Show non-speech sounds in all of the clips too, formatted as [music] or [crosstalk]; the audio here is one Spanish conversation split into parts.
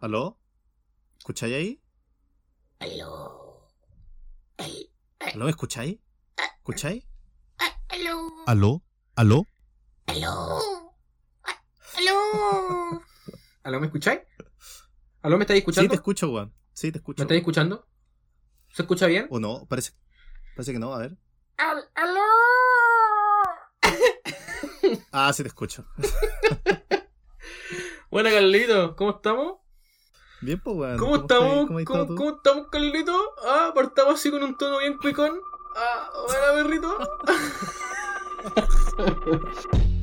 ¿Aló? ¿Escucháis ahí? Aló. ¿Aló? ¿Me escucháis? ¿Escucháis? Aló. ¿Aló? ¿Aló? Aló. Aló. ¿Aló, me escucháis? ¿Aló, me estáis Sí, escuchando? te escucho, weón. Sí, te ¿Me escucho. estáis escuchando? ¿Se escucha bien? ¿O no? Parece, parece que no, a ver. Al- Aló. Ah, sí te escucho. [laughs] Buena, Carlito, ¿cómo estamos? Bien, pues, weón. ¿Cómo estamos? ¿Cómo ¿Cómo, estamos, Carlito? Ah, partamos así con un tono bien cuicón. Ah, hola, perrito. [laughs]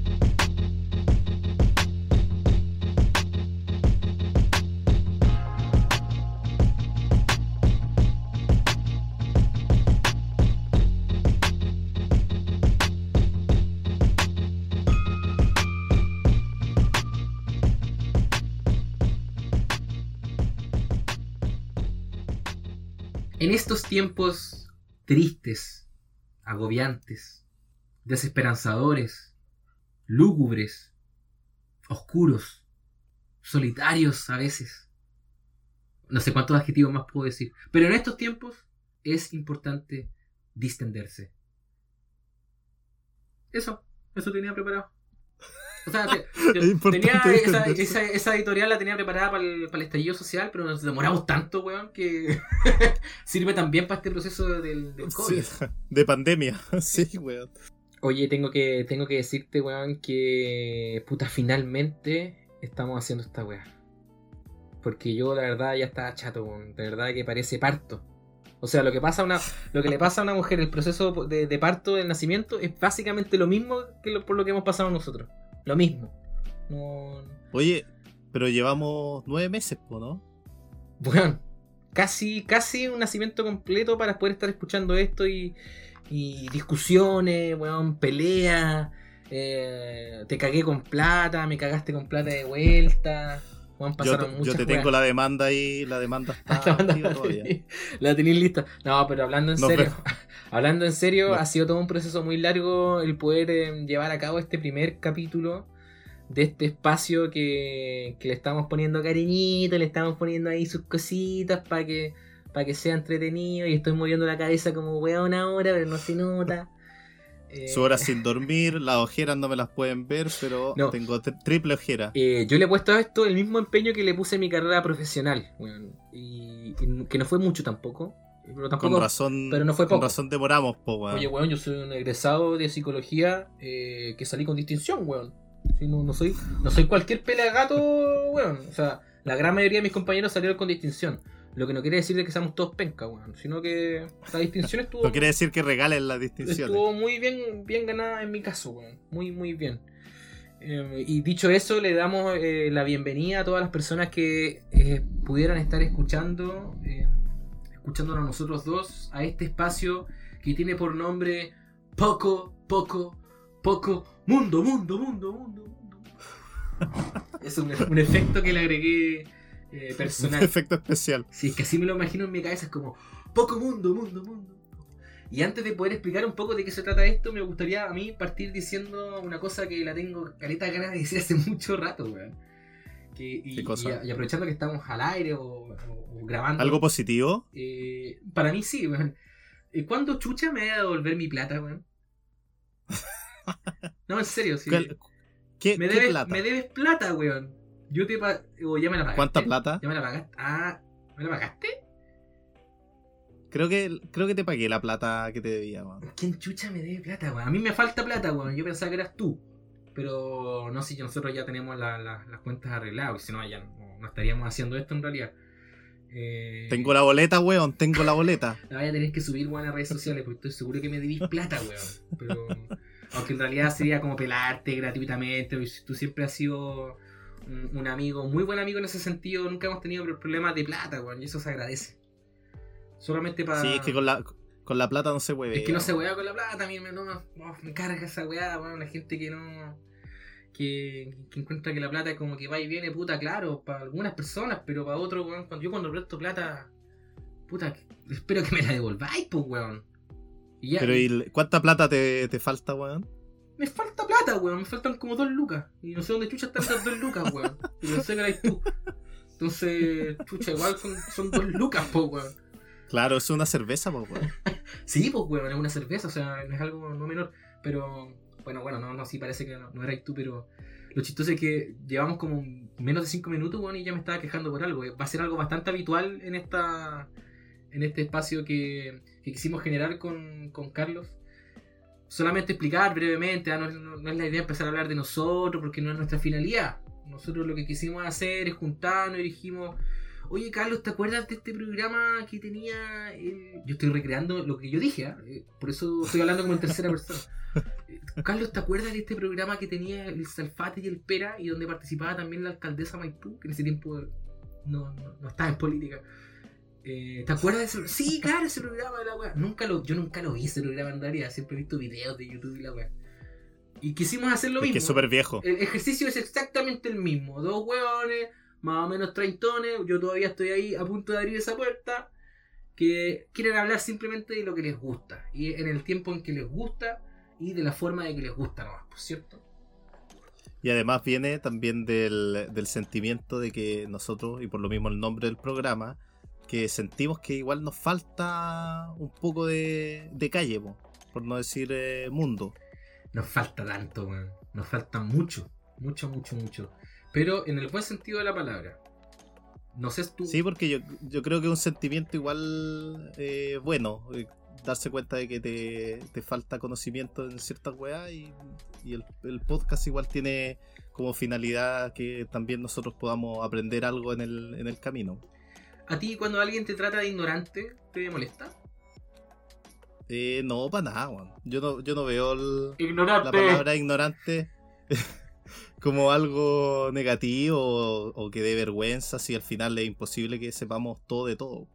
En estos tiempos tristes, agobiantes, desesperanzadores, lúgubres, oscuros, solitarios a veces. No sé cuántos adjetivos más puedo decir. Pero en estos tiempos es importante distenderse. Eso, eso tenía preparado. [laughs] O sea, te- [laughs] te- tenía esa, distenderse. esa, esa editorial la tenía preparada para el, para el estallido social, pero nos demoramos tanto, weón, que [laughs] sirve también para este proceso del, del COVID. Sí, [laughs] de pandemia. Sí, weón. Oye, tengo que, tengo que decirte, weón, que puta, finalmente estamos haciendo esta weá. Porque yo, la verdad, ya estaba chato, weón. De verdad que parece parto. O sea, lo que, pasa a una, lo que le pasa a una mujer, el proceso de, de parto, del nacimiento, es básicamente lo mismo que lo- por lo que hemos pasado nosotros. Lo mismo. No, Oye, pero llevamos nueve meses, ¿no? Weón, casi, casi un nacimiento completo para poder estar escuchando esto y, y discusiones, weón, peleas. eh, te cagué con plata, me cagaste con plata de vuelta. Yo, pasaron te- yo te tengo la demanda ahí, la demanda [laughs] está La todavía. La tenéis lista. No, pero hablando en No, serio. pero- [laughs] hablando en serio, No. ha sido todo un proceso muy largo el poder eh, llevar a cabo este primer capítulo de este espacio que, que le estamos poniendo cariñito, le estamos poniendo ahí sus cositas para que, para que sea entretenido. Y estoy moviendo la cabeza como weón ahora, pero no se nota. [laughs] Eh, Su hora [laughs] sin dormir, las ojeras no me las pueden ver, pero No. tengo tri- triple ojera. Eh, yo le he puesto a esto el mismo empeño que le puse a mi carrera profesional. Y, y que no fue mucho tampoco. Pero tampoco con razón, pero no fue con poco. razón demoramos, po, weón. Oye, weón, yo soy un egresado de psicología eh, que salí con distinción, weón. Sí, no, no soy, no soy cualquier pelagato, weón. O sea, la gran mayoría de mis compañeros salieron con distinción. Lo que no quiere decir de que seamos todos penca, weón. Sino que la distinción estuvo, No quiere decir que regalen las distinciones. estuvo muy bien, bien ganada en mi caso, weón. Muy, muy bien. Eh, y dicho eso, le damos eh, la bienvenida a todas las personas que eh, pudieran estar escuchando, escuchándonos a nosotros dos, a este espacio que tiene por nombre Poco, Poco, Poco, Mundo, Mundo, Mundo, Mundo, Mundo. [laughs] Es un, un efecto que le agregué eh, [laughs] personal. efecto especial. Si es que así me lo imagino en mi cabeza, es como poco mundo, mundo, mundo. Y antes de poder explicar un poco de qué se trata esto, me gustaría a mí partir diciendo una cosa que la tengo caleta ganas de decir hace [laughs] mucho rato, weón. Que, y, y- y aprovechando que estamos al aire o, o- o grabando. ¿Algo positivo? eh, para mí sí, weón. Eh, ¿Cuándo chucha me va a devolver mi plata, weón? [laughs] No, en serio, sí. ¿Cuál- ¿Qué, me, qué debes, plata? me debes plata, weón. Yo te pa o ya me la pagaste. ¿Cuánta plata? ¿Ya me la pagaste? Ah, ¿me la pagaste? Creo que, creo que te pagué la plata que te debía, weón. ¿Quién chucha me debe plata, weón? A mí me falta plata, weón. Yo pensaba que eras tú. Pero no sé si nosotros ya tenemos la- la- las cuentas arregladas, porque si no, ya no, no estaríamos haciendo esto en realidad. Eh, Tengo la boleta, weón, tengo la boleta. [laughs] La voy a tener que subir, weón, a redes sociales, porque estoy seguro que me debís plata, weón. Pero. Aunque en realidad sería como pelarte gratuitamente, tú siempre has sido un, amigo, muy buen amigo en ese sentido. Nunca hemos tenido problemas de plata, weón, y eso se agradece. Solamente para. Sí, es que con la, con la plata no se puede. Es que no se weá con la plata, a mí me, no, no, me carga esa weá, weón, la gente que no. Que, que encuentra que la plata es como que va y viene, puta, claro, para algunas personas, pero para otros, weón, cuando yo cuando presto plata, puta, espero que me la devolváis, pues, weón. Y ya, Pero ¿y cuánta plata te, te falta, weón? Me falta plata, weón, me faltan como dos lucas. Y no sé dónde chucha están esas dos lucas, weón. Y no sé que erais tú. Entonces, chucha, igual son, son dos lucas, po, weón. Claro, es una cerveza, pues, weón. [laughs] Sí, pues, weón, es una cerveza, o sea, no es algo no menor. Pero, bueno, bueno, no, no, sí parece que no, no eras tú, pero lo chistoso es que llevamos como menos de 5 minutos, weón, y ya me estaba quejando por algo. Va a ser algo bastante habitual en esta en este espacio que, que quisimos generar con, con Carlos. Solamente explicar brevemente, ah, no, no- no es la idea empezar a hablar de nosotros, porque no es nuestra finalidad. Nosotros lo que quisimos hacer es juntarnos y dijimos, oye Carlos, ¿te acuerdas de este programa que tenía el-?" Yo estoy recreando lo que yo dije, ¿ah? Eh, por eso estoy hablando como en tercera persona. [laughs] Carlos, ¿te acuerdas de este programa que tenía el Salfate y el Pera y donde participaba también la alcaldesa Maipú, que en ese tiempo no, no, no estaba en política? Eh, ¿Te acuerdas de ese Sí, claro, ese programa de la weá. Nunca lo, yo nunca lo vi ese programa en realidad, siempre he visto videos de YouTube y la weá. Y quisimos hacer lo Es que mismo. es súper viejo. El ejercicio es exactamente el mismo. Dos hueones, más o menos treintones. Yo todavía estoy ahí a punto de abrir esa puerta. Que quieren hablar simplemente de lo que les gusta. Y en el tiempo en que les gusta. Y de la forma de que les gusta nomás, por cierto. Y además viene también del, del sentimiento de que nosotros, y por lo mismo el nombre del programa, que sentimos que igual nos falta un poco de, de calle, po, por no decir eh, mundo. Nos falta tanto, weón. Nos falta mucho. Mucho, mucho, mucho. Pero en el buen sentido de la palabra. No sé tú. Sí, porque yo, yo creo que es un sentimiento igual eh, bueno, eh, darse cuenta de que te, te falta conocimiento en ciertas weas y, y el, el podcast igual tiene como finalidad que también nosotros podamos aprender algo en el, en el camino. ¿A ti cuando alguien te trata de ignorante, te molesta? Eh, no, para nada, weón. Yo no, yo no veo el- Ignorante. la palabra ignorante [laughs] como algo negativo o, o que dé vergüenza si al final es imposible que sepamos todo de todo.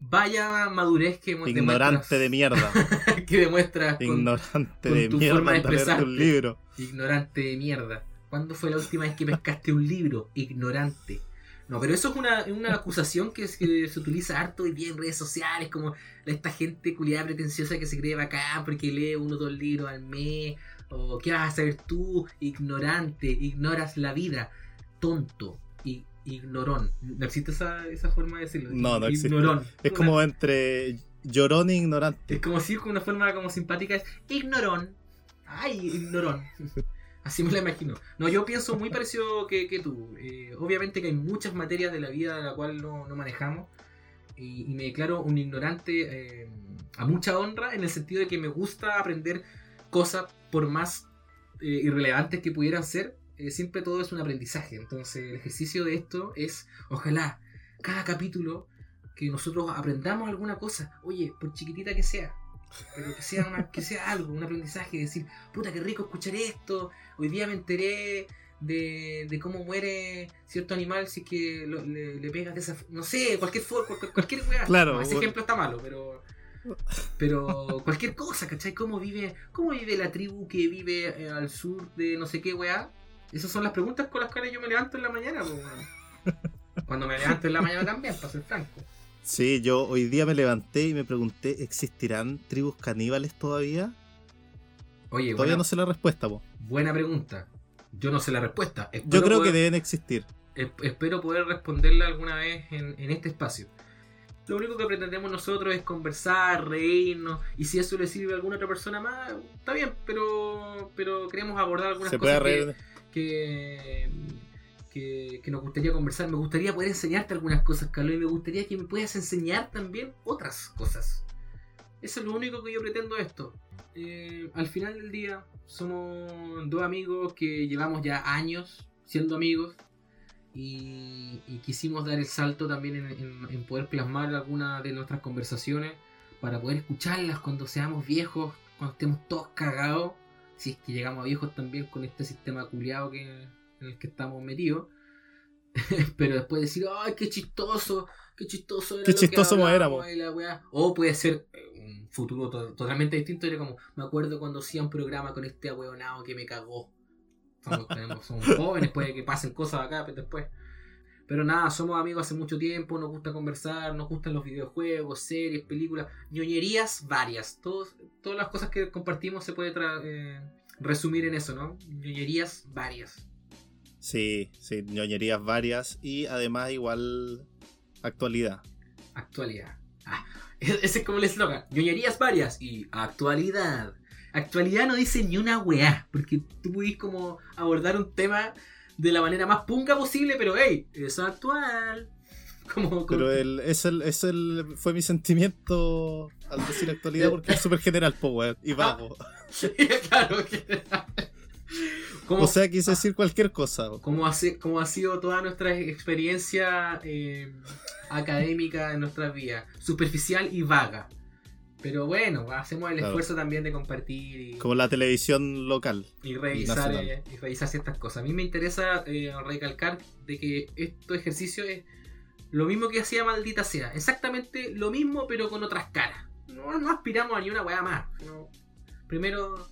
Vaya madurez que Ignorante de mierda. [laughs] que demuestras Ignorante con de tu mierda forma de expresarte. un libro. ignorante de mierda. ¿Cuándo fue la última vez que pescaste un libro? Ignorante. No, pero eso es una, una acusación que, es- que se utiliza harto hoy día en redes sociales, como esta gente culiada pretenciosa que se cree bacán porque lee uno o dos libros al mes, o ¿qué vas a saber tú? Ignorante, ignoras la vida, tonto, y ignorón. ¿No existe esa, esa forma de decirlo? No, no existe. Ignorón. Es como entre llorón e ignorante. es como decir con una forma como simpática es ignorón. Ay, ignorón. Así me la imagino. No, yo pienso muy parecido que, tú. Eh, obviamente que hay muchas materias de la vida de la cual no, no manejamos. Y, y me declaro un ignorante eh, a mucha honra en el sentido de que me gusta aprender cosas por más eh, irrelevantes que pudieran ser. eh, siempre todo es un aprendizaje. Entonces el ejercicio de esto es, ojalá, cada capítulo que nosotros aprendamos alguna cosa. Oye, por chiquitita que sea pero que sea, una- que sea algo, un aprendizaje, decir, puta, qué rico escuchar esto, hoy día me enteré de, de cómo muere cierto animal si es que lo- le, le pegas de esa... No sé, cualquier cualquier, cualquier weá. Claro, No, ese bueno. ejemplo está malo, pero... Pero cualquier cosa, ¿cachai? ¿Cómo vive, cómo vive la tribu que vive eh, al sur de no sé qué weá? Esas son las preguntas con las cuales yo me levanto en la mañana. Cuando me levanto en la mañana también, para ser franco. Sí, yo hoy día me levanté y me pregunté, ¿existirán tribus caníbales todavía? Oye, Todavía buena, no sé la respuesta, po. buena pregunta. Yo no sé la respuesta. Yo creo que deben existir. Es- espero poder responderla alguna vez en, en este espacio. Lo único que pretendemos nosotros es conversar, reírnos, y si eso le sirve a alguna otra persona más, está bien, pero, pero queremos abordar algunas Se puede cosas que, que- nos gustaría conversar. Me gustaría poder enseñarte algunas cosas, Carlos, y me gustaría que me puedas enseñar también otras cosas. Eso es lo único que yo pretendo esto. Eh, al final del día, somos dos amigos que llevamos ya años siendo amigos y, quisimos dar el salto también en, en- en poder plasmar algunas de nuestras conversaciones para poder escucharlas cuando seamos viejos, cuando estemos todos cagados, si es que llegamos a viejos también con este sistema culiado que, en el que estamos metidos. [laughs] Pero después decir, ¡ay, qué chistoso! ¡Qué chistoso era Qué lo que chistoso éramos. la weá". O puede ser eh, un futuro to- totalmente distinto. Era como, me acuerdo cuando hacía un programa con este ahueonado que me cagó. Somos, tenemos- somos [laughs] jóvenes, puede que pasen cosas acá pero después. Pero nada, somos amigos hace mucho tiempo, nos gusta conversar, nos gustan los videojuegos, series, películas, ñoñerías varias. Todos, todas las cosas que compartimos se puede eh, resumir en eso, ¿no? ñoñerías varias. Sí, sí, ñoñerías varias y además igual actualidad. Actualidad. Ah, ese es como el eslogan. Ñoñerías varias y actualidad. Actualidad no dice ni una weá, porque tú pudiste como abordar un tema de la manera más punga posible, pero hey, eso es actual. [laughs] Como, como- Pero el, es el, es el, fue mi sentimiento al decir actualidad porque es [laughs] súper general, po, weón, y vago. [laughs] claro que. O sea, quise decir cualquier cosa. como, ha, si- como ha sido toda nuestra experiencia eh, académica en nuestras vidas. Superficial y vaga. Pero bueno, hacemos el Claro. esfuerzo también de compartir y, Como la televisión local. y revisar, eh, y revisar ciertas cosas. A mí me interesa eh, recalcar de que este ejercicio es lo mismo que hacía Maldita Sea. Exactamente lo mismo, pero con otras caras. No, no aspiramos a ni una weá más. no. Primero,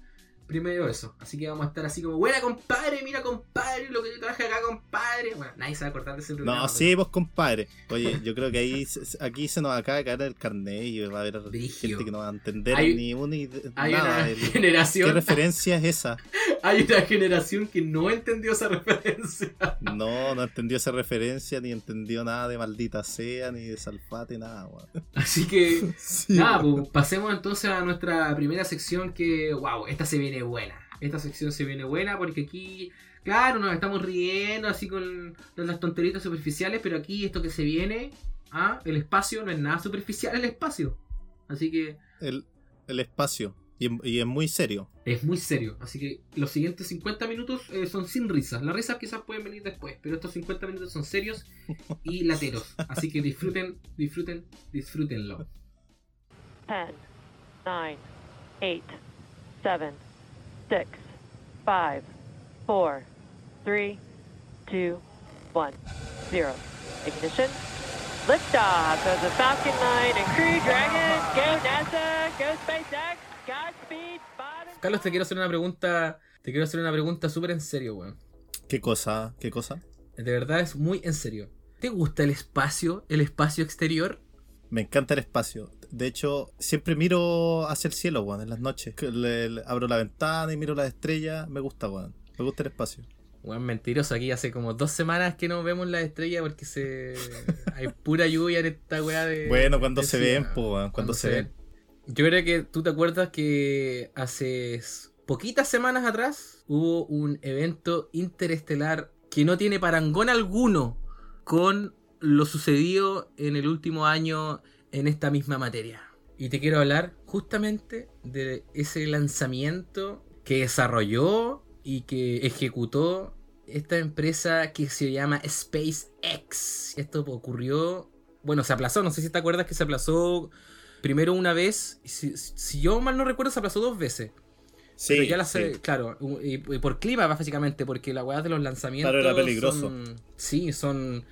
primero eso. Así que vamos a estar así como, buena compadre, mira compadre, lo que yo traje acá compadre. Bueno, nadie se va a acordar de ese programa. No, sí, vos compadre. Oye, [laughs] yo creo que ahí se- aquí se nos acaba de caer el carnet y va a haber Brigio. gente que no va a entender Hay- ni una Hay nada. una del- [laughs] ¿Qué generación, referencia es esa? [laughs] hay una generación que no entendió esa referencia. No, no entendió esa referencia, ni entendió nada de maldita sea, ni de salfate, nada, weón. Así que Sí, Nada, pues pasemos entonces a nuestra primera sección que, wow, esta se viene buena. Esta sección se viene buena porque aquí, claro, nos estamos riendo así con las tonteritas superficiales, pero aquí esto que se viene, ah, el espacio no es nada superficial el espacio. Así que el, el espacio. Y, y es muy serio. es muy serio. Así que los siguientes 50 minutos eh, son sin risas. Las risas quizás pueden venir después, pero estos 50 minutos son serios y [laughs] lateros. Así que disfruten, disfruten, disfrútenlo. 10, 9, 8, 7, 6, 5, 4, 3, 2, 1, 0. Ignition. Liftoff of the Falcon 9 and Crew Dragon. Go NASA. Go SpaceX. Godspeed. Bottom. Carlos, te quiero hacer una pregunta. Te quiero hacer una pregunta súper en serio, weón. ¿Qué cosa? ¿Qué cosa? De verdad es muy en serio. ¿Te gusta el espacio, el espacio exterior? Me encanta el espacio. De hecho, siempre miro hacia el cielo, weón, en las noches. Que le- le- abro la ventana y miro las estrellas. Me gusta, weón. Me gusta el espacio. Weón, mentiroso. Aquí hace como dos semanas que no vemos las estrellas porque se hay pura lluvia en esta weá de. Bueno, cuando de se ven, po, weón, cuando se ven. Yo creo que tú te acuerdas que hace poquitas semanas atrás hubo un evento interestelar que no tiene parangón alguno con lo sucedido en el último año en esta misma materia. Y te quiero hablar justamente de ese lanzamiento que desarrolló y que ejecutó esta empresa que se llama SpaceX. Esto ocurrió, bueno, se aplazó, no sé si te acuerdas que se aplazó primero una vez, si, si yo mal no recuerdo se aplazó dos veces. Sí, Pero ya la sí. sé, claro, y, y por clima básicamente, porque la weá de los lanzamientos. Claro, era peligroso. son- sí, son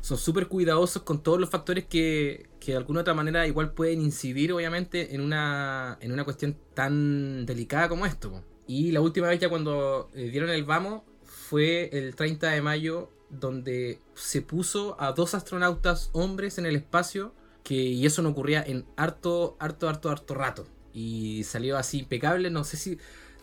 son súper cuidadosos con todos los factores que, que de alguna otra manera igual pueden incidir, obviamente, en una, en una cuestión tan delicada como esto. Y la última vez ya cuando eh, dieron el vamos fue el 30 de mayo, donde se puso a dos astronautas hombres en el espacio, que, y eso no ocurría en harto, harto, harto, harto rato. Y salió así impecable, no sé si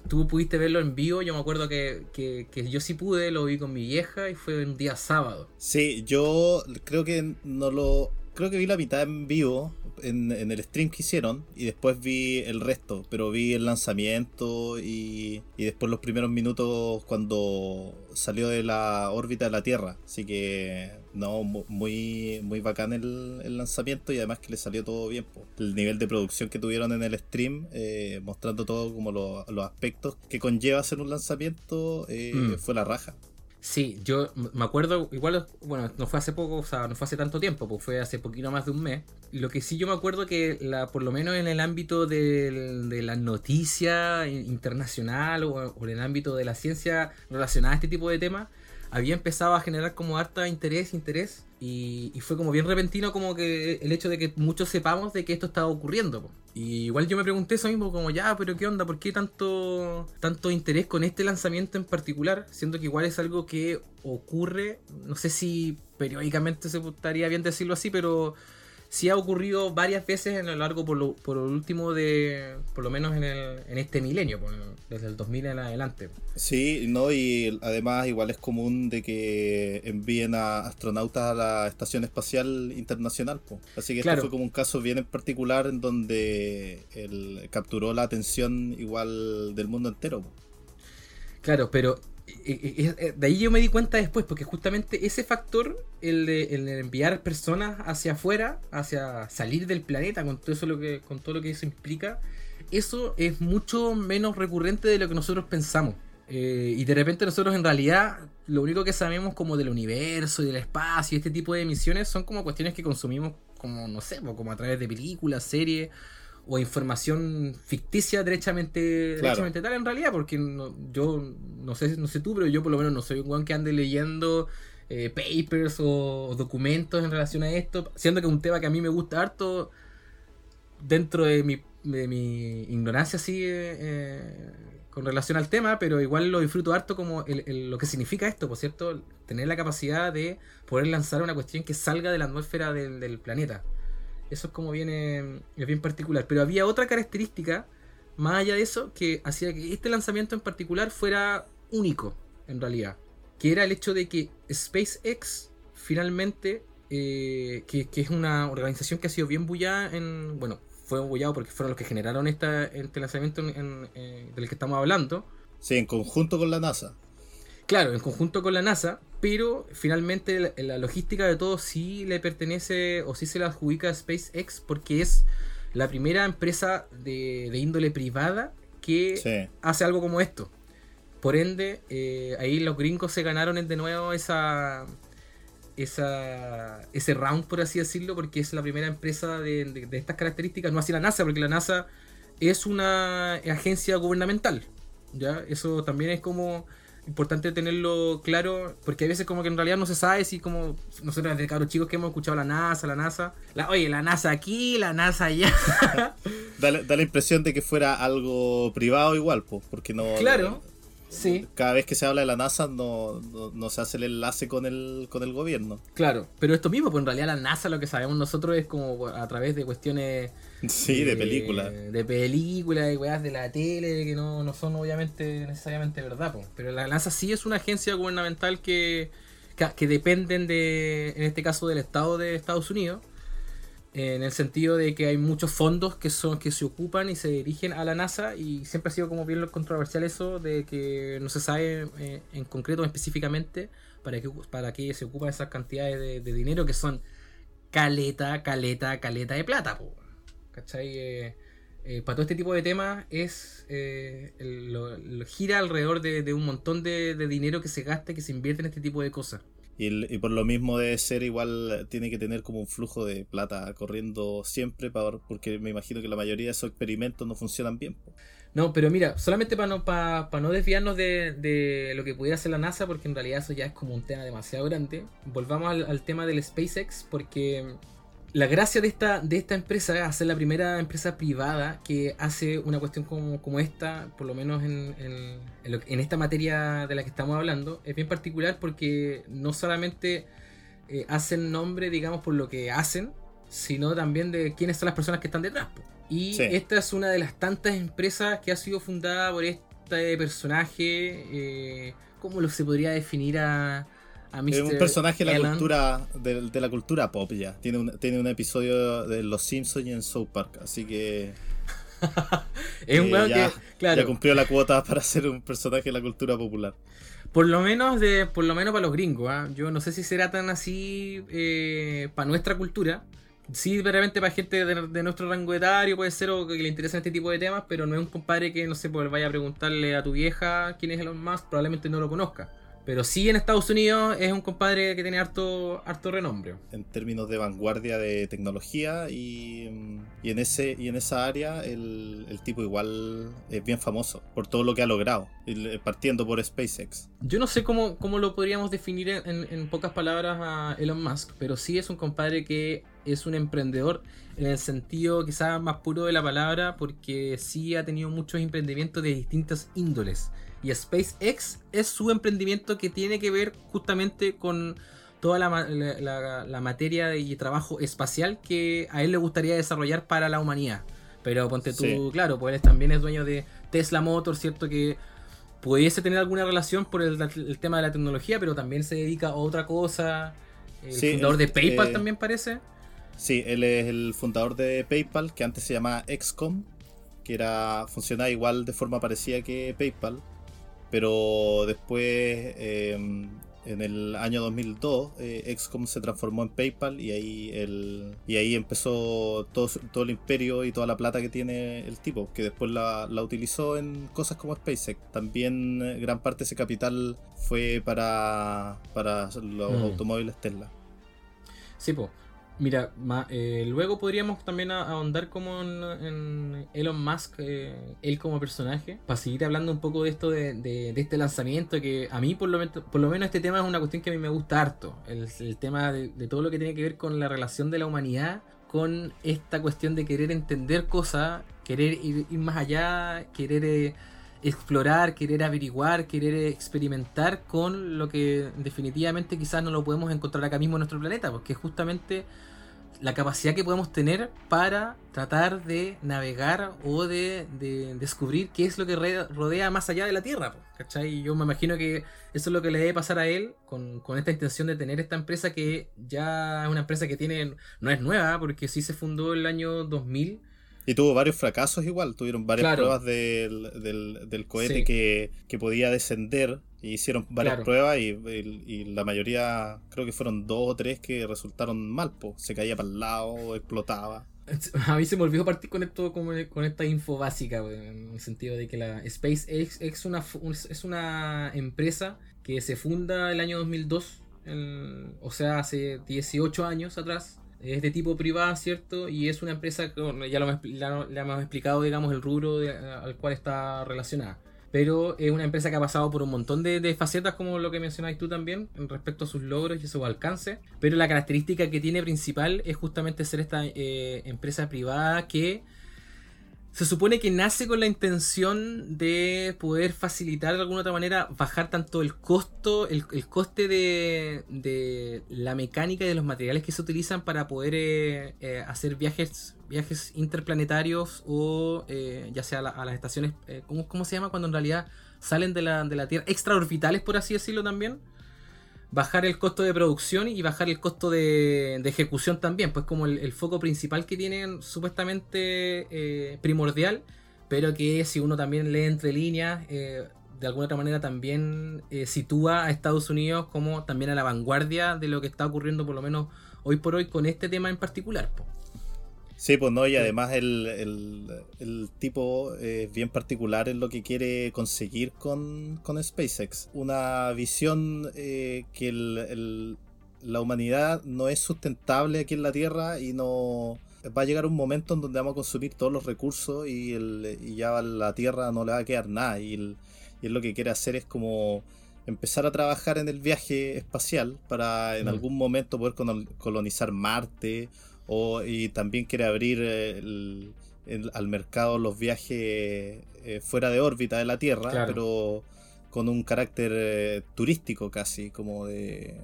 tú pudiste verlo en vivo, yo me acuerdo que, que, yo sí pude, lo vi con mi vieja y fue un día sábado. Sí, yo creo que no lo. Creo que vi la mitad en vivo en, en el stream que hicieron y después vi el resto, pero vi el lanzamiento y, y después los primeros minutos cuando salió de la órbita de la Tierra. Así que no, mu- muy, muy bacán el, el lanzamiento y además que le salió todo bien. po. El nivel de producción que tuvieron en el stream, eh, mostrando todo como lo- los aspectos que conlleva hacer un lanzamiento, eh, Mm. fue la raja. Sí, yo me acuerdo, igual, bueno, no fue hace poco, o sea, no fue hace tanto tiempo, pues fue hace poquito más de un mes. Lo que sí yo me acuerdo que, la, por lo menos en el ámbito del- de la noticia internacional o, o en el ámbito de la ciencia relacionada a este tipo de temas, había empezado a generar como harta interés, interés, y, fue como bien repentino como que el hecho de que muchos sepamos de que esto estaba ocurriendo. po. Y igual yo me pregunté eso mismo, como ya, pero qué onda, ¿por qué tanto, tanto interés con este lanzamiento en particular? Siendo que igual es algo que ocurre, no sé si periódicamente se estaría bien decirlo así, pero sí ha ocurrido varias veces en lo largo, por lo, por lo último de, por lo menos en, el- en este milenio, por- desde el 2000 en adelante. Sí, no, y además igual es común de que envíen a astronautas a la Estación Espacial Internacional. po. Así que Claro. este fue como un caso bien en particular en donde él capturó la atención igual del mundo entero. po. Claro, pero de ahí yo me di cuenta después, porque justamente ese factor, el de, el enviar personas hacia afuera, hacia salir del planeta, con todo eso lo que, con todo lo que eso implica, eso es mucho menos recurrente de lo que nosotros pensamos. Eh, y de repente nosotros en realidad lo único que sabemos como del universo y del espacio y este tipo de misiones son como cuestiones que consumimos como, no sé, como a través de películas, series o información ficticia derechamente, Claro. derechamente tal en realidad, porque no- yo no sé, no sé tú, pero yo por lo menos no soy un weón que ande leyendo eh, papers o documentos en relación a esto, siendo que es un tema que a mí me gusta harto dentro de mi, de mi ignorancia así eh, eh, con relación al tema, pero igual lo disfruto harto como el- el- lo que significa esto, por cierto, tener la capacidad de poder lanzar una cuestión que salga de la atmósfera del, del planeta. Eso es como viene, es bien particular. Pero había otra característica, más allá de eso, que hacía que este lanzamiento en particular fuera único, en realidad. Que era el hecho de que SpaceX finalmente, eh, que, que es una organización que ha sido bien bullada en... Bueno, fue bullado porque fueron los que generaron esta, este lanzamiento en- en, eh, del que estamos hablando. Sí, en conjunto con la NASA. Claro, en conjunto con la NASA, pero finalmente la, la logística de todo sí le pertenece o sí se la adjudica a SpaceX porque es la primera empresa de, de índole privada que Sí. hace algo como esto. Por ende, eh, ahí los gringos se ganaron de nuevo esa, esa ese round, por así decirlo, porque es la primera empresa de, de- de estas características, no así la NASA, porque la NASA es una agencia gubernamental. ¿ya? Eso también es como importante tenerlo claro, porque a veces como que en realidad no se sabe si como nosotros desde cabros chicos que hemos escuchado la NASA, la NASA, la, oye, la NASA aquí, la NASA allá. [laughs] Da, la- da la impresión de que fuera algo privado igual, po, porque no... claro, sí. Cada vez que se habla de la NASA no, no, no se hace el enlace con el, con el gobierno. Claro, pero esto mismo, pues en realidad la NASA lo que sabemos nosotros es como a través de cuestiones... Sí, de película. De películas y weas de la tele que no, no son obviamente necesariamente verdad, pues. Pero la NASA sí es una agencia gubernamental que, que, dependen de, en este caso, del Estado de Estados Unidos. En el sentido de que hay muchos fondos que son que se ocupan y se dirigen a la NASA y siempre ha sido como bien controversial eso de que no se sabe eh, en concreto específicamente para qué, para qué se ocupan esas cantidades de, de dinero que son caleta, caleta, caleta de plata, po. ¿Cachai? Eh, eh, para todo este tipo de temas es eh, el- lo, lo gira alrededor de, de un montón de, de dinero que se gasta y que se invierte en este tipo de cosas. Y, el- y por lo mismo debe ser igual, tiene que tener como un flujo de plata corriendo siempre, para, porque me imagino que la mayoría de esos experimentos no funcionan bien. No, pero mira, solamente para no, para, no desviarnos de, de lo que pudiera hacer la NASA, porque en realidad eso ya es como un tema demasiado grande, volvamos al, al tema del SpaceX, porque la gracia de esta, de esta empresa es hacer la primera empresa privada que hace una cuestión como, como esta, por lo menos en, en- en lo- en esta materia de la que estamos hablando, es bien particular porque no solamente eh, hacen nombre, digamos, por lo que hacen, sino también de quiénes son las personas que están detrás. Y Sí. esta es una de las tantas empresas que ha sido fundada por este personaje. Eh, ¿Cómo lo se podría definir a, a Mr. Es un personaje de la cultura de, de la cultura pop ya. Tiene un, tiene un episodio de Los Simpsons y en South Park, así que [laughs] Es un eh, weón ya- que, claro, ya cumplió la cuota para ser un personaje de la cultura popular. por lo menos de, por lo menos para los gringos, ¿ah? yo no sé si será tan así eh, para nuestra cultura. Sí, de repente para gente de, de nuestro rango etario puede ser o que le interesan este tipo de temas, pero no es un compadre que, no sé, pues vaya a preguntarle a tu vieja quién es Elon Musk, probablemente no lo conozca. Pero sí en Estados Unidos es un compadre que tiene harto, harto renombre. en términos de vanguardia de tecnología y, y en ese y en esa área el, el tipo igual es bien famoso por todo lo que ha logrado el- partiendo por SpaceX Yo no sé cómo, cómo lo podríamos definir en, en- en pocas palabras a Elon Musk, pero sí es un compadre que es un emprendedor en el sentido quizás más puro de la palabra, porque sí ha tenido muchos emprendimientos de distintas índoles. Y SpaceX es su emprendimiento que tiene que ver justamente con toda la, ma- la- la- la materia y trabajo espacial que a él le gustaría desarrollar para la humanidad. Pero ponte tú, Sí. claro, pues él también es dueño de Tesla Motors, ¿cierto? Que pudiese tener alguna relación por el, el tema de la tecnología, pero también se dedica a otra cosa. El Sí, fundador de PayPal eh, también parece. Sí, él es el fundador de PayPal, que antes se llamaba XCOM, que era funcionaba igual de forma parecida que PayPal, pero después eh, en el año 2002 eh, XCOM se transformó en PayPal y ahí el y ahí empezó todo, todo el imperio y toda la plata que tiene el tipo, que después la, la utilizó en cosas como SpaceX. También eh, gran parte de ese capital fue para, para los Mm. automóviles Tesla. Sí, pues. Mira, ma- eh, luego podríamos también ahondar como en, Elon Musk, eh, él como personaje, para seguir hablando un poco de esto de, de- de este lanzamiento, que a mí por lo, por lo menos este tema es una cuestión que a mí me gusta harto, el, el tema de, de todo lo que tiene que ver con la relación de la humanidad con esta cuestión de querer entender cosas, querer ir, ir más allá, querer eh, explorar, querer averiguar, querer experimentar con lo que definitivamente quizás no lo podemos encontrar acá mismo en nuestro planeta, porque es justamente la capacidad que podemos tener para tratar de navegar o de, de descubrir qué es lo que rodea más allá de la Tierra. ¿cachai? Y yo me imagino que eso es lo que le debe pasar a él con, con esta intención de tener esta empresa que ya es una empresa que tiene, no es nueva, porque sí se fundó el año 2000. Y tuvo varios fracasos igual, tuvieron varias Claro. pruebas del, del, del cohete Sí. que, que podía descender. Y hicieron varias Claro. pruebas y, y- y la mayoría, creo que fueron dos o tres que resultaron mal, po. se caía para el lado, explotaba. [laughs] A mí se me olvidó partir con esto como con esta info básica, en el sentido de que la SpaceX es una, es una empresa que se funda el año 2002, el- o sea, hace 18 años atrás. Es de tipo privado, ¿cierto? Y es una empresa que ya lo hemos, explicado, digamos, el rubro al cual está relacionada. Pero es una empresa que ha pasado por un montón de, facetas, como lo que mencionáis tú también, respecto a sus logros y a su alcance. Pero la característica que tiene principal es justamente ser esta eh, empresa privada que se supone que nace con la intención de poder facilitar de alguna otra manera, bajar tanto el costo, el, el coste de, de la mecánica y de los materiales que se utilizan para poder eh, eh, hacer viajes viajes interplanetarios o eh, ya sea a, la- a las estaciones, eh, ¿cómo, cómo se llama cuando en realidad salen de la, de la Tierra? Extraorbitales, por así decirlo también. Bajar el costo de producción y bajar el costo de, ejecución también, pues como el, foco principal que tienen supuestamente eh, primordial, pero que si uno también lee entre líneas, eh, de alguna otra manera también eh, sitúa a Estados Unidos como también a la vanguardia de lo que está ocurriendo por lo menos hoy por hoy con este tema en particular. Sí, pues no, y además el, el, el tipo es bien particular en lo que quiere conseguir con, con SpaceX. Una visión eh, que el- la humanidad no es sustentable aquí en la Tierra y no va a llegar un momento en donde vamos a consumir todos los recursos y, el, y ya la Tierra no le va a quedar nada. Y, el- y él lo que quiere hacer es como empezar a trabajar en el viaje espacial para en Mm. algún momento poder colon- colonizar Marte o, y también quiere abrir eh, el- el- al mercado los viajes eh, fuera de órbita de la Tierra, Claro. pero con un carácter eh, turístico casi, como de,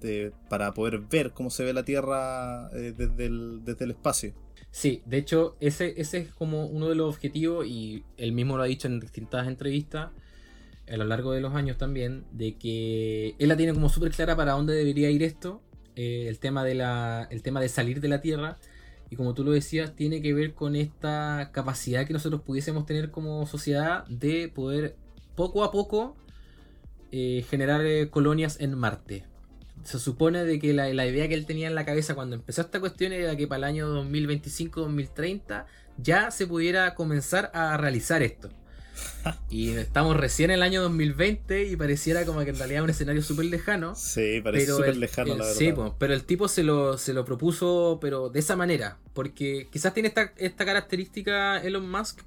de- para poder ver cómo se ve la Tierra eh, desde, el, desde el espacio. Sí, de hecho, ese, ese es como uno de los objetivos, y él mismo lo ha dicho en distintas entrevistas a lo largo de los años también, de que él la tiene como súper clara para dónde debería ir esto, eh, el, tema de la, el tema de salir de la Tierra, y como tú lo decías, tiene que ver con esta capacidad que nosotros pudiésemos tener como sociedad de poder poco a poco eh, generar eh, colonias en Marte se supone de que la, la idea que él tenía en la cabeza cuando empezó esta cuestión era que para el año 2025-2030 ya se pudiera comenzar a realizar esto. [laughs] Y estamos recién en el año 2020 y pareciera como que en realidad es un escenario súper lejano. Sí, parece Pero súper el- lejano, el- la verdad. sí, po, pero el tipo se lo, se lo propuso, pero de esa manera. Porque quizás tiene esta, esta característica Elon Musk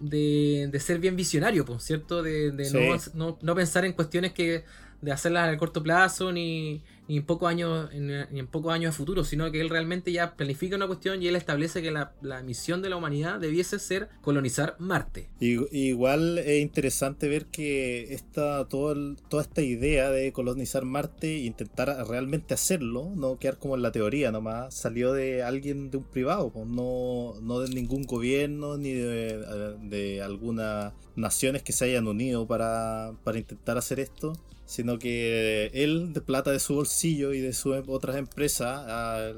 de, de ser bien visionario, po, ¿cierto? De, de Sí. no, no- no pensar en cuestiones que de hacerlas a corto plazo ni, ni en pocos años en, en pocos años a futuro, sino que él realmente ya planifica una cuestión y él establece que la, la misión de la humanidad debiese ser colonizar Marte. Igual es interesante ver que esta, el- toda esta idea de colonizar Marte e intentar realmente hacerlo, no quedar como en la teoría nomás, salió de alguien de un privado, no, no de ningún gobierno ni de, de algunas naciones que se hayan unido para, para intentar hacer esto, sino que él, de plata de su bolsillo y de sus otras empresas,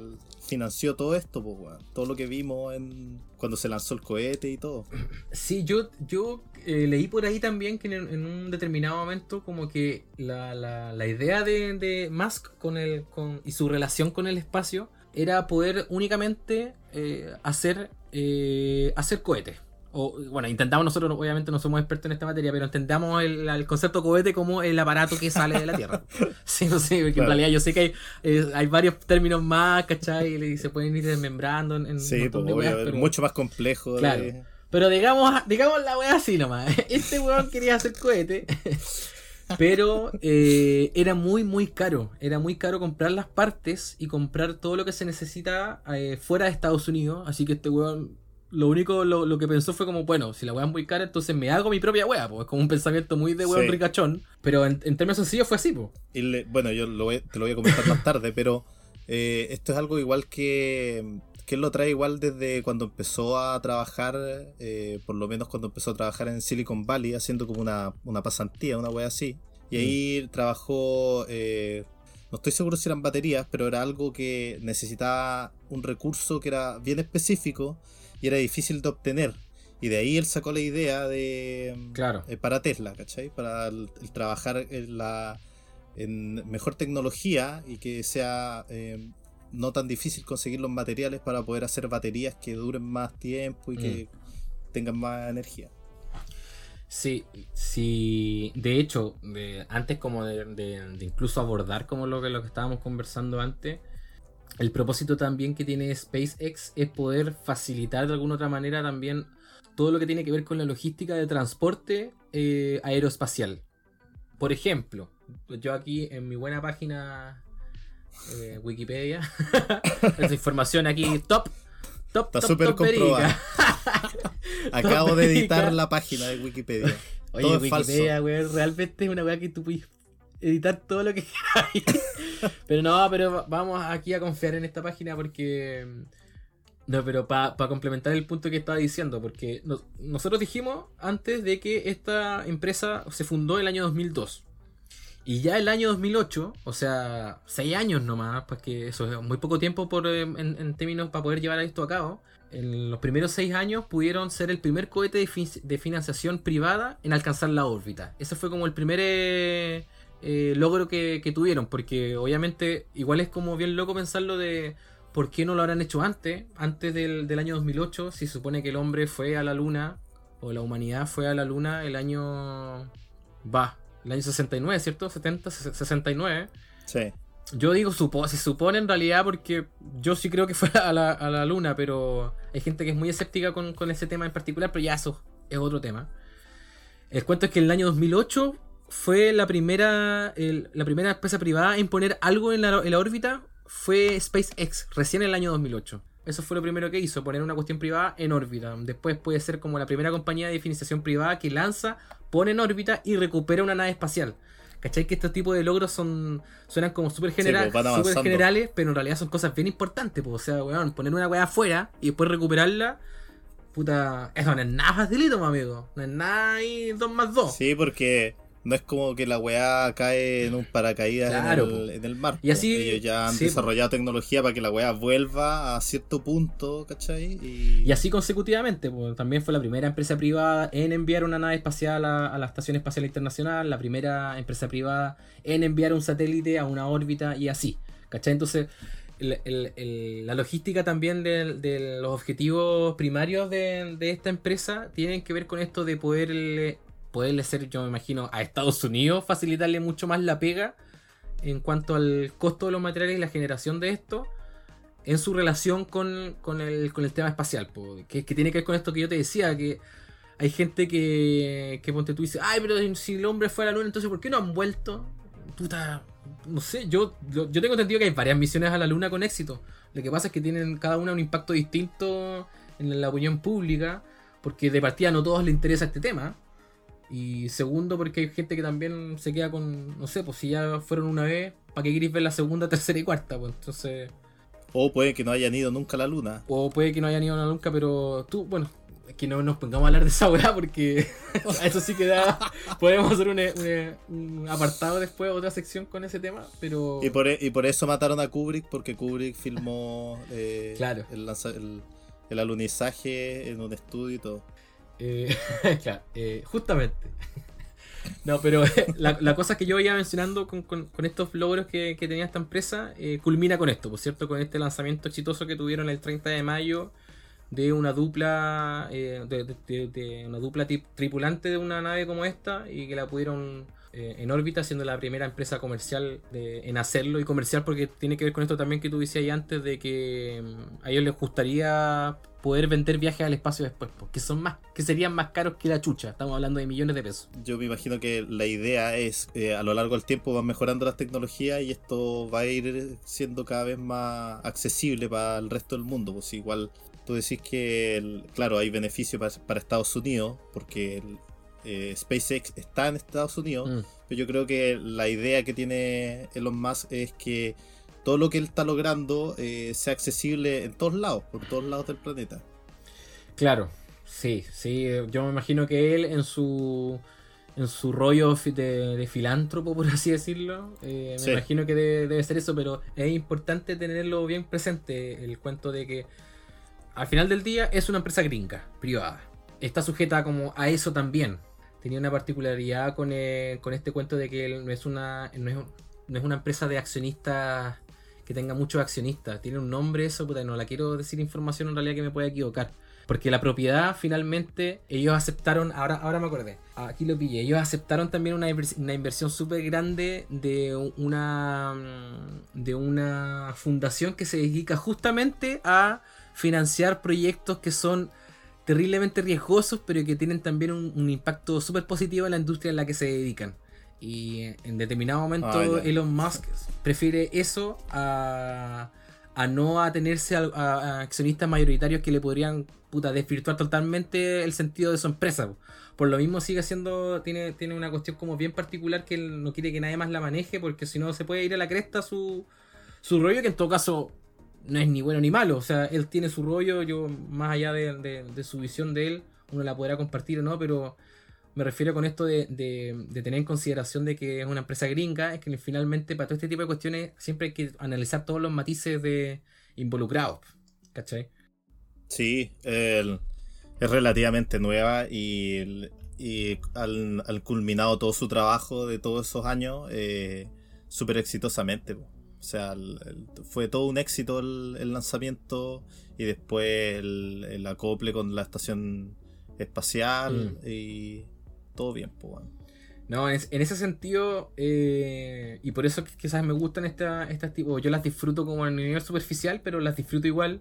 financió todo esto, pues, todo lo que vimos en, cuando se lanzó el cohete y todo. [clears throat] Sí, yo, yo eh, leí por ahí también que en, en un determinado momento como que la, la- la idea de, de Musk con el, con, y su relación con el espacio era poder únicamente eh, hacer, eh, hacer cohetes. O, bueno, intentamos nosotros, obviamente no somos expertos en esta materia, pero entendamos el, el concepto cohete como el aparato que sale de la Tierra. [laughs] Sí, no sé, porque Claro. en realidad yo sé que hay, eh, hay varios términos más, ¿cachai? Y se pueden ir desmembrando en, en Sí, pues, de weas, pero- mucho más complejo. de- Claro. pero digamos, digamos la wea así nomás. [laughs] Este weón quería hacer cohete. [laughs] Pero eh, era muy, muy caro. Era muy caro comprar las partes y comprar todo lo que se necesita eh, fuera de Estados Unidos. Así que este weón, lo único lo, lo que pensó fue como, bueno, si la wea es muy cara, entonces me hago mi propia wea. Pues es como un pensamiento muy de weón Sí. ricachón. Pero en, en términos sencillos fue así, pues. Bueno, yo lo voy- te lo voy a comentar más tarde, pero eh, esto es algo igual que, que él lo trae igual desde cuando empezó a trabajar, eh, por lo menos cuando empezó a trabajar en Silicon Valley, haciendo como una, una pasantía, una wea así. Y ahí trabajó, eh, no estoy seguro si eran baterías, pero era algo que necesitaba un recurso que era bien específico y era difícil de obtener. Y de ahí él sacó la idea de... Claro. eh, para Tesla, ¿cachai? Para el, el trabajar en la en mejor tecnología y que sea eh, no tan difícil conseguir los materiales para poder hacer baterías que duren más tiempo y que tengan más energía. Sí, sí. De hecho, de- antes como de, de- de incluso abordar como lo que, lo que estábamos conversando antes, el propósito también que tiene SpaceX es poder facilitar de alguna otra manera también todo lo que tiene que ver con la logística de transporte eh, aeroespacial. Por ejemplo, yo aquí en mi buena página eh, Wikipedia, [laughs] esa información aquí top, top, Está top, súper top. [laughs] Acabo de editar la página de Wikipedia. Oye, Todo es falso. Wikipedia, weón, realmente es una weá que tú puedes editar todo lo que [laughs] quieras. [laughs] pero no, pero vamos aquí a confiar en esta página porque. No, pero para complementar el punto que estaba diciendo, porque nos- nosotros dijimos antes de que esta empresa se fundó el año 2002. Y ya el año 2008, o sea, 6 años nomás, porque eso es muy poco tiempo por, eh, en, términos para poder llevar esto a cabo. En los primeros 6 años pudieron ser el primer cohete de financiación privada en alcanzar la órbita. Ese fue como el primer eh, eh, logro que, que tuvieron, porque obviamente igual es como bien loco pensarlo de por qué no lo habrán hecho antes, antes del, del año 2008, si se supone que el hombre fue a la luna, o la humanidad fue a la luna el año... Va, el año 69, ¿cierto? 70, 69. Sí. Yo digo, supo- se supone en realidad porque yo sí creo que fue a la, a la luna, pero hay gente que es muy escéptica con, con ese tema en particular, pero ya eso es otro tema. El cuento es que en el año 2008 fue la primera, el- la primera empresa privada en poner algo en la, en la órbita, fue SpaceX, recién en el año 2008. Eso fue lo primero que hizo, poner una cuestión privada en órbita. Después puede ser como la primera compañía de financiación privada que lanza, pone en órbita y recupera una nave espacial. ¿Cachai? Que estos tipos de logros son suenan como súper general, pues, súper avanzando. generales, pero en realidad son cosas bien importantes. pues, O sea, weón, poner una weá afuera y después recuperarla, puta, eso no es nada facilito, mi amigo. No es nada ahí 2 más 2. Sí, porque no es como que la weá cae en un paracaídas Claro, en, el, en el mar. Y así- Ellos ya han sí, desarrollado tecnología para que la weá vuelva a cierto punto, ¿cachai? Y, Y así consecutivamente, pues, también fue la primera empresa privada en enviar una nave espacial a, a la Estación Espacial Internacional, la primera empresa privada en enviar un satélite a una órbita y así. ¿Cachai? Entonces, el- el- el- la logística también de, de los objetivos primarios de, de esta empresa tienen que ver con esto de poderle, poderle ser, yo me imagino, a Estados Unidos, facilitarle mucho más la pega en cuanto al costo de los materiales y la generación de esto en su relación con, con el, con el tema espacial, po, que, tiene que ver con esto que yo te decía, que hay gente que, ponte tú dice, ay, pero si el hombre fue a la luna, entonces ¿por qué no han vuelto? puta, no sé, yo, yo, tengo entendido que hay varias misiones a la luna con éxito. Lo que pasa es que tienen cada una un impacto distinto en la opinión pública, porque de partida no todos les interesa este tema. Y segundo, porque hay gente que también se queda con, no sé, pues si ya fueron una vez, ¿para qué queréis ver la segunda, [laughs] tercera y cuarta? Pues entonces, O puede que no hayan ido nunca a la luna. o puede que no hayan ido a nunca, pero tú, bueno, es que no nos pongamos a hablar de esa weá porque [laughs] a eso sí que da. [laughs] Podemos hacer un, un- un apartado después, otra sección con ese tema, pero. Y por, y por eso mataron a Kubrick, porque Kubrick filmó eh, Claro. el, el- el alunizaje en un estudio y todo. Eh, [laughs] eh, justamente. [laughs] No, pero la, la cosa que yo iba mencionando con, estos logros que, tenía esta empresa eh, culmina con esto, por cierto, con este lanzamiento exitoso que tuvieron el 30 de mayo de una dupla eh, de, una dupla tripulante de una nave como esta y que la pudieron eh, en órbita siendo la primera empresa comercial de- en hacerlo y comercial porque tiene que ver con esto también que tú decías ahí antes de que mm, a ellos les gustaría poder vender viajes al espacio después porque son más que serían más caros que la chucha estamos hablando de millones de pesos Yo me imagino que la idea es, eh, a lo largo del tiempo van mejorando las tecnologías y esto va a ir siendo cada vez más accesible para el resto del mundo. Pues igual tú decís que, el- claro, hay beneficio para, para Estados Unidos, porque el, eh, SpaceX está en Estados Unidos, Mm. pero yo creo que la idea que tiene Elon Musk es que todo lo que él está logrando eh, sea accesible en todos lados, por todos lados del planeta. Claro, sí, sí. Yo me imagino que él en su en su rollo de, de filántropo, por así decirlo, eh, me Sí. imagino que debe, debe ser eso, pero es importante tenerlo bien presente el cuento de que al final del día es una empresa gringa, privada. Está sujeta como a eso también. Tenía una particularidad con, eh, con este cuento de que él no es una no es, no es una empresa de accionistas que tenga muchos accionistas. Tiene un nombre eso, puta, no la quiero decir información en realidad que me pueda equivocar. Porque la propiedad finalmente ellos aceptaron, ahora, ahora me acordé, aquí lo pillé, ellos aceptaron también una, una inversión súper grande de una, mm, de una fundación que se dedica justamente a financiar proyectos que son terriblemente riesgosos pero que tienen también un, un impacto súper positivo en la industria en la que se dedican. Y en determinado momento Ah. Elon Musk prefiere eso a, a no atenerse a, a- accionistas mayoritarios que le podrían puta, desvirtuar totalmente el sentido de su empresa. po. Por lo mismo sigue siendo, tiene, tiene una cuestión como bien particular que él no quiere que nadie más la maneje porque si no se puede ir a la cresta su, su rollo que en todo caso no es ni bueno ni malo. O sea, él tiene su rollo, yo más allá de, de- de su visión de él, uno la podrá compartir o no, pero me refiero con esto de, de- de tener en consideración de que es una empresa gringa, es que finalmente para todo este tipo de cuestiones siempre hay que analizar todos los matices de involucrados. ¿Cachai? Sí, el- es relativamente nueva y, y al, al culminado todo su trabajo de todos esos años eh, súper exitosamente. po. O sea, el- el- fue todo un éxito el, lanzamiento y después el, el acople con la estación espacial y todo bien. bueno. No, en, es- en ese sentido, eh, y por eso quizás me gustan esta- estas tipos, yo las disfruto como en el nivel superficial, pero las disfruto igual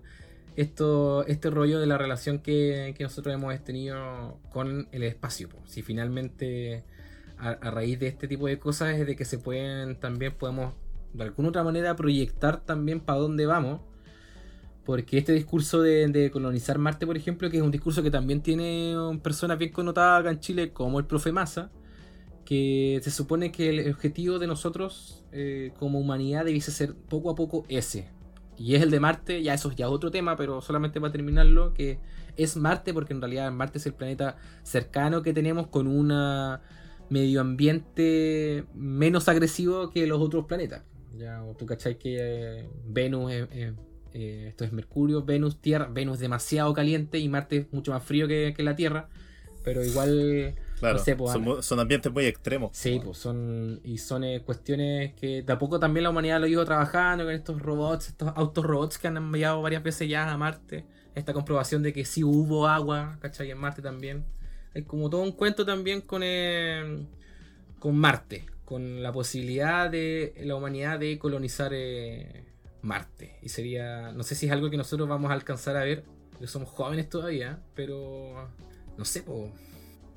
esto, este rollo de la relación que, que nosotros hemos tenido con el espacio. Si finalmente a, a raíz de este tipo de cosas es de que se pueden también podemos de alguna otra manera proyectar también para dónde vamos. Porque este discurso de, colonizar Marte, por ejemplo, que es un discurso que también tiene um, personas bien connotadas acá en Chile, como el profe Massa, que se supone que el objetivo de nosotros eh, como humanidad debiese ser poco a poco ese. Y es el de Marte, ya eso es ya otro tema, pero solamente para terminarlo, que es Marte, porque en realidad Marte es el planeta cercano que tenemos con un medio ambiente menos agresivo que los otros planetas. Ya, tú cachai que eh, Venus es, es- eh, esto es Mercurio, Venus, Tierra, Venus es demasiado caliente y Marte es mucho más frío que, que la Tierra, pero igual Claro, No sé, po, son, son ambientes muy extremos. Sí, pues son. Y son eh, cuestiones que tampoco también la humanidad lo ido trabajando con estos robots, estos autos robots que han enviado varias veces ya a Marte. Esta comprobación de que sí hubo agua, ¿cachai? En Marte también. Hay como todo un cuento también con, eh, con Marte, con la posibilidad de la humanidad de colonizar eh, Marte. Y sería. No sé si es algo que nosotros vamos a alcanzar a ver, porque somos jóvenes todavía, pero. No sé, pues.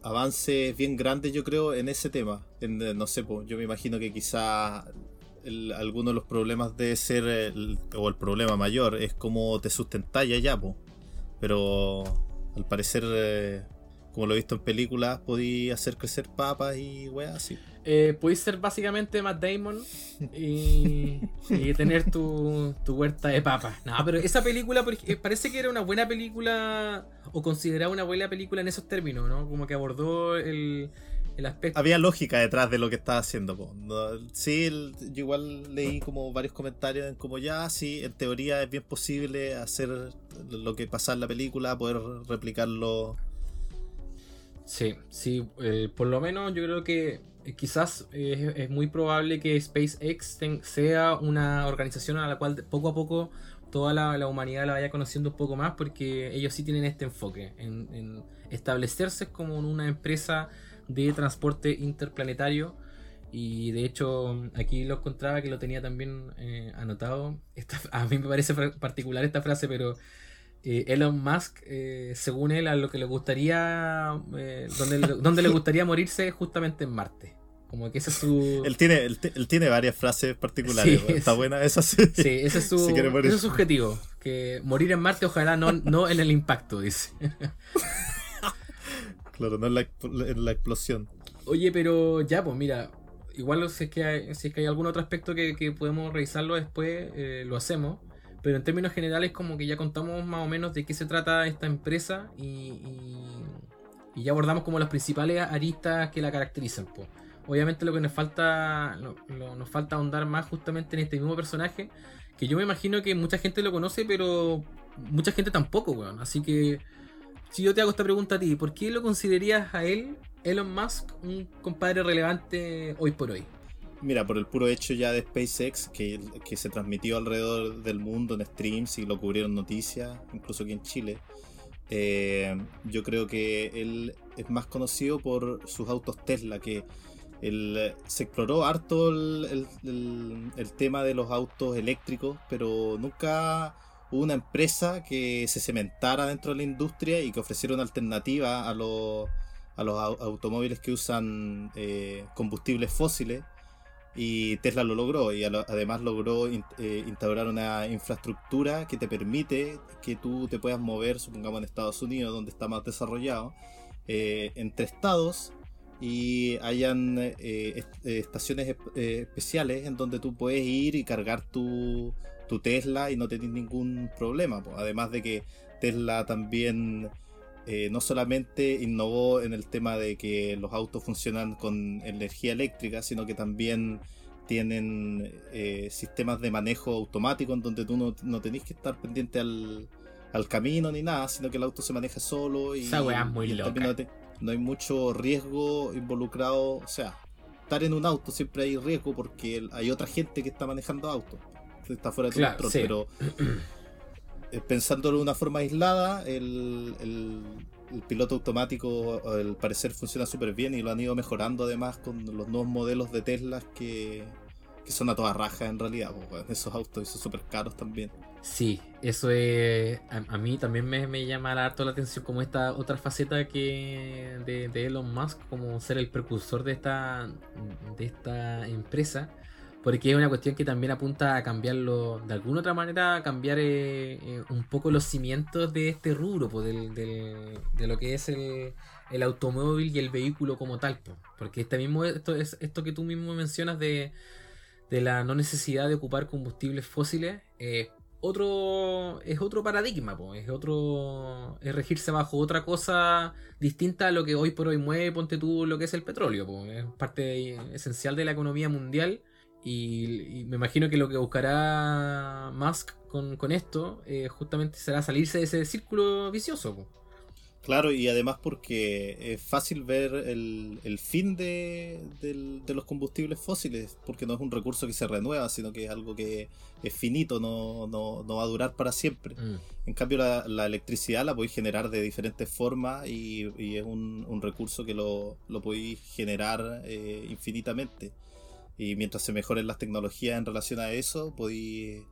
avances bien grandes, yo creo, en ese tema. En, eh, no sé, po, yo me imagino que quizá el- alguno de los problemas debe ser, o el problema mayor, es cómo te sustentáis allá, po. Pero al parecer, eh, como lo he visto en películas, podí hacer crecer papas y weas así. Eh, podéis ser básicamente Matt Damon y, y tener tu, tu huerta de papas. No, pero esa película por eh, parece que era una buena película o consideraba una buena película en esos términos, ¿no? Como que abordó el, el aspecto... Había lógica detrás de lo que estaba haciendo. po. Sí, el- yo igual leí como varios comentarios en como ya, sí, en teoría es bien posible hacer lo que pasa en la película, poder replicarlo. Sí, sí, eh, por lo menos yo creo que quizás eh, es muy probable que SpaceX sea una organización a la cual poco a poco toda la, humanidad la vaya conociendo un poco más porque ellos sí tienen este enfoque en, establecerse como una empresa de transporte interplanetario y de hecho aquí lo encontraba que lo tenía también eh, anotado. Esta- [laughs] a mí me parece particular esta frase, pero eh, Elon Musk, eh, según él, a lo que le gustaría, eh, donde, le- donde le gustaría [laughs] morirse es justamente en Marte. Como que ese es su... Él tiene, él, tiene varias frases particulares. Sí. Está buena esa sí. Sí, ese es su, [laughs] Si ese es su objetivo. Que morir en Marte, ojalá no, no en el impacto, dice. [laughs] Claro, no en la, en la explosión. Oye, pero ya, pues mira, igual si es que hay, si es que hay algún otro aspecto que, que podemos revisarlo después, eh, lo hacemos. Pero en términos generales, como que ya contamos más o menos de qué se trata esta empresa y, ya abordamos como las principales aristas que la caracterizan. po. Obviamente lo que nos falta, lo- nos falta ahondar más justamente en este mismo personaje, que yo me imagino que mucha gente lo conoce, pero mucha gente tampoco, weón. Así que si yo te hago esta pregunta a ti, ¿por qué lo considerarías a él, Elon Musk, un compadre relevante hoy por hoy? Mira, por el puro hecho ya de SpaceX, que, que se transmitió alrededor del mundo en streams y lo cubrieron noticias, incluso aquí en Chile, eh, yo creo que él es más conocido por sus autos Tesla, que él, se exploró harto el, el- el- el tema de los autos eléctricos, pero nunca hubo una empresa que se cementara dentro de la industria y que ofreciera una alternativa a los, a los au- automóviles que usan eh, combustibles fósiles y Tesla lo logró y además logró eh, instaurar una infraestructura que te permite que tú te puedas mover, supongamos en Estados Unidos, donde está más desarrollado, eh, entre estados y hayan eh, est- estaciones esp- especiales en donde tú puedes ir y cargar tu, tu Tesla y no tener ningún problema. Además de que Tesla también eh, no solamente innovó en el tema de que los autos funcionan con energía eléctrica, sino que también tienen eh, sistemas de manejo automático en donde tú no, no tenés que estar pendiente al, al camino ni nada, sino que el auto se maneja solo y, Esa weá es muy loca. no hay mucho riesgo involucrado, o sea, estar en un auto siempre hay riesgo porque hay otra gente que está manejando auto, está fuera de tu Claro, control, sí. pero [clears throat] pensándolo de una forma aislada, el, piloto automático al parecer funciona súper bien y lo han ido mejorando además con los nuevos modelos de Tesla que, son a toda raja en realidad, weón. esos autos son súper caros también. Sí, eso es. A, a mí también me, me llama harto la atención como esta otra faceta que de, Elon Musk, como ser el precursor de esta empresa. Porque es una cuestión que también apunta a cambiarlo, de alguna otra manera, a cambiar eh, eh, un poco los cimientos de este rubro, po, del- de lo que es el, el automóvil y el vehículo como tal. po. Porque este mismo, esto, es, esto que tú mismo mencionas de, de la no necesidad de ocupar combustibles fósiles, eh, otro es otro paradigma, po, es otro es regirse bajo otra cosa distinta a lo que hoy por hoy mueve, ponte tú lo que es el petróleo, po, es parte esencial de la economía mundial y, y me imagino que lo que buscará Musk con, con esto eh, justamente será salirse de ese círculo vicioso. po. Claro, y además porque es fácil ver el, el fin de, del- de los combustibles fósiles, porque no es un recurso que se renueva, sino que es algo que es finito, no, no, no va a durar para siempre. Mm. En cambio, la, la electricidad la podéis generar de diferentes formas y, y es un, un recurso que lo, lo podéis generar eh, infinitamente. Y mientras se mejoren las tecnologías en relación a eso, podéis,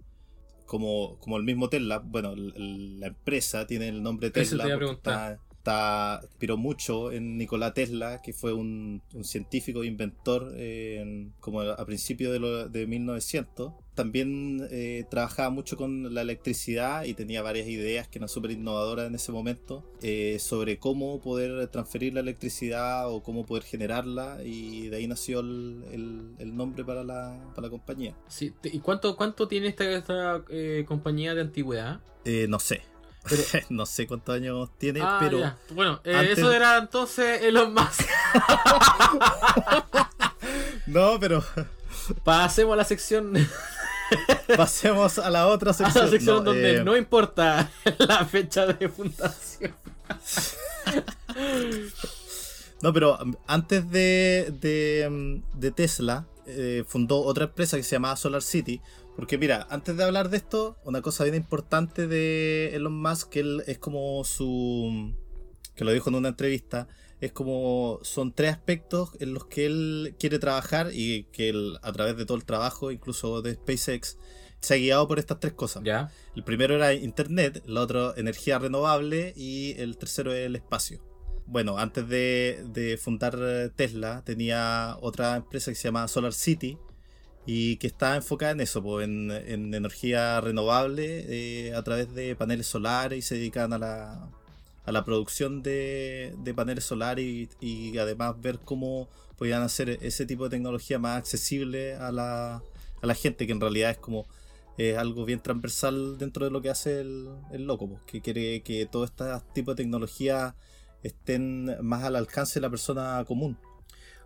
como, como el mismo Tesla, bueno, la empresa tiene el nombre te Tesla iba a porque preguntar. está, está, inspiró mucho en Nikola Tesla, que fue un, un científico inventor eh, en- como a principios de, lo- de 1900. También eh, trabajaba mucho con la electricidad y tenía varias ideas que eran súper innovadoras en ese momento eh, sobre cómo poder transferir la electricidad o cómo poder generarla y de ahí nació el, el- el nombre para la, para la compañía. Sí, ¿Y cuánto, cuánto tiene esta, esta, eh, compañía de antigüedad? No sé. Pero- [laughs] no sé cuántos años tiene, Ah, pero ya. Bueno, eh, antes- eso era entonces Elon Musk. [laughs] no, pero [laughs] Pasemos a la sección, pasemos a la otra a sección. la sección No, donde eh, no importa la fecha de fundación. No, pero antes de, de, de Tesla, eh, fundó otra empresa que se llamaba Solar City. Porque mira, antes de hablar de esto, una cosa bien importante de Elon Musk, que él es como su... que lo dijo en una entrevista, es como son tres aspectos en los que él quiere trabajar y que él, a través de todo el trabajo, incluso de SpaceX, se ha guiado por estas tres cosas. Ya. El primero era Internet, el otro energía renovable y el tercero es el espacio. Bueno, antes de, de fundar eh, Tesla tenía otra empresa que se llama Solar City y que está enfocada en eso, pues, en, en energía renovable eh, a través de paneles solares y se dedican a la, a la producción de, paneles solares y, además ver cómo podían hacer ese tipo de tecnología más accesible a la, a la gente, que en realidad es como es algo bien transversal dentro de lo que hace el, el loco, pues, que quiere que todo este tipo de tecnología estén más al alcance de la persona común.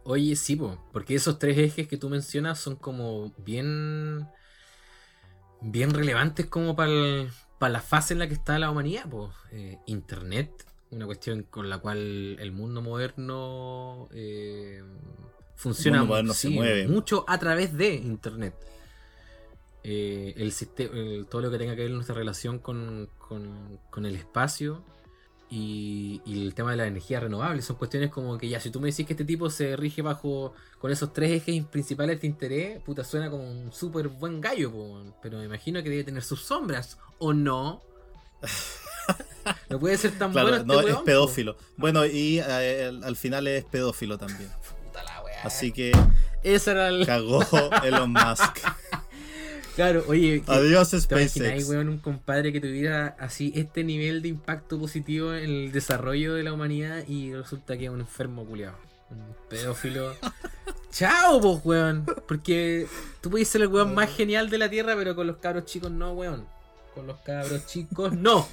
Oye, sí, po, porque esos tres ejes que tú mencionas son como bien. bien relevantes como para la fase en la que está la humanidad, po. Eh, Internet, una cuestión con la cual el mundo moderno eh, funciona mundo moderno se sí, mueve. mucho a través de Internet. Eh, el todo lo que tenga que ver nuestra relación con, con- con el espacio y, y el tema de la energía renovable. Son cuestiones como que ya, si tú me decís que este tipo se rige bajo con esos tres ejes principales de interés, puta, suena como un súper buen gallo, po, pero me imagino que debe tener sus sombras, ¿o no? [laughs] no puede ser tan Claro, bueno este no, es po. pedófilo. Bueno, y eh, al, al final es pedófilo también. Puta la wea. Así que Ese era el... cagó [laughs] Elon Musk. Claro, oye, Adiós ¿Te imagináis, SpaceX. weón, un compadre que tuviera así este nivel de impacto positivo en el desarrollo de la humanidad y resulta que es un enfermo culiado? Un pedófilo. [laughs] ¡Chao, pues, weón! Porque tú puedes ser el weón más genial de la tierra, pero con los cabros chicos no, weón. Con los cabros chicos no.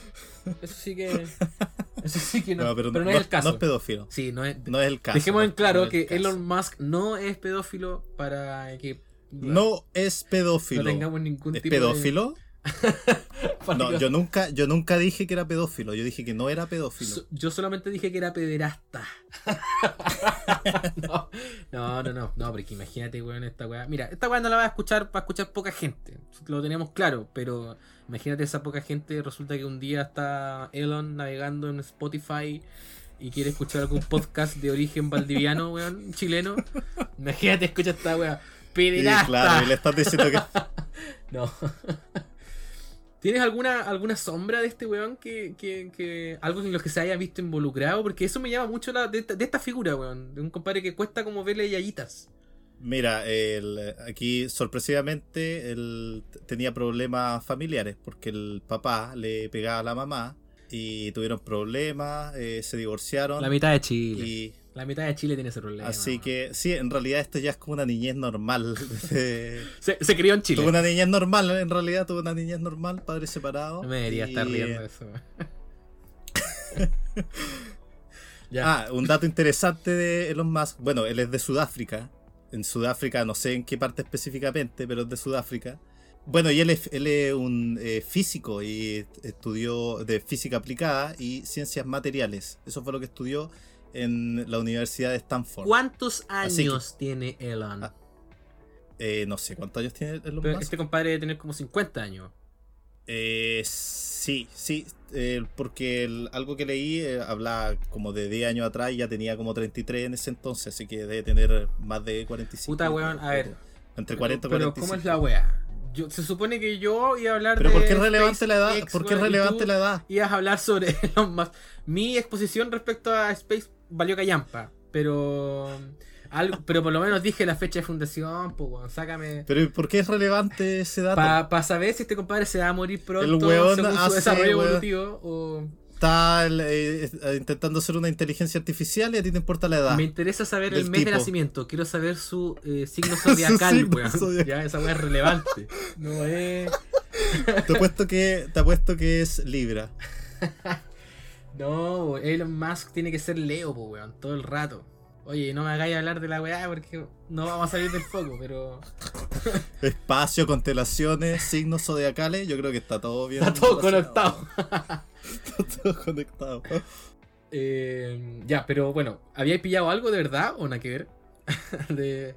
Eso sí que. Eso sí que no. No, pero, pero no, no, es el caso. no es pedófilo. sí, no es. No es el caso. Dejemos en claro que caso. Elon Musk no es pedófilo para que. No es pedófilo. no tengamos ningún ¿Es tipo de- pedófilo? [laughs] No, yo nunca, yo nunca dije que era pedófilo. Yo dije que no era pedófilo. So- yo solamente dije que era pederasta. [laughs] no, no, no, no, no, porque imagínate, weón, esta weá. Mira, esta weá no la va a escuchar, va a escuchar poca gente. Lo tenemos claro, pero imagínate esa poca gente. Resulta que un día está Elon navegando en Spotify y quiere escuchar algún podcast de origen valdiviano, weón, chileno. Imagínate, escucha esta weá. Claro, y le estás diciendo que [laughs] No. [laughs] ¿Tienes alguna, alguna sombra de este weón que, que, que- algo en lo que se haya visto involucrado? Porque eso me llama mucho la, de, esta, de esta figura, weón. De un compadre que cuesta como verle yayitas. Mira, el- aquí sorpresivamente él tenía problemas familiares porque el papá le pegaba a la mamá y tuvieron problemas, eh, se divorciaron La mitad de Chile. y La mitad de Chile tiene ese problema. así que sí, en realidad esto ya es como una niñez normal. [laughs] Se, se crió en Chile. tuve una niñez normal, en realidad tuve una niñez normal, padre separado. No me debería estar riendo de eso. [laughs] ya. Ah, un dato interesante de Elon Musk. Bueno, él es de Sudáfrica. En Sudáfrica, no sé en qué parte específicamente, pero es de Sudáfrica. Bueno, y él es, él es un eh, físico y estudió de física aplicada y ciencias materiales. Eso fue lo que estudió en la Universidad de Stanford. ¿Cuántos que- años tiene Elon? Ah, Eh, no sé, ¿cuántos años tiene Elon Pero Musk? este compadre debe tener como 50 años. Eh, sí, sí, eh, porque el- algo que leí eh, hablaba como de 10 años atrás y ya tenía como 33 en ese entonces, así que debe tener más de 45. Puta, weón, a ver. Entre 40 y pero, 45. ¿cómo es la wea? yo, se supone que yo iba a hablar Pero de. ¿por qué es relevante la edad? ¿Por qué es relevante la edad? Ibas a hablar sobre [laughs] Elon Musk. Mi exposición respecto a Space valió callampa, pero. Algo, pero por lo menos dije la fecha de fundación, pues, sácame. Pero ¿y ¿por qué es relevante ese dato? Para saber si este compadre se va a morir pronto El weón según su desarrollo weón. evolutivo o Está eh, eh, intentando ser una inteligencia artificial y a ti te importa la edad. me interesa saber el mes de nacimiento, quiero saber su eh, signo [laughs] zodiacal, signo weón. zodiacal. Ya, esa weá es relevante. No es. Te apuesto que, te apuesto que es Libra. [laughs] No, Elon Musk tiene que ser Leo, po, weón, todo el rato. Oye, no me hagáis hablar de la weá porque no vamos a salir del foco, pero. [laughs] Espacio, constelaciones, signos zodiacales, yo creo que está todo bien. Está todo relacionado. conectado. [laughs] Está todo conectado. Eh, ya, pero bueno, ¿habíais pillado algo de verdad o nada que ver? [laughs] de,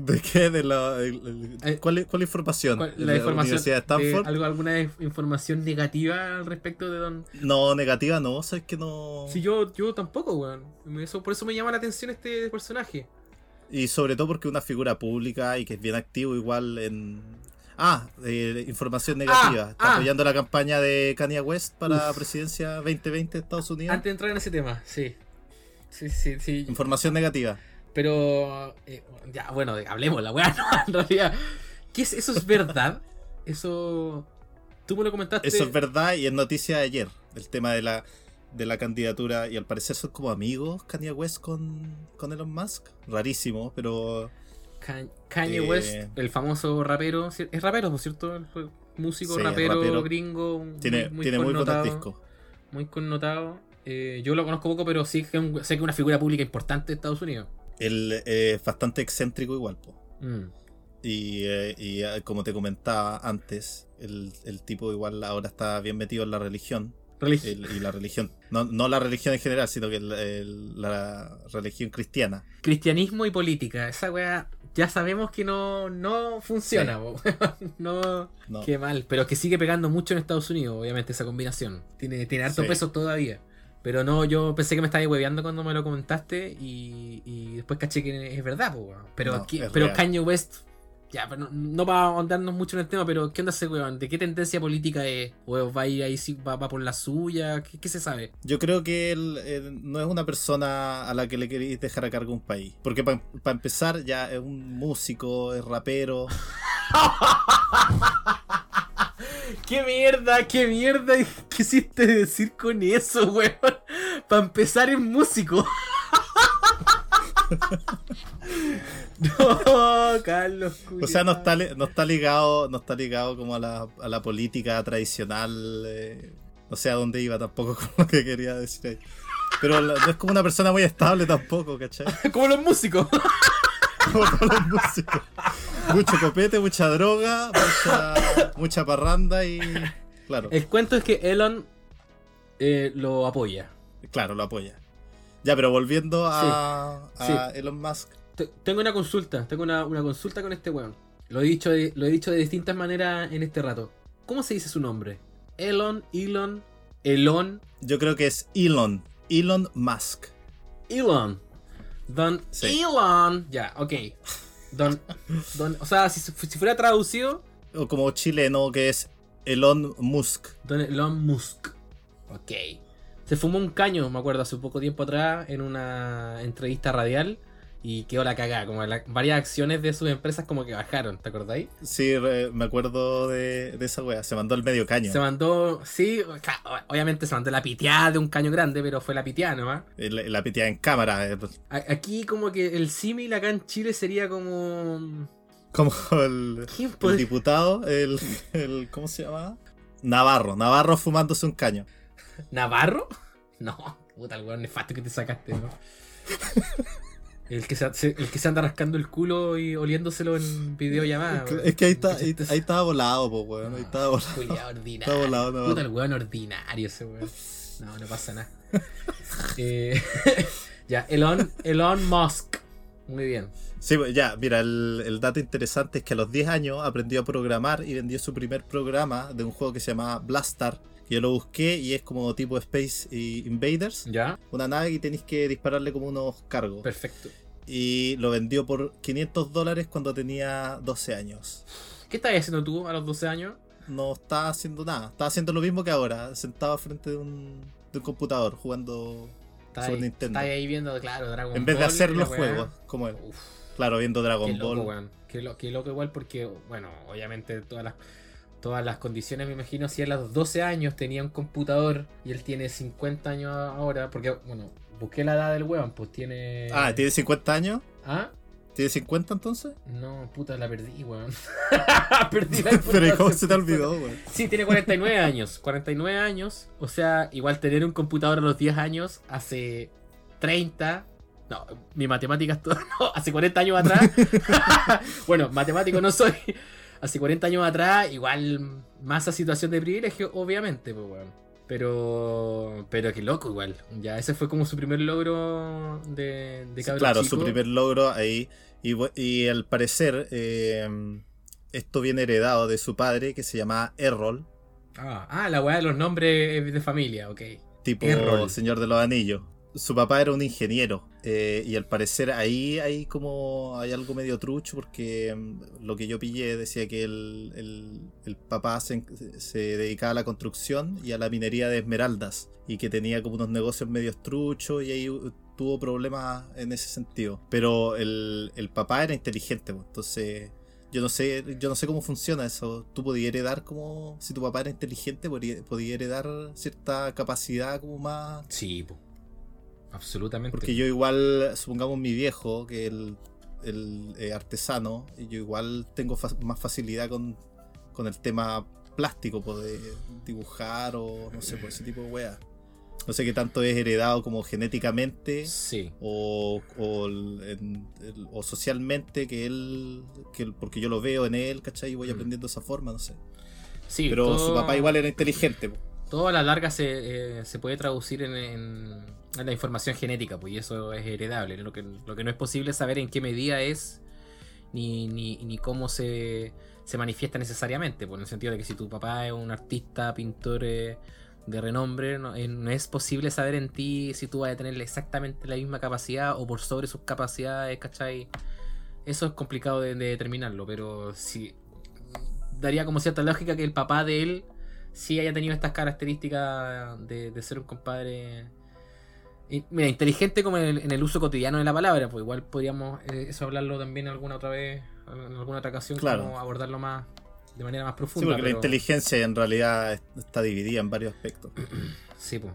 ¿De qué? ¿De la, el- el- Eh, ¿cuál, cuál información? cuál- ¿De la información Universidad de Stanford? algo, alguna inf- información negativa al respecto de Don. No, negativa no, sabes que no. Si yo, yo tampoco, weón. Eso, por eso me llama la atención este personaje. Y sobre todo porque es una figura pública y que es bien activo igual en... Ah, eh, información negativa. Está ah. apoyando la campaña de Kanye West para la Uf. presidencia 2020 de Estados Unidos. Antes de entrar en ese tema, sí. Sí, sí, sí. Información negativa. Pero. eh, ya, bueno, hablemos la weá, [laughs] no, en realidad. ¿Qué es, ¿Eso es verdad? Eso. Tú me lo comentaste. Eso es verdad y es noticia de ayer. El tema de la, de la candidatura. Y al parecer son como amigos Kanye West con, con Elon Musk. Rarísimo, pero... Ka- Kanye Eh, West, el famoso rapero. ¿cier- Es rapero, ¿no es cierto? El músico, Sí, rapero, rapero. gringo. Tiene muy, tiene muy connotado, discos. Muy connotado. Eh, yo lo conozco poco, pero sí que un- sé que es una figura pública importante de Estados Unidos. Él eh, es bastante excéntrico igual, po. Mm. Y, eh, y, eh, como te comentaba antes, el, el tipo igual ahora está bien metido en la religión. Religi- el- y la religión, no, no la religión en general, sino que el- la religión cristiana. Cristianismo y política. Esa weá ya sabemos que no, no funciona. [laughs] no. No. Qué mal. Pero que sigue pegando mucho en Estados Unidos, obviamente, esa combinación. Tiene, tiene harto Sí. peso todavía. Pero no, yo pensé que me estabas hueveando cuando me lo comentaste y, y después caché que es verdad, po, weón. Pero, No, ¿qué- es pero real. Kanye West, ya, pero no, no para ahondarnos mucho en el tema, pero ¿qué onda ese weón? ¿De qué tendencia política es? ¿O va a ir ahí, sí, va, va por la suya? ¿Qué, qué se sabe? Yo creo que él, no es una persona a la que le queréis dejar a cargo un país. Porque para empezar, ya es un músico, es rapero. [laughs] ¿Qué mierda? ¿Qué mierda [laughs] quisiste decir con eso, weón? Para empezar es músico. [laughs] no, Carlos. O sea, no culiao. está, no está ligado, no está ligado como a la, a la política tradicional. eh, no sé a dónde iba tampoco [laughs] con lo que quería decir ahí. Pero no es como una persona muy estable tampoco, ¿cachai? Como los músicos. Como los músicos. Mucho copete, mucha droga, mucha, mucha parranda y. Claro, El cuento es que Elon eh, lo apoya. claro, lo apoya. Ya, pero volviendo a, Sí, a Elon Musk. Te- Tengo una consulta, tengo una, una consulta con este weón. Lo he, dicho de, lo he dicho de distintas maneras en este rato. ¿Cómo se dice su nombre? Elon, Elon, Elon, Yo creo que es Elon. Elon Musk. Elon. Don Sí. Elon. Ya, ok. Don, don, o sea, si, si fuera traducido, O como chileno, que es Elon Musk. Don Elon Musk. Ok. Se fumó un caño, me acuerdo, hace poco tiempo atrás en una entrevista radial y quedó la cagada. Como la- varias acciones de sus empresas como que bajaron, ¿te acordáis? Sí, re- me acuerdo de, de esa wea. Se mandó el medio caño. Se mandó, sí, obviamente se mandó la piteada de un caño grande, pero fue la piteada nomás. El- La pitía en cámara. eh, A- Aquí como que el símil acá en Chile sería como... Como el, ¿Quién el diputado, el, el. ¿Cómo se llama? Navarro. Navarro fumándose un caño. ¿Navarro? No, puta el weón nefasto que te sacaste, ¿no? [laughs] El que, se, el que se anda rascando el culo y oliéndoselo en videollamada. weón. Es que ahí, está, ahí, ahí estaba volado, pues, weón. Ahí estaba volado. Culiao ordinario. Está volado, Navarro. Puta el weón ordinario ese weón. No, no pasa nada. [laughs] Eh, [laughs] ya, Elon, Elon Musk. Muy bien. Sí, pues, ya, mira, el, el dato interesante es que a los 10 años aprendió a programar y vendió su primer programa de un juego que se llamaba Blastar. Yo lo busqué y es como tipo Space Invaders. Ya, Una nave y tenéis que dispararle como unos cargos. perfecto. Y lo vendió por 500 dólares cuando tenía 12 años. ¿Qué estabas haciendo tú a los 12 años? No estaba haciendo nada. Estaba haciendo lo mismo que ahora, sentado frente de un, de un computador jugando Estás Super ahí, Nintendo. estás ahí viendo, claro, Dragon en vez de Ball hacer los juegos, como él. Uf, Claro, viendo qué Dragon loco, Ball. weón. Qué, lo- qué loco igual porque, bueno, obviamente todas las, todas las condiciones, me imagino, si él a los 12 años tenía un computador y él tiene 50 años ahora, porque, bueno, busqué la edad del weón, pues tiene... Ah, ¿tiene 50 años? ¿Ah? ¿Tiene 50 entonces? No, puta, la perdí, weón. [laughs] perdí la Pero ¿y ¿cómo se te olvidó, güey? Sí, tiene 49 años. 49 años. O sea, igual tener un computador a los 10 años hace 30. No, mi matemática es todo. [laughs] No, hace 40 años atrás. [laughs] bueno, matemático no soy. Hace 40 años atrás, igual más a situación de privilegio, obviamente, pues, weón. Pero, pero qué loco, igual. Ya, ese fue como su primer logro de, de cabro Claro, chico. su primer logro ahí. Y, y al parecer, eh, esto viene heredado de su padre, que se llama Errol, Ah, ah, la weá de los nombres de familia, ok. tipo Errol. Señor de los Anillos. Su papá era un ingeniero. eh, y al parecer ahí hay como hay algo medio trucho porque mm, lo que yo pillé decía que el, el- papá se, dedicaba a la construcción y a la minería de esmeraldas y que tenía como unos negocios medio truchos y ahí uh, tuvo problemas en ese sentido. Pero el, el papá era inteligente, pues, entonces yo no sé yo no sé cómo funciona eso. Tú podías heredar como si tu papá era inteligente podía- podías heredar cierta capacidad como más Sí. Absolutamente. porque yo igual, supongamos mi viejo, que el, el eh, artesano, y yo igual tengo fa- más facilidad con, con el tema plástico, pues, de dibujar o no sé, pues, ese tipo de weas. No sé qué tanto es heredado como genéticamente Sí. o, o, en- o socialmente, que él, que él- porque yo lo veo en él, ¿cachai? Y voy Mm. aprendiendo de esa forma, no sé. Sí, Pero todo- su papá igual era inteligente. Todo a la larga se, eh, se puede traducir en la información genética, pues, y eso es heredable. Lo que, lo que no es posible saber en qué medida es ni, ni, ni cómo se, se manifiesta necesariamente, pues, en el sentido de que si tu papá es un artista, pintor eh, de renombre, no, eh, no es posible saber en ti si tú vas a tener exactamente la misma capacidad o por sobre sus capacidades, ¿cachai? Eso es complicado de, de determinarlo, pero sí daría como cierta lógica que el papá de él sí haya tenido estas características de, de ser un compadre y, mira, inteligente como en el, en el uso cotidiano de la palabra, pues igual podríamos eh, eso hablarlo también alguna otra vez, en alguna otra ocasión, Claro. como abordarlo más de manera más Sí, profunda. porque la inteligencia en realidad es- está dividida en varios aspectos. [clears throat] Sí, pues.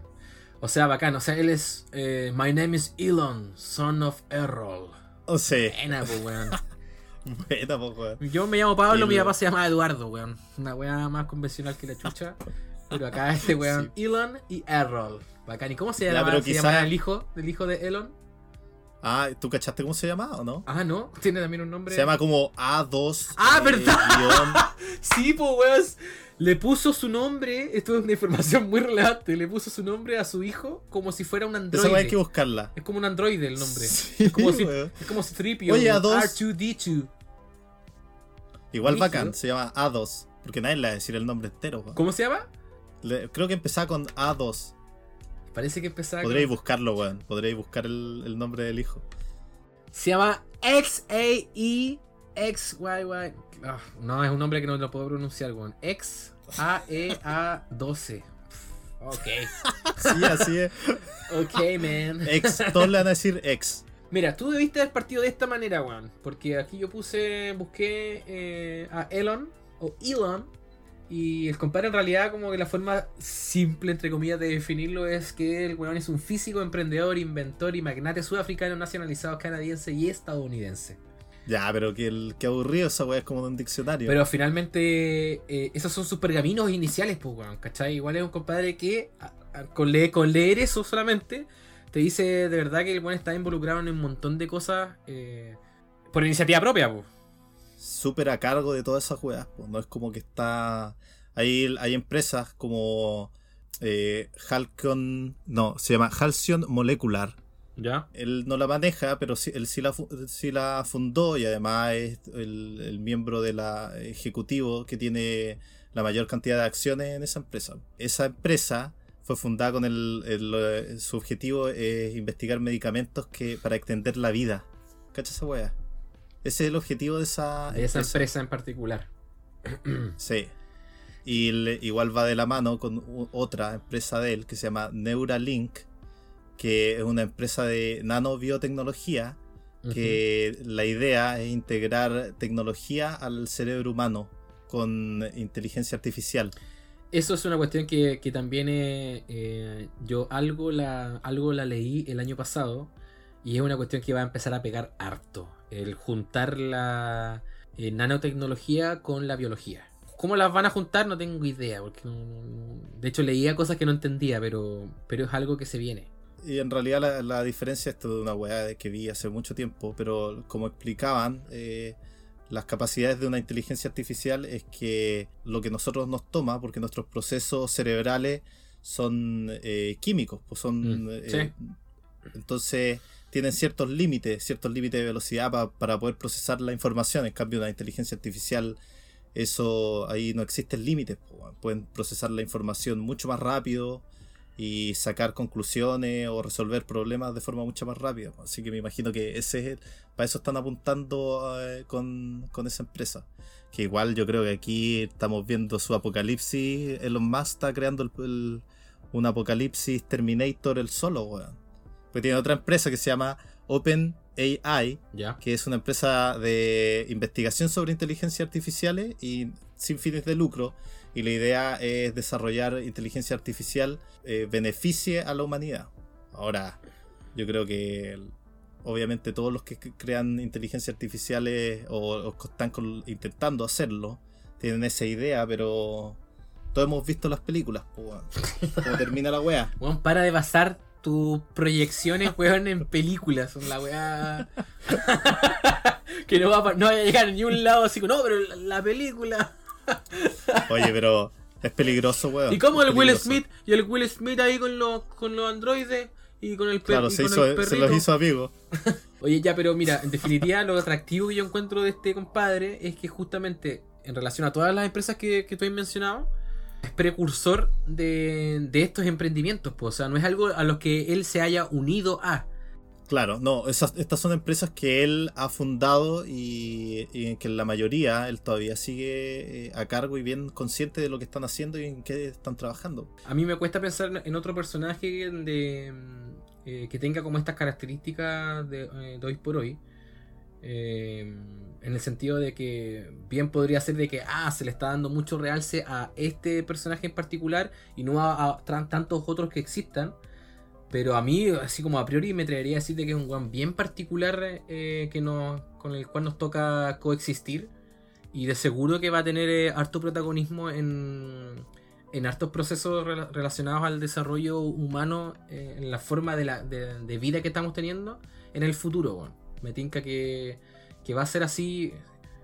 O sea, bacán, o sea, él es eh, My name is Elon, son of Errol. O sea, Buena, pues, weón. [laughs] buena, pues, weón. Yo me llamo Pablo, Y mi papá se llama Eduardo, weón. Una weá más convencional que la chucha. Pero acá este [laughs] weón, Elon y Errol. Bacán. ¿Y cómo se Ya, llama, pero se quizá- llama el hijo del hijo de Elon? Ah, ¿tú cachaste cómo se llama o no? Ah, no, [laughs] tiene también un nombre. Se llama como A2. Ah, eh, ¿verdad? [laughs] Sí, pues weón. Le puso su nombre, esto es una información muy relevante, le puso su nombre a su hijo como si fuera un Esa androide. hay que buscarla. Es como un androide el nombre. [laughs] Sí, Es como si, weón. es como Oye, A2. R2D2. Igual bacán, se llama A2. Porque nadie le va a decir el nombre entero. weón. ¿Cómo se llama? Le- creo que empezaba con A2. Parece que empezaba con- Podréis buscarlo, weón. Podréis buscar el, el nombre del hijo. Se llama E X-A-E-X-Y-Y. Ah, no, es un nombre que no lo puedo pronunciar, weón. E X-A-E-A-12. Ok. [laughs] Sí, así es. Ok, man. Ex. Todos le van a decir ex. Mira, tú debiste haber partido de esta manera, weón. Porque aquí yo puse, busqué eh, a Elon o Elon. Y el compadre en realidad como que la forma simple, entre comillas, de definirlo es que el weón es un físico, emprendedor, inventor y magnate sudafricano nacionalizado canadiense y estadounidense. Ya, pero que, el, que aburrido esa weá es como de un diccionario. Pero finalmente, eh, esos son sus pergaminos iniciales, pues, weón, ¿cachai? Igual es un compadre que, a- a- con, leer, con leer eso solamente, te dice de verdad que el weón está involucrado en un montón de cosas eh, por iniciativa propia, pues. Súper a cargo de todas esas weas. pues, No es como que está. Hay, hay empresas como eh, Halcyon. No, se llama Halcyon Molecular. ¿Ya? Él no la maneja, pero sí, él sí la, sí la fundó y además es el, el miembro de la ejecutivo que tiene la mayor cantidad de acciones en esa empresa. Esa empresa fue fundada con el, el, eh, su objetivo es investigar medicamentos que para extender la vida. ¿Cachai esa wea? Ese es el objetivo de esa, De esa empresa en particular. [clears throat] Sí. Y le- igual va de la mano con otra empresa de él que se llama Neuralink, que es una empresa de nanobiotecnología, que la idea es integrar tecnología al cerebro humano con inteligencia artificial. Eso es una cuestión que, que también eh, eh, yo algo la, algo la leí el año pasado y es una cuestión que va a empezar a pegar harto. El juntar la eh, nanotecnología con la biología. ¿Cómo las van a juntar? No tengo idea. Porque de hecho leía cosas que no entendía, pero, pero es algo que se viene. Y en realidad la, la diferencia, esto de una weá que vi hace mucho tiempo, pero como explicaban, eh, las capacidades de una inteligencia artificial es que lo que nosotros nos toma, porque nuestros procesos cerebrales son eh, químicos, pues son... Mm, eh, Entonces tienen ciertos límites, ciertos límites de velocidad pa- para poder procesar la información. En cambio, una inteligencia artificial, eso ahí no existen límites. Pueden procesar la información mucho más rápido y sacar conclusiones o resolver problemas de forma mucho más rápida. Así que me imagino que ese es para eso están apuntando eh, con, con esa empresa. Que igual yo creo que aquí estamos viendo su apocalipsis. Elon Musk está creando el- un apocalipsis Terminator el solo. Porque tiene otra empresa que se llama OpenAI, ¿Ya? que es una empresa de investigación sobre inteligencia artificiales y sin fines de lucro. Y la idea es desarrollar inteligencia artificial eh, beneficie a la humanidad. Ahora, yo creo que obviamente todos los que crean inteligencia artificiales o, están con- intentando hacerlo tienen esa idea, pero todos hemos visto las películas, termina la wea. [laughs] Weón, para de basar tus proyecciones, weón, en películas. Son la weá. [laughs] que no va, a, no va a llegar a ni un lado así como, no, pero la, la película. [laughs] Oye, pero es peligroso, weón. ¿Y cómo es el Will. Smith? Y el Will Smith ahí con los, con los androides y con el, Claro, y se, con hizo, el se perrito. los hizo amigos. [laughs] Oye, ya, pero mira, en definitiva, lo atractivo que yo encuentro de este compadre es que justamente en relación a todas las empresas que, que tú has mencionado, es precursor de, de estos emprendimientos. Pues, o sea, no es algo a los que él se haya unido a. Claro, no, esas, estas son empresas que él ha fundado y, y en que la mayoría él todavía sigue eh, a cargo y bien consciente de lo que están haciendo y en qué están trabajando. A mí me cuesta pensar en otro personaje de, eh, que tenga como estas características de, eh, de hoy por hoy. Eh, en el sentido de que bien podría ser de que ah, se le está dando mucho realce a este personaje en particular y no a, tantos otros que existan. Pero a mí, así como a priori, me atrevería a decir de que es un guan bien particular eh, que nos, con el cual nos toca coexistir. Y de seguro que va a tener eh, harto protagonismo en, en hartos procesos rela- relacionados al desarrollo humano, eh, en la forma de, la, de, vida que estamos teniendo en el futuro. weón. Me tinca que, que va a ser así.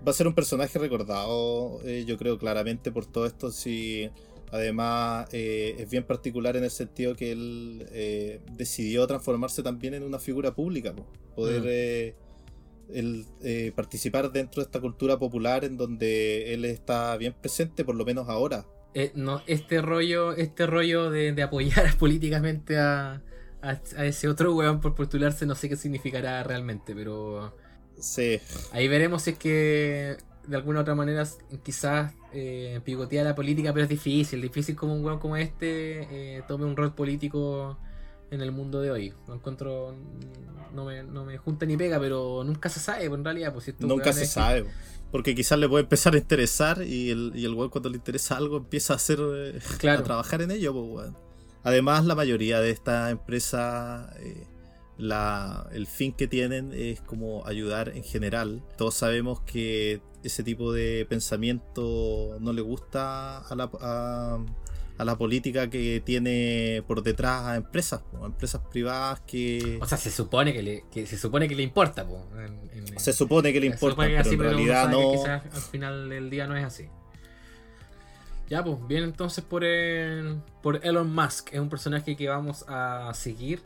Va a ser un personaje recordado, eh, yo creo claramente por todo esto. Si además eh, es bien particular en el sentido que él eh, decidió transformarse también en una figura pública, po. poder Mm. el, participar dentro de esta cultura popular en donde él está bien presente, por lo menos ahora. no, este rollo, este rollo de, de apoyar [laughs] políticamente a, a, a ese otro weón por postularse, no sé qué significará realmente, pero Sí, ahí veremos si es que de alguna u otra manera quizás eh, picotea la política, pero es difícil, difícil como un weón como este eh, tome un rol político en el mundo de hoy. No encuentro, no me, no me junta ni pega, pero nunca se sabe, en realidad, pues si nunca se sabe. Porque quizás le puede empezar a interesar y el, y el weón cuando le interesa algo empieza a hacer eh, [laughs] Claro. a trabajar en ello, pues, weón. Además, la mayoría de estas empresas, eh, la, el fin que tienen es como ayudar en general. Todos sabemos que ese tipo de pensamiento no le gusta a la, a, a la política que tiene por detrás a empresas, po, a empresas privadas que O sea, se supone que le, que se supone que le importa, po, en- en- se supone que le importa, pero así, en pero realidad no. quizás al final del día no es así. Ya, pues, bien entonces por, el- por Elon Musk. Es un personaje que vamos a seguir.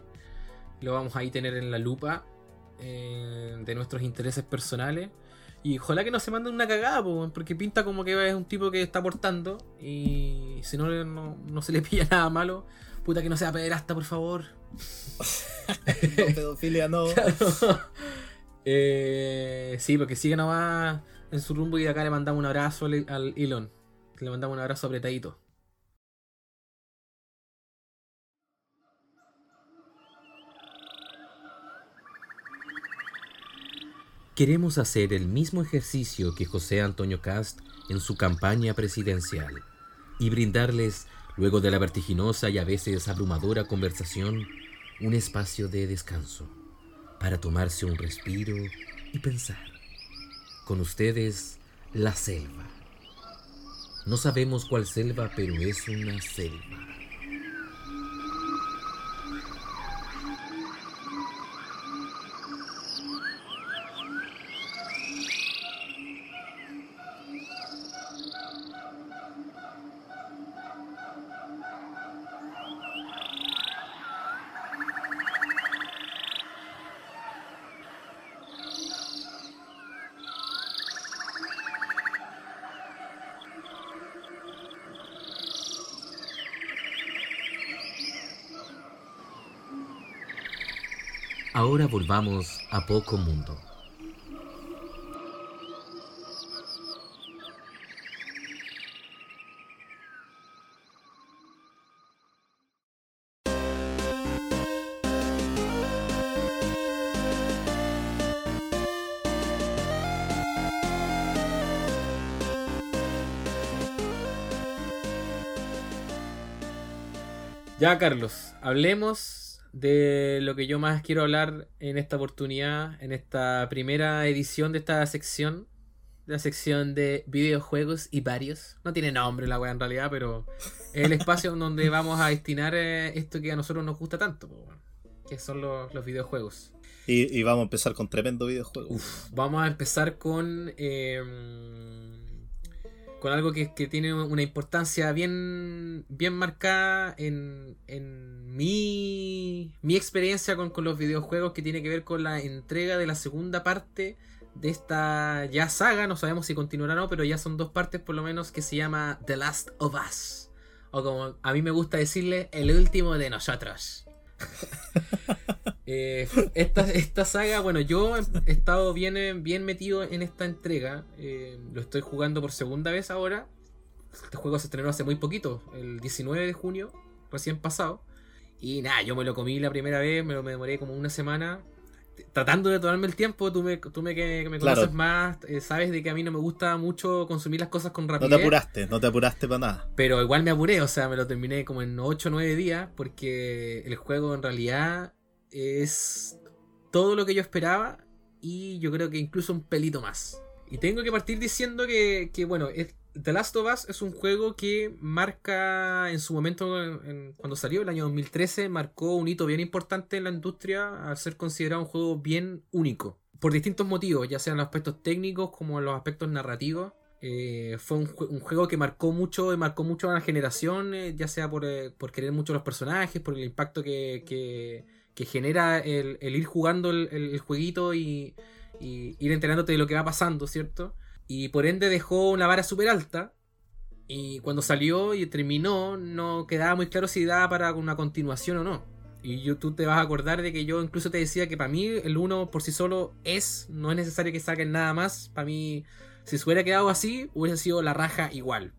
Lo vamos a ahí tener en la lupa eh, de nuestros intereses personales. Y ojalá que no se manden una cagada, po, porque pinta como que es un tipo que está aportando. Y si no, no, no se le [laughs] pilla nada malo, puta que no sea pederasta, por favor. [laughs] No, pedofilia no. [laughs] Eh, sí, porque sigue nomás en su rumbo y de acá le mandamos un abrazo al, al Elon. Le mandamos un abrazo apretadito. Queremos hacer el mismo ejercicio que José Antonio Cast en su campaña presidencial y brindarles, luego de la vertiginosa y a veces abrumadora conversación, un espacio de descanso para tomarse un respiro y pensar. Con ustedes, la selva. No sabemos cuál selva, pero es una selva. Ahora volvamos a Poco Mundo. Ya, Carlos, hablemos de lo que yo más quiero hablar en esta oportunidad, en esta primera edición de esta sección. La sección de videojuegos y varios. No tiene nombre la weá en realidad, pero es el espacio donde vamos a destinar eh, esto que a nosotros nos gusta tanto, que son los, los videojuegos. Y, y vamos a empezar con tremendo videojuego. Uf, vamos a empezar con. eh, con algo que, que tiene una importancia bien, bien marcada en, en mi, mi experiencia con, con los videojuegos, que tiene que ver con la entrega de la segunda parte de esta ya saga. No sabemos si continuará o no, pero ya son dos partes por lo menos que se llama The Last of Us. O como a mí me gusta decirle, el último de nosotros. [laughs] Eh, [laughs] esta, esta saga, bueno, yo he estado bien, bien metido en esta entrega. eh, lo estoy jugando por segunda vez ahora. Este juego se estrenó hace muy poquito, el 19 de junio, recién pasado. Y nada, yo me lo comí la primera vez, me lo me demoré como una semana. Tratando de tomarme el tiempo, tú me, tú me, que, que me Claro. conoces más, eh, sabes de que a mí no me gusta mucho consumir las cosas con No rapidez. te apuraste, no te apuraste para nada. Pero igual me apuré, o sea, me lo terminé como en 8 o 9 días, porque el juego en realidad es todo lo que yo esperaba y yo creo que incluso un pelito más. Y tengo que partir diciendo que, que, bueno, The Last of Us es un juego que marca en su momento, en- cuando salió, el año 2013, marcó un hito bien importante en la industria al ser considerado un juego bien único. Por distintos motivos, ya sean los aspectos técnicos como los aspectos narrativos. Eh, fue un, un juego que marcó mucho, marcó mucho a la generación, eh, ya sea por, eh, por querer mucho los personajes, por el impacto que, que- que genera el, ir jugando el, jueguito y, y ir enterándote de lo que va pasando, ¿cierto? Y por ende dejó una vara súper alta. Y cuando salió y terminó, no quedaba muy claro si daba para una continuación o no. Y yo, tú te vas a acordar de que yo incluso te decía que para mí el 1 por sí solo es, no es necesario que saquen nada más. Para mí, si se hubiera quedado así, hubiese sido la raja igual.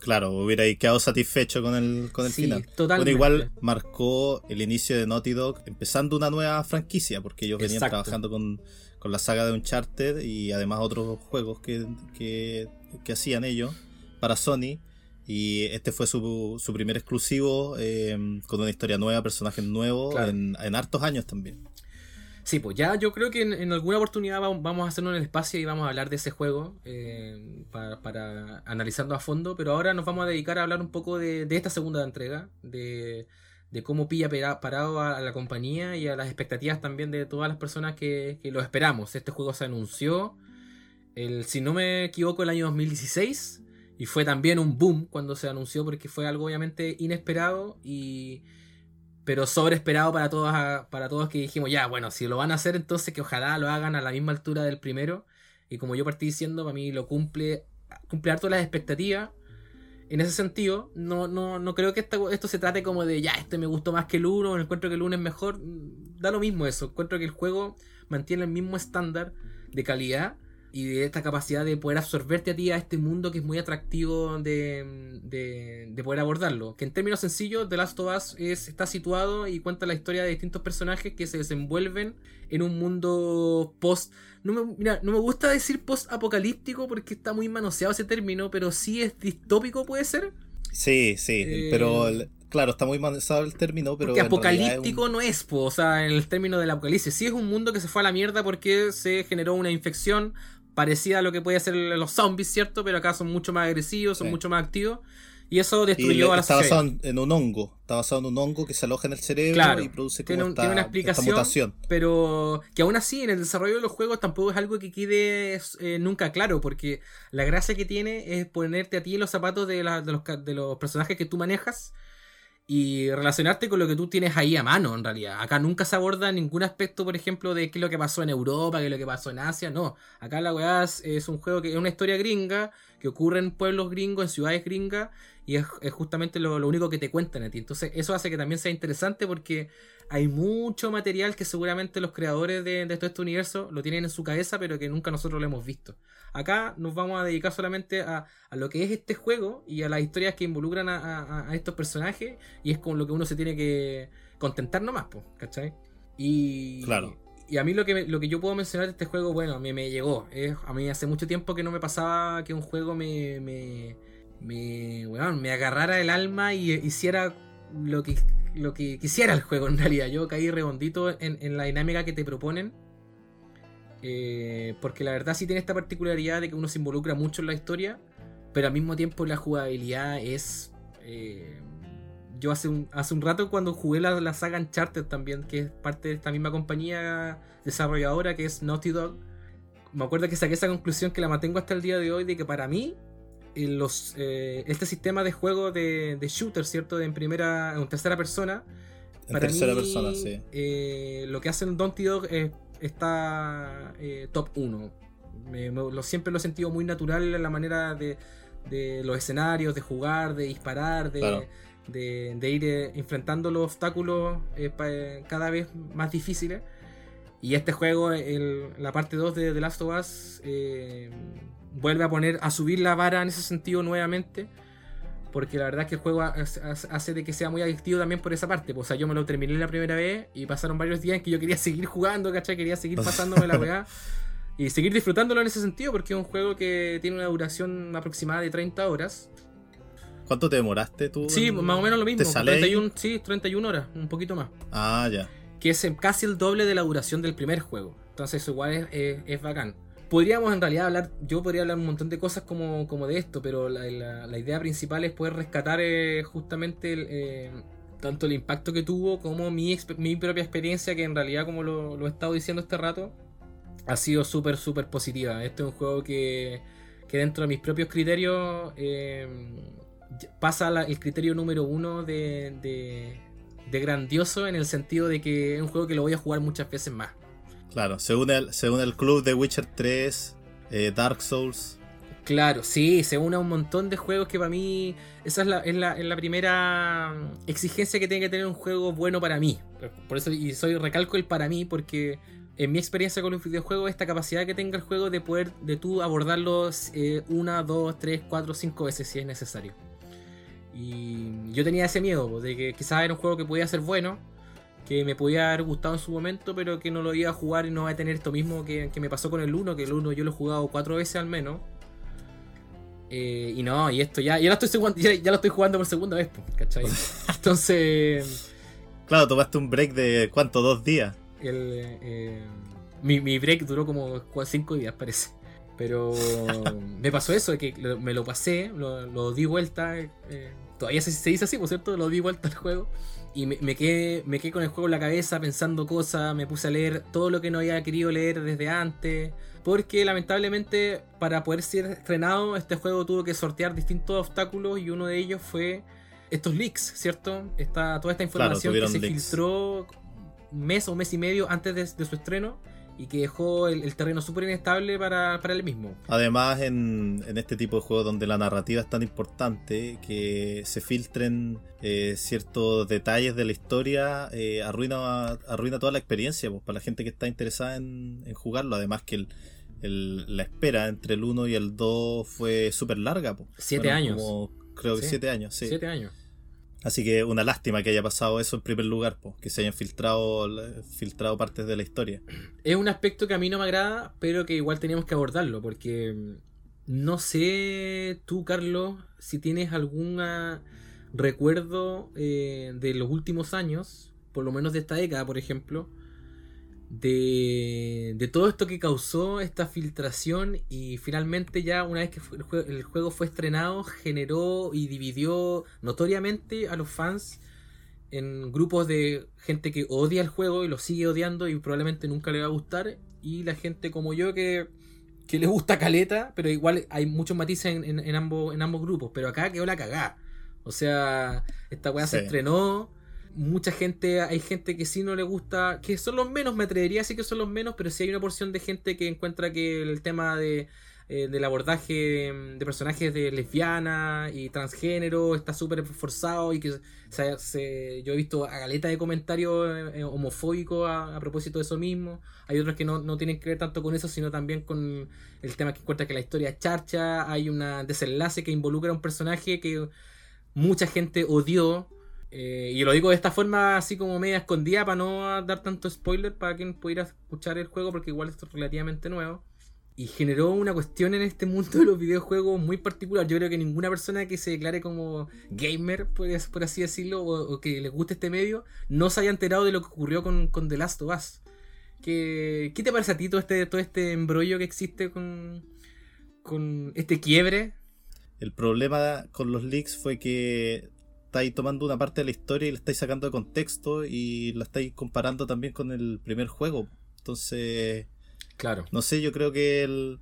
Claro, hubiera quedado satisfecho con el, con el Sí, final. totalmente. Bueno, igual marcó el inicio de Naughty Dog empezando una nueva franquicia, porque ellos venían trabajando con, con la saga de Uncharted y además otros juegos que, que, que hacían ellos para Sony. Y este fue su, su primer exclusivo eh, con una historia nueva, personajes nuevos, Claro. en, en hartos años también. Sí, pues ya yo creo que en, en alguna oportunidad va- vamos a hacerlo en el espacio y vamos a hablar de ese juego eh, para, para analizarlo a fondo, pero ahora nos vamos a dedicar a hablar un poco de, de esta segunda entrega, de, de cómo pilla parado a, a la compañía y a las expectativas también de todas las personas que, que lo esperamos. Este juego se anunció, el, si no me equivoco, el año 2016 y fue también un boom cuando se anunció porque fue algo obviamente inesperado y pero sobreesperado para todos para todos que dijimos ya bueno si lo van a hacer entonces que ojalá lo hagan a la misma altura del primero. Y como yo partí diciendo para mí lo cumple cumple harto las expectativas. En ese sentido no, no, no creo que esto, esto se trate como de ya este me gustó más que el 1 encuentro que el 1 es mejor. Da lo mismo eso encuentro que el juego mantiene el mismo estándar de calidad y de esta capacidad de poder absorberte a ti a este mundo que es muy atractivo de, de, de poder abordarlo. Que en términos sencillos, The Last of Us es, está situado y cuenta la historia de distintos personajes que se desenvuelven en un mundo post. No me, mira, no me gusta decir post apocalíptico porque está muy manoseado ese término, pero sí es distópico, puede ser. Sí, sí, Eh, pero claro, está muy manejado el término, pero Porque es un- apocalíptico no es, po, o sea, en el término del apocalipsis. Sí es un mundo que se fue a la mierda porque se generó una infección parecida a lo que puede ser los zombies, ¿cierto? Pero acá son mucho más agresivos, son Sí. mucho más activos. Y eso destruyó a la está sociedad. basado en, un hongo, está basado en un hongo que se aloja en el cerebro Claro, y produce como tiene, un- esta, tiene una esta explicación, mutación. pero que aún así en el desarrollo de los juegos tampoco es algo que quede eh, nunca claro, porque la gracia que tiene es ponerte a ti en los zapatos de, la- de los, de los personajes que tú manejas y relacionarte con lo que tú tienes ahí a mano, en realidad. Acá nunca se aborda ningún aspecto, por ejemplo, de qué es lo que pasó en Europa, qué es lo que pasó en Asia, no. Acá la weá es, un juego que es una historia gringa, que ocurre en pueblos gringos, en ciudades gringas, y es, es justamente lo, lo único que te cuentan a ti. Entonces, eso hace que también sea interesante porque hay mucho material que seguramente los creadores de, de todo este universo lo tienen en su cabeza, pero que nunca nosotros lo hemos visto. Acá nos vamos a dedicar solamente a, a lo que es este juego y a las historias que involucran a, a- a estos personajes, y es con lo que uno se tiene que contentar nomás, po, ¿cachai? Y, Claro. y a mí lo que, me- lo que yo puedo mencionar de este juego, bueno, me, me llegó. Es, a mí hace mucho tiempo que no me pasaba que un juego me, me, me, weón, me agarrara el alma y hiciera lo que, lo que quisiera el juego en realidad. Yo caí redondito en, la dinámica que te proponen. Eh, porque la verdad sí tiene esta particularidad de que uno se involucra mucho en la historia, pero al mismo tiempo la jugabilidad es... eh, yo hace un, hace un rato cuando jugué la, la saga Uncharted también, que es parte de esta misma compañía desarrolladora que es Naughty Dog, me acuerdo que saqué esa conclusión que la mantengo hasta el día de hoy, de que para mí los, eh, este sistema de juego de, de shooter, ¿cierto? En primera, en tercera persona, En para tercera mí, persona, sí. eh, lo que hacen Naughty Dog es- está eh, top 1. Me- me- lo, siempre lo he sentido muy natural en la manera de, de los escenarios, de jugar, de disparar, de, Claro. de, de ir eh, enfrentando los obstáculos eh, eh, cada vez más difíciles. Y este juego, el- la parte 2 de The Last of Us, eh, vuelve a poner, a subir la vara en ese sentido nuevamente. Porque la verdad es que el juego hace de que sea muy adictivo también por esa parte. O sea, yo me lo terminé la primera vez y pasaron varios días en que yo quería seguir jugando, ¿cachai? Quería seguir pasándome la [laughs] weá. Y seguir disfrutándolo en ese sentido, porque es un juego que tiene una duración aproximada de 30 horas. ¿Cuánto te demoraste tú? Sí, en- más o menos lo mismo. ¿Te sale ahí? 31, sí, 31 horas, un poquito más. Ah, ya. que es casi el doble de la duración del primer juego. Entonces igual es, es- es bacán. Podríamos en realidad hablar, yo podría hablar un montón de cosas como, como de esto, pero la, idea principal es poder rescatar eh, justamente eh, tanto el impacto que tuvo como mi, mi propia experiencia, que en realidad como lo, he estado diciendo este rato, ha sido súper, súper positiva. Este es un juego que, que dentro de mis propios criterios eh, pasa la- el criterio número uno de, de grandioso en el sentido de que es un juego que lo voy a jugar muchas veces más. Claro, según el club de Witcher 3, eh, Dark Souls. Claro, sí, se une un montón de juegos que para mí esa es la, es la, es la primera exigencia que tiene que tener un juego bueno para mí. Por eso y soy recalco el para mí porque en mi experiencia con los videojuegos esta capacidad que tenga el juego de poder de tú abordarlos eh, una, dos, tres, cuatro, cinco veces si es necesario. Y yo tenía ese miedo pues, de que quizás era un juego que podía ser bueno, que me podía haber gustado en su momento, pero que no lo iba a jugar y no va a tener esto mismo que, que me pasó con el 1, que el 1 yo lo he jugado cuatro veces al menos. Eh, y no, y esto ya, ya, lo estoy, ya, ya lo estoy jugando por segunda vez, pues, ¿cachai? [laughs] Entonces, Claro, tomaste un break de ¿cuánto? ¿Dos días? el, eh, mi, mi break duró como 5 días, parece. Pero [laughs] me pasó eso, de que lo- me lo pasé, lo, lo di vuelta. eh, todavía se, se dice así, por cierto, lo di vuelta al juego. Y me, me quedé, me quedé con el juego en la cabeza pensando cosas, me puse a leer todo lo que no había querido leer desde antes. Porque lamentablemente para poder ser estrenado este juego tuvo que sortear distintos obstáculos y uno de ellos fue estos leaks, ¿cierto? Esta, toda esta Claro, información que se leaks. filtró un mes o mes y medio antes de, de su estreno y que dejó el, el terreno súper inestable para, para él mismo. Además, en, en este tipo de juegos donde la narrativa es tan importante, que se filtren eh, ciertos detalles de la historia, eh, arruina, arruina toda la experiencia pues, para la gente que está interesada en, en jugarlo. Además que el, el- la espera entre el 1 y el 2 fue súper larga. po. Siete años. como- creo que Sí. 7 años, sí. Siete años. Así que una lástima que haya pasado eso en primer lugar, po, que se hayan filtrado, filtrado partes de la historia. Es un aspecto que a mí no me agrada, pero que igual teníamos que abordarlo, porque mm, no sé tú, Carlos, si tienes algún ah, recuerdo eh, de los últimos años, por lo menos de esta década, por ejemplo, de, de todo esto que causó esta filtración y finalmente ya una vez que fue- el, jue- el juego fue estrenado generó y dividió notoriamente a los fans en grupos de gente que odia el juego y lo sigue odiando y probablemente nunca le va a gustar y la gente como yo que, que le gusta caleta pero igual hay muchos matices en, en- en ambos, en ambos grupos pero acá quedó la cagá o sea esta weá se estrenó mucha gente, hay gente que sí no le gusta, que son los menos, me atrevería a decir que son los menos, pero sí hay una porción de gente que encuentra que el tema de, eh, del abordaje mm, de personajes de lesbiana y transgénero está súper forzado y que se- yo he visto a galeta de comentarios eh, eh, homofóbicos a, propósito de eso mismo. Hay otros que no, no tienen que ver tanto con eso, sino también con el tema que encuentra que la historia charcha, hay un desenlace que involucra a un personaje que mucha gente odió. Eh, y lo digo de esta forma así como media escondida para no dar tanto spoiler para quien pudiera escuchar el juego porque igual es relativamente nuevo. Y generó una cuestión en este mundo de los videojuegos muy particular. Yo creo que ninguna persona que se declare como gamer, por, por así decirlo, o, que le guste este medio, no se haya enterado de lo que ocurrió con, con The Last of Us. ¿Qué, qué te parece a ti todo este, todo este embrollo que existe con, con este quiebre? El problema con los leaks fue que estáis tomando una parte de la historia y la estáis sacando de contexto y la estáis comparando también con el primer juego. Entonces, Claro. no sé, yo creo que el-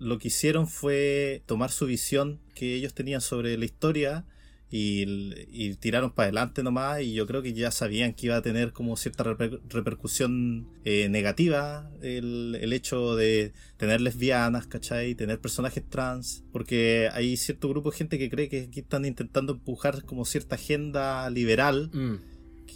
lo que hicieron fue tomar su visión que ellos tenían sobre la historia y, tiraron para adelante nomás y yo creo que ya sabían que iba a tener como cierta reper- repercusión eh, negativa el, el hecho de tener lesbianas, ¿cachai? Tener personajes trans, porque hay cierto grupo de gente que cree que aquí están intentando empujar como cierta agenda liberal Mm.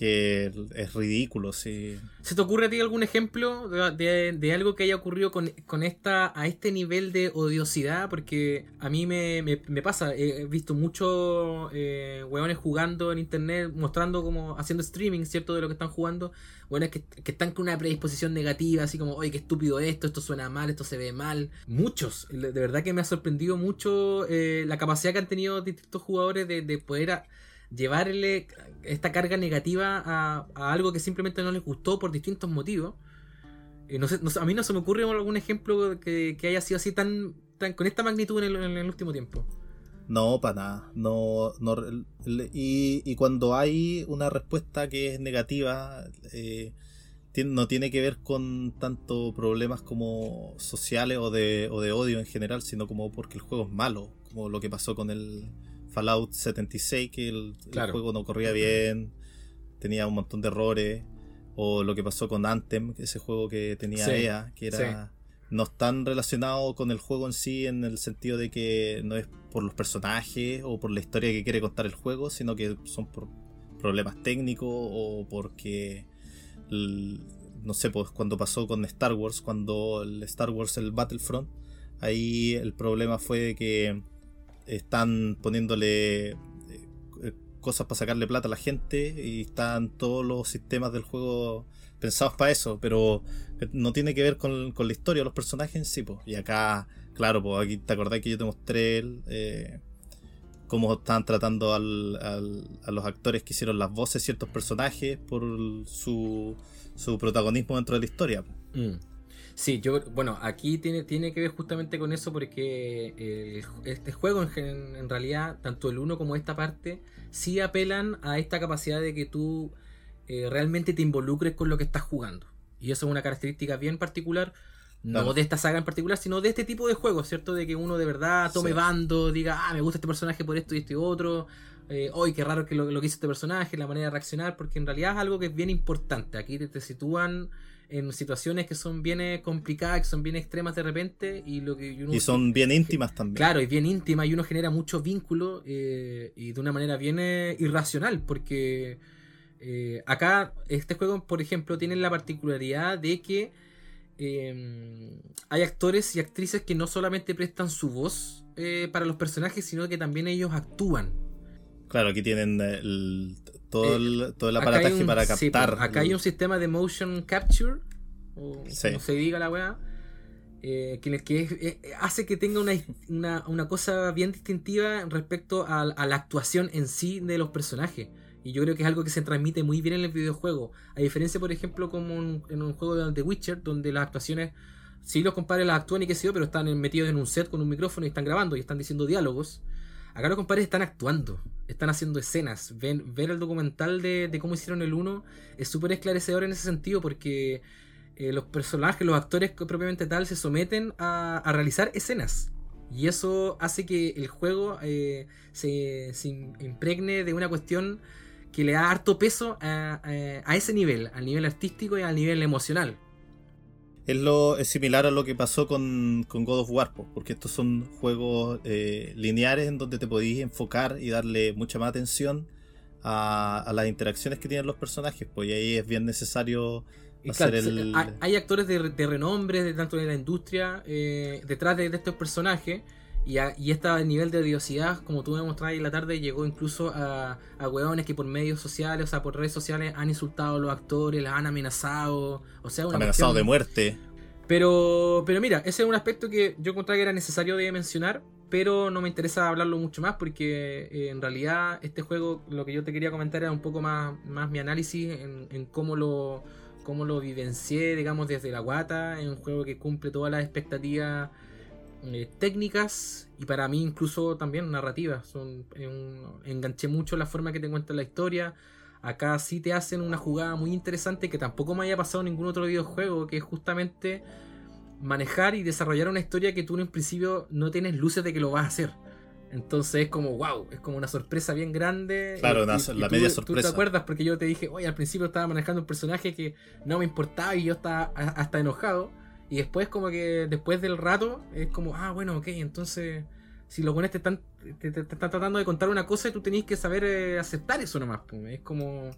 Que es ridículo, sí. ¿Se te ocurre a ti algún ejemplo de, de- algo que haya ocurrido con, con esta a este nivel de odiosidad? Porque a mí me, me- me pasa, he visto muchos eh, hueones jugando en internet, mostrando como, haciendo streaming, ¿cierto? De lo que están jugando. Hueones que, que están con una predisposición negativa, así como, oye, qué estúpido esto, esto suena mal, esto se ve mal. Muchos, de verdad que me ha sorprendido mucho eh, la capacidad que han tenido distintos jugadores de, de poder... a- llevarle esta carga negativa a, algo que simplemente no les gustó por distintos motivos. Eh, no sé, no a mí no se me ocurre algún ejemplo que, haya sido así tan, tan con esta magnitud en el, en el último tiempo. No, para nada. No, y, y cuando hay una respuesta que es negativa, eh, no tiene que ver con tanto problemas como sociales o de, o de odio en general, sino como porque el juego es malo, como lo que pasó con el Fallout 76, que el, juego no corría bien, tenía un montón de errores, o lo que pasó con Anthem, ese juego que tenía Sí, EA, que era no están relacionados con el juego en sí en el sentido de que no es por los personajes o por la historia que quiere contar el juego, sino que son por problemas técnicos o porque no sé, pues cuando pasó con Star Wars, cuando el Star Wars el Battlefront, ahí el problema fue de que están poniéndole eh, cosas para sacarle plata a la gente y están todos los sistemas del juego pensados para eso, pero no tiene que ver con, con la historia o los personajes en sí. Y acá, claro, pues aquí te acordás que yo te mostré eh, cómo estaban tratando a los actores que hicieron las voces de ciertos personajes por su, su protagonismo dentro de la historia. Sí, yo, bueno, aquí tiene, tiene que ver justamente con eso porque eh, este juego en, realidad, tanto el uno como esta parte, sí apelan a esta capacidad de que tú eh, realmente te involucres con lo que estás jugando. Y eso es una característica bien particular, no de esta saga en particular, sino de este tipo de juegos, ¿cierto? De que uno de verdad tome Sí. bando, diga, ah, me gusta este personaje por esto y esto y otro. Eh, hoy qué raro que lo, lo que hizo este personaje, la manera de reaccionar, porque en realidad es algo que es bien importante. Aquí te, te sitúan en situaciones que son bien eh, complicadas, que son bien extremas de repente, y lo que uno- Y son bien íntimas también. Claro, y bien íntima y uno genera mucho vínculo eh, y de una manera bien eh, irracional, porque eh, acá este juego, por ejemplo, tiene la particularidad de que eh, hay actores y actrices que no solamente prestan su voz para los personajes, sino que también ellos actúan. Claro, aquí tienen el- todo, Eh, el, todo el aparataje un- para sí, captar. pues, acá hay un sistema de motion capture, o Sí. como se diga la weá, eh, que, que es- eh, hace que tenga una, una, una cosa bien distintiva respecto a, a la actuación en sí de los personajes. Y yo creo que es algo que se transmite muy bien en el videojuego. A diferencia, por ejemplo, como un- en un juego de The Witcher, donde las actuaciones, sí los compadres las actúan y qué sé yo, pero están metidos en un set con un micrófono y están grabando y están diciendo diálogos. Acá los compadres están actuando, están haciendo escenas. Ver el documental de, cómo hicieron el 1 es súper esclarecedor en ese sentido porque eh, los personajes, los actores propiamente tal, se someten a, realizar escenas. Y eso hace que el juego eh, se, se im- impregne de una cuestión que le da harto peso a ese nivel, al nivel artístico y al nivel emocional. Es, lo, es similar a lo que pasó con, con God of War, po, porque estos son juegos eh, lineares en donde te podéis enfocar y darle mucha más atención a, a las interacciones que tienen los personajes, pues y ahí es bien necesario hacer claro, el... hay, hay actores de, de renombre, de tanto de la industria, eh, detrás de, de estos personajes. Y, a- y este nivel de odiosidad, como tú me mostrabas en la tarde, llegó incluso a, a hueones que por medios sociales, o sea, por redes sociales, han insultado a los actores, los han amenazado. O sea, una amenazado cuestión- de muerte. Pero, pero mira, ese es un aspecto que yo encontraba que era necesario de mencionar, pero no me interesa hablarlo mucho más porque eh, en realidad este juego, lo que yo te quería comentar era un poco más, más mi análisis en, en cómo lo cómo lo vivencié, digamos, desde la guata, en un juego que cumple todas las expectativas eh, técnicas y para mí incluso también narrativas. Son, enganché mucho la forma que te cuentan la historia. Acá sí te hacen una jugada muy interesante que tampoco me haya pasado en ningún otro videojuego, que es justamente manejar y desarrollar una historia que tú en principio no tienes luces de que lo vas a hacer. Entonces es como, wow, es como una sorpresa bien grande. Claro, Y- una- y- y la tú- media Tú sorpresa. te acuerdas porque yo te dije, oye, al principio estaba manejando un personaje que no me importaba y yo estaba hasta enojado. Y después como que después del rato es como, ah, bueno, ok, entonces si los buenos te están, te, te- te están tratando de contar una cosa y tú tenés que saber eh, aceptar eso nomás. po. Es como,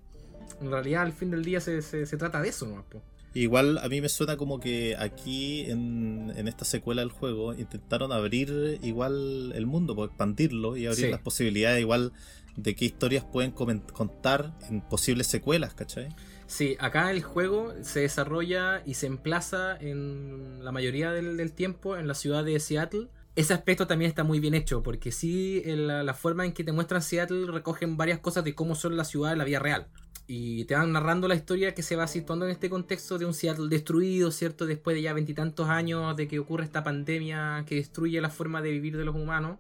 en realidad al fin del día se, se- se trata de eso nomás. po. Igual a mí me suena como que aquí en, en esta secuela del juego intentaron abrir igual el mundo, expandirlo y abrir Sí. las posibilidades igual de qué historias pueden contar en posibles secuelas, ¿cachai? Sí, acá el juego se desarrolla y se emplaza en la mayoría del, tiempo en la ciudad de Seattle. Ese aspecto también está muy bien hecho, porque sí, la, la forma en que te muestran Seattle recogen varias cosas de cómo son las ciudades en la vida real. Y te van narrando la historia que se va situando en este contexto de un Seattle destruido, ¿cierto? Después de ya veintitantos años de que ocurre esta pandemia que destruye la forma de vivir de los humanos.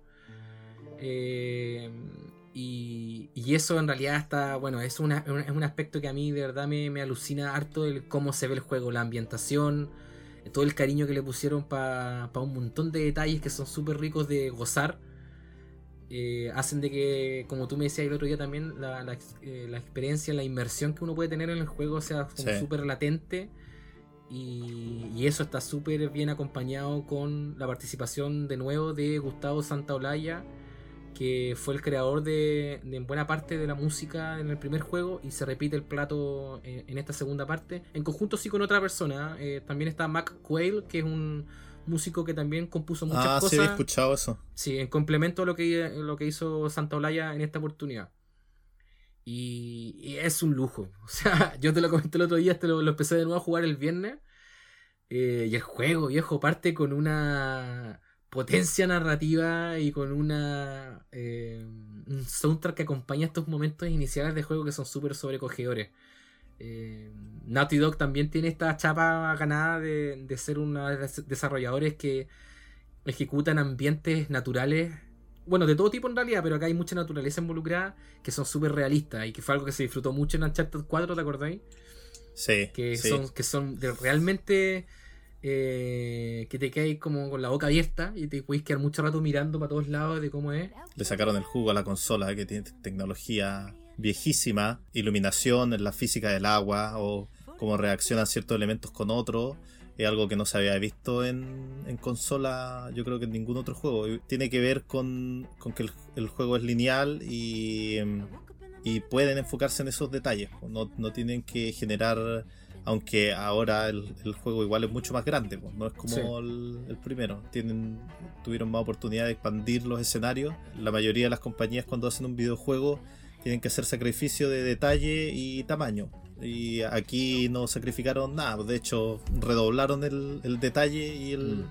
Eh, y, y eso en realidad está, bueno, es, una- es un aspecto que a mí de verdad me, me alucina harto el cómo se ve el juego, la ambientación, todo el cariño que le pusieron para un montón de detalles que son súper ricos de gozar. eh, hacen de que, como tú me decías el otro día también, la, la eh, la experiencia, la inmersión que uno puede tener en el juego sea Sí. súper latente. Y, y eso está súper bien acompañado con la participación de nuevo de Gustavo Santaolalla, que fue el creador de, de buena parte de la música en el primer juego y se repite el plato en, en esta segunda parte. En conjunto sí con otra persona. eh, también está Mac Quayle, que es un músico que también compuso muchas Ah, sí, cosas. había escuchado eso. Sí, en complemento a lo que, lo que hizo Santa Olaya en esta oportunidad. Y, y es un lujo. [laughs] O sea, yo te lo comenté el otro día, lo, lo empecé de nuevo a jugar el viernes. eh, y el juego, viejo, parte con una potencia narrativa y con una eh, un soundtrack que acompaña estos momentos iniciales de juego que son súper sobrecogedores. Eh, Naughty Dog también tiene esta chapa ganada de, de ser unos des- desarrolladores que ejecutan ambientes naturales, bueno, de todo tipo en realidad, pero acá hay mucha naturaleza involucrada que son súper realistas y que fue algo que se disfrutó mucho en Uncharted 4, ¿te acordáis? Sí, Que sí. son, que son de- realmente eh, que te quedáis como con la boca abierta y te podéis quedar mucho rato mirando para todos lados de cómo es. Le sacaron el jugo a la consola que tiene tecnología viejísima, iluminación la física del agua o cómo reaccionan ciertos elementos con otros. Es algo que no se había visto en, en consola, yo creo que en ningún otro juego. Tiene que ver con, que el, juego es lineal y, y pueden enfocarse en esos detalles. No tienen que generar Aunque ahora el, el juego igual es mucho más grande, pues, no es como Sí. el, el primero. Tienen, tuvieron más oportunidad de expandir los escenarios. La mayoría de las compañías cuando hacen un videojuego tienen que hacer sacrificio de detalle y tamaño. Y aquí no sacrificaron nada, de hecho redoblaron el, el detalle y el, Mm.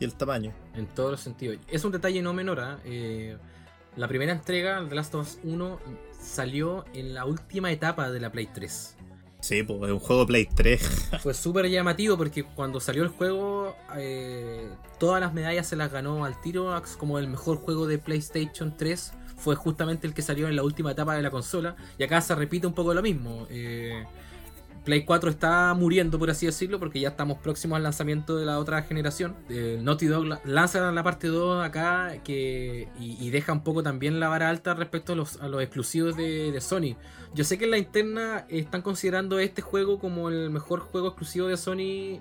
y el tamaño. En todos los sentidos. Es un detalle no menor. ¿ah? Eh, la primera entrega, The Last of Us 1, salió en la última etapa de la Play 3. Sí, pues es un juego Play 3. [laughs] Fue súper llamativo porque cuando salió el juego, eh, todas las medallas se las ganó al tiro como el mejor juego de PlayStation 3. Fue justamente el que salió en la última etapa de la consola. Y acá se repite un poco lo mismo. Eh, Play 4 está muriendo, por así decirlo, porque ya estamos próximos al lanzamiento de la otra generación. Eh, Naughty Dog la- lanza la parte 2 acá que, y, y deja un poco también la vara alta respecto a los, a los exclusivos de, de Sony. Yo sé que en la interna están considerando este juego como el mejor juego exclusivo de Sony.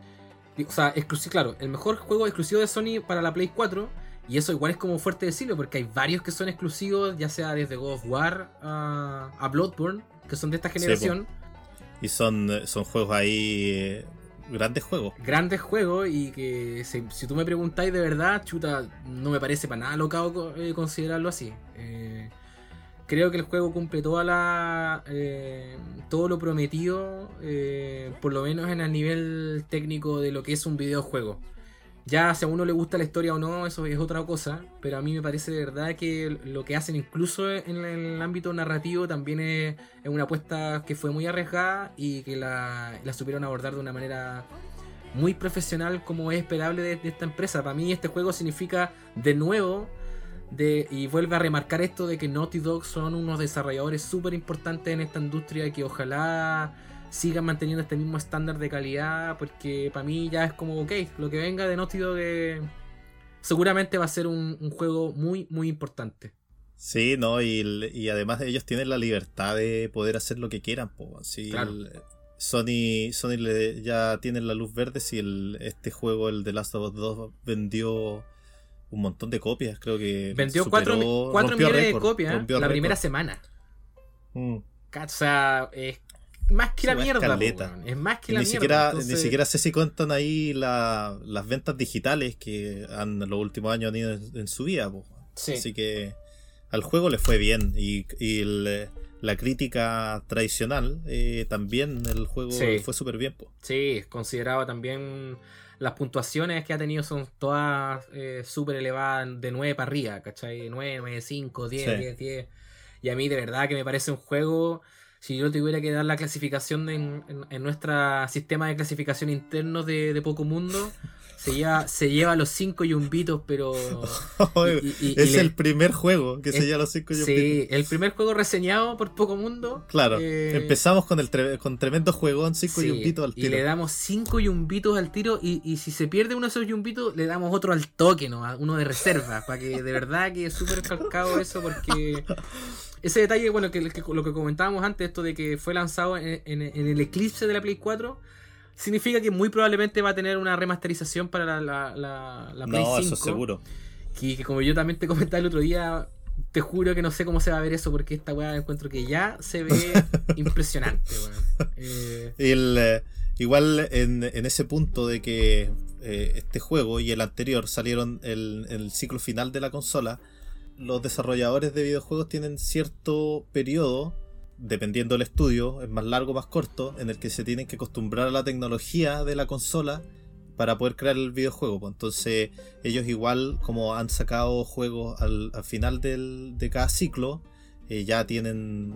O sea, exclusivo, claro, el mejor juego exclusivo de Sony para la Play 4. Y eso igual es como fuerte decirlo, porque hay varios que son exclusivos, ya sea desde God of War a, a Bloodborne, que son de esta Sí, generación. Y son, son juegos ahí, grandes juegos. grandes juegos y que si, si tú me preguntáis de verdad, chuta, no me parece para nada locado eh, considerarlo así. Eh, creo que el juego cumple toda la eh, todo lo prometido, por lo menos en el nivel técnico de lo que es un videojuego. Ya si a uno le gusta la historia o no, eso es otra cosa, pero a mí me parece de verdad que lo que hacen incluso en el ámbito narrativo también es, una apuesta que fue muy arriesgada y que la, la supieron abordar de una manera muy profesional como es esperable de, de esta empresa. Para mí este juego significa de nuevo, de, y vuelve a remarcar esto de que Naughty Dog son unos desarrolladores súper importantes en esta industria y que ojalá sigan manteniendo este mismo estándar de calidad porque para mí ya es como, ok, lo que venga de Naughty Dog eh, seguramente va a ser un, un juego muy, muy importante. Sí, no, y, y además ellos tienen la libertad de poder hacer lo que quieran. Po. Sí, Claro. Sony, Sony le- ya tienen la luz verde si el, este juego, el The Last of Us 2, vendió un montón de copias. Creo que Vendió superó- 4, 4 rompió millones récord, de copias ¿eh? la récord. primera semana. Mm. O sea, es más que la mierda. weón. Es más que la ni, mierda. siquiera, entonces- ni siquiera sé si cuentan ahí la- las ventas digitales que han, los últimos años han ido en, en su vida. Sí. Así que al juego le fue bien. Y, y el- la crítica tradicional eh, también el juego Sí. le fue súper bien. po. Sí, consideraba también las puntuaciones que ha tenido son todas eh, súper elevadas de 9 para arriba, ¿cachai? 9, 9, 5, 10, Sí. 10, 10. Y a mí de verdad que me parece un juego, si yo tuviera que dar la clasificación de- en, en, en nuestro sistema de clasificación interno de, de Poco Mundo, [laughs] se lleva, se lleva los 5 yumbitos, pero... [laughs] y- y- y es le- el primer juego que se llama los 5 Sí, el primer juego reseñado por Poco Mundo. Claro, eh, empezamos con el tre- con tremendo juegón, 5 Sí, yumbitos al Y tiro. le damos 5 yumbitos al tiro. Y, y si se pierde uno de esos yumbitos, le damos otro al toque, ¿no? Uno de reserva. Para que de verdad que es súper calcado eso. Porque [laughs] ese detalle, bueno, que, que- lo que comentábamos antes, esto de que fue lanzado en, en- en el eclipse de la Play 4. Significa que muy probablemente va a tener una remasterización para la, la, la- la Play no, 5. eso seguro. Que, que como yo también te comentaba el otro día, te juro que no sé cómo se va a ver eso. Porque esta weá encuentro que ya se ve [laughs] impresionante, weón. Eh, El, eh, igual en, en ese punto de que eh, este juego y el anterior salieron el- en el ciclo final de la consola, los desarrolladores de videojuegos tienen cierto periodo, dependiendo del estudio, es más largo o más corto, en el que se tienen que acostumbrar a la tecnología de la consola para poder crear el videojuego. pues. Entonces ellos igual como han sacado juegos al, al final del- de cada ciclo, eh, ya tienen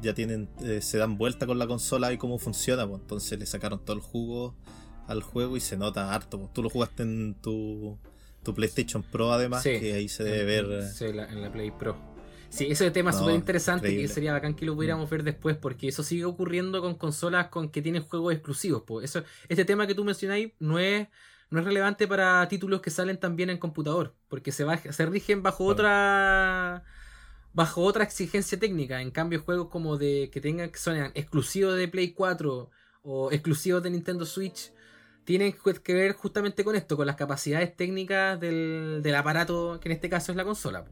ya tienen eh, se dan vuelta con la consola y cómo funciona, pues entonces le sacaron todo el jugo al juego y se nota harto. pues. Tú lo jugaste en tu, tu PlayStation Pro además, Sí. que ahí se debe ver... eh, Sí, la- en la Play Pro. Sí, ese tema es No, súper interesante que sería bacán que lo pudiéramos ver después, porque eso sigue ocurriendo con consolas con que tienen juegos exclusivos. po. Eso, este tema que tú mencionáis no es, no es relevante para títulos que salen también en computador, porque se, va, se rigen bajo otra bajo otra exigencia técnica. En cambio, juegos como de que tengan que son exclusivos de Play 4 o exclusivos de Nintendo Switch tienen que ver justamente con esto, con las capacidades técnicas del, del aparato, que en este caso es la consola.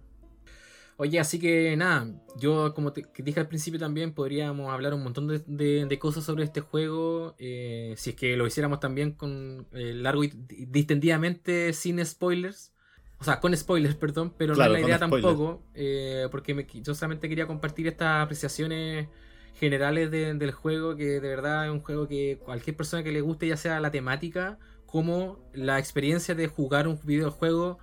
Oye, así que nada, yo como te dije al principio también podríamos hablar un montón de, de- de cosas sobre este juego, eh, si es que lo hiciéramos también con eh, largo y distendidamente sin spoilers, o sea, con spoilers, perdón, pero Claro, no es la idea spoilers. tampoco, eh, porque me- yo solamente quería compartir estas apreciaciones generales de- del juego, que de verdad es un juego que cualquier persona que le guste, ya sea la temática, como la experiencia de jugar un videojuego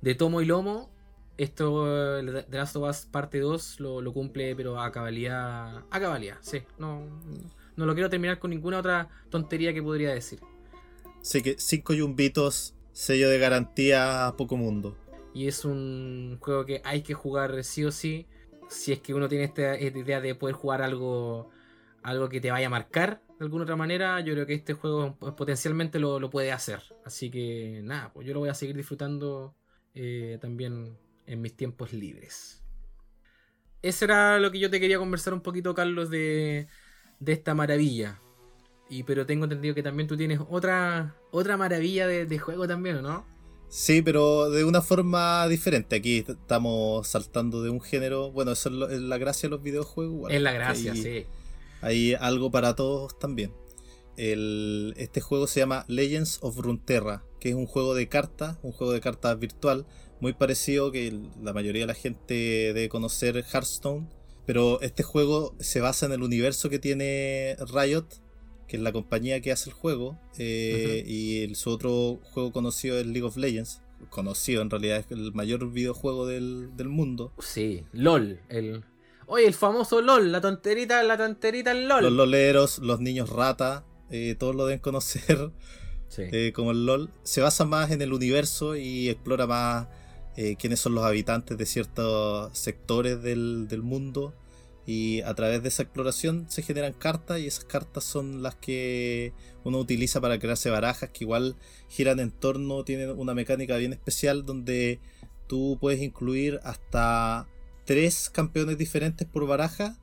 de tomo y lomo, esto, eh, The Last of Us parte 2, lo, lo cumple, pero a cabalidad. A cabalidad, sí. No, no lo quiero terminar con ninguna otra tontería que podría decir. Así que 5 yumbitos, sello de garantía a poco mundo. Y es un juego que hay que jugar sí o sí. Si es que uno tiene esta, idea de poder jugar algo, algo que te vaya a marcar de alguna otra manera, yo creo que este juego potencialmente lo, lo puede hacer. Así que nada, pues yo lo voy a seguir disfrutando eh, también en mis tiempos libres. Eso era lo que yo te quería conversar un poquito, Carlos, de, de esta maravilla. Y pero tengo entendido que también tú tienes otra otra maravilla de, de juego también, ¿o ¿no? Sí, pero de una forma diferente. Aquí estamos saltando de un género. Bueno, eso es, lo- es la gracia de los videojuegos. es la gracia, hay- sí. Hay algo para todos también. El- este juego se llama Legends of Runeterra, que es un juego de cartas, un juego de cartas virtual, muy parecido que la mayoría de la gente debe conocer Hearthstone. Pero este juego se basa en el universo que tiene Riot, que es la compañía que hace el juego. eh, Y el- su otro juego conocido es League of Legends. Conocido en realidad, es el mayor videojuego del, del mundo. Sí, LOL. El... Oye, el famoso LOL, la tonterita, la tonterita el LOL. Los loleros, los niños rata, eh, todos lo deben conocer. Sí. eh, como el LOL, se basa más en el universo y explora más quiénes son los habitantes de ciertos sectores del, del mundo. Y a través de esa exploración se generan cartas y esas cartas son las que uno utiliza para crearse barajas que igual giran en torno, tienen una mecánica bien especial donde tú puedes incluir hasta tres campeones diferentes por baraja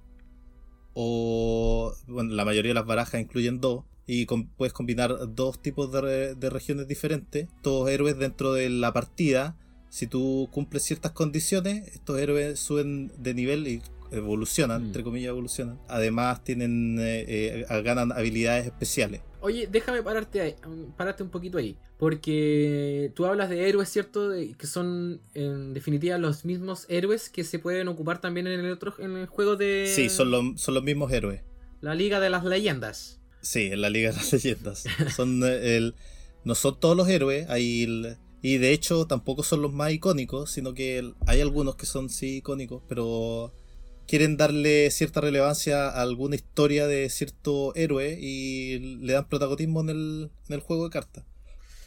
o bueno, la mayoría de las barajas incluyen dos y com- puedes combinar dos tipos de, de regiones diferentes, todos héroes dentro de la partida. Si tú cumples ciertas condiciones, estos héroes suben de nivel y evolucionan, Mm. entre comillas evolucionan. Además tienen eh, eh, ganan habilidades especiales. Oye, déjame pararte, ahí, pararte un poquito ahí. Porque tú hablas de héroes, ¿cierto? De- que son en definitiva los mismos héroes que se pueden ocupar también en el otro en el juego de Sí, son, los- son los mismos héroes. la Liga de las Leyendas. Sí, en la Liga de las Leyendas. Son eh, el, no son todos los héroes, hay el- y de hecho tampoco son los más icónicos, sino que hay algunos que son sí icónicos, pero quieren darle cierta relevancia a alguna historia de cierto héroe y le dan protagonismo en el, juego de cartas.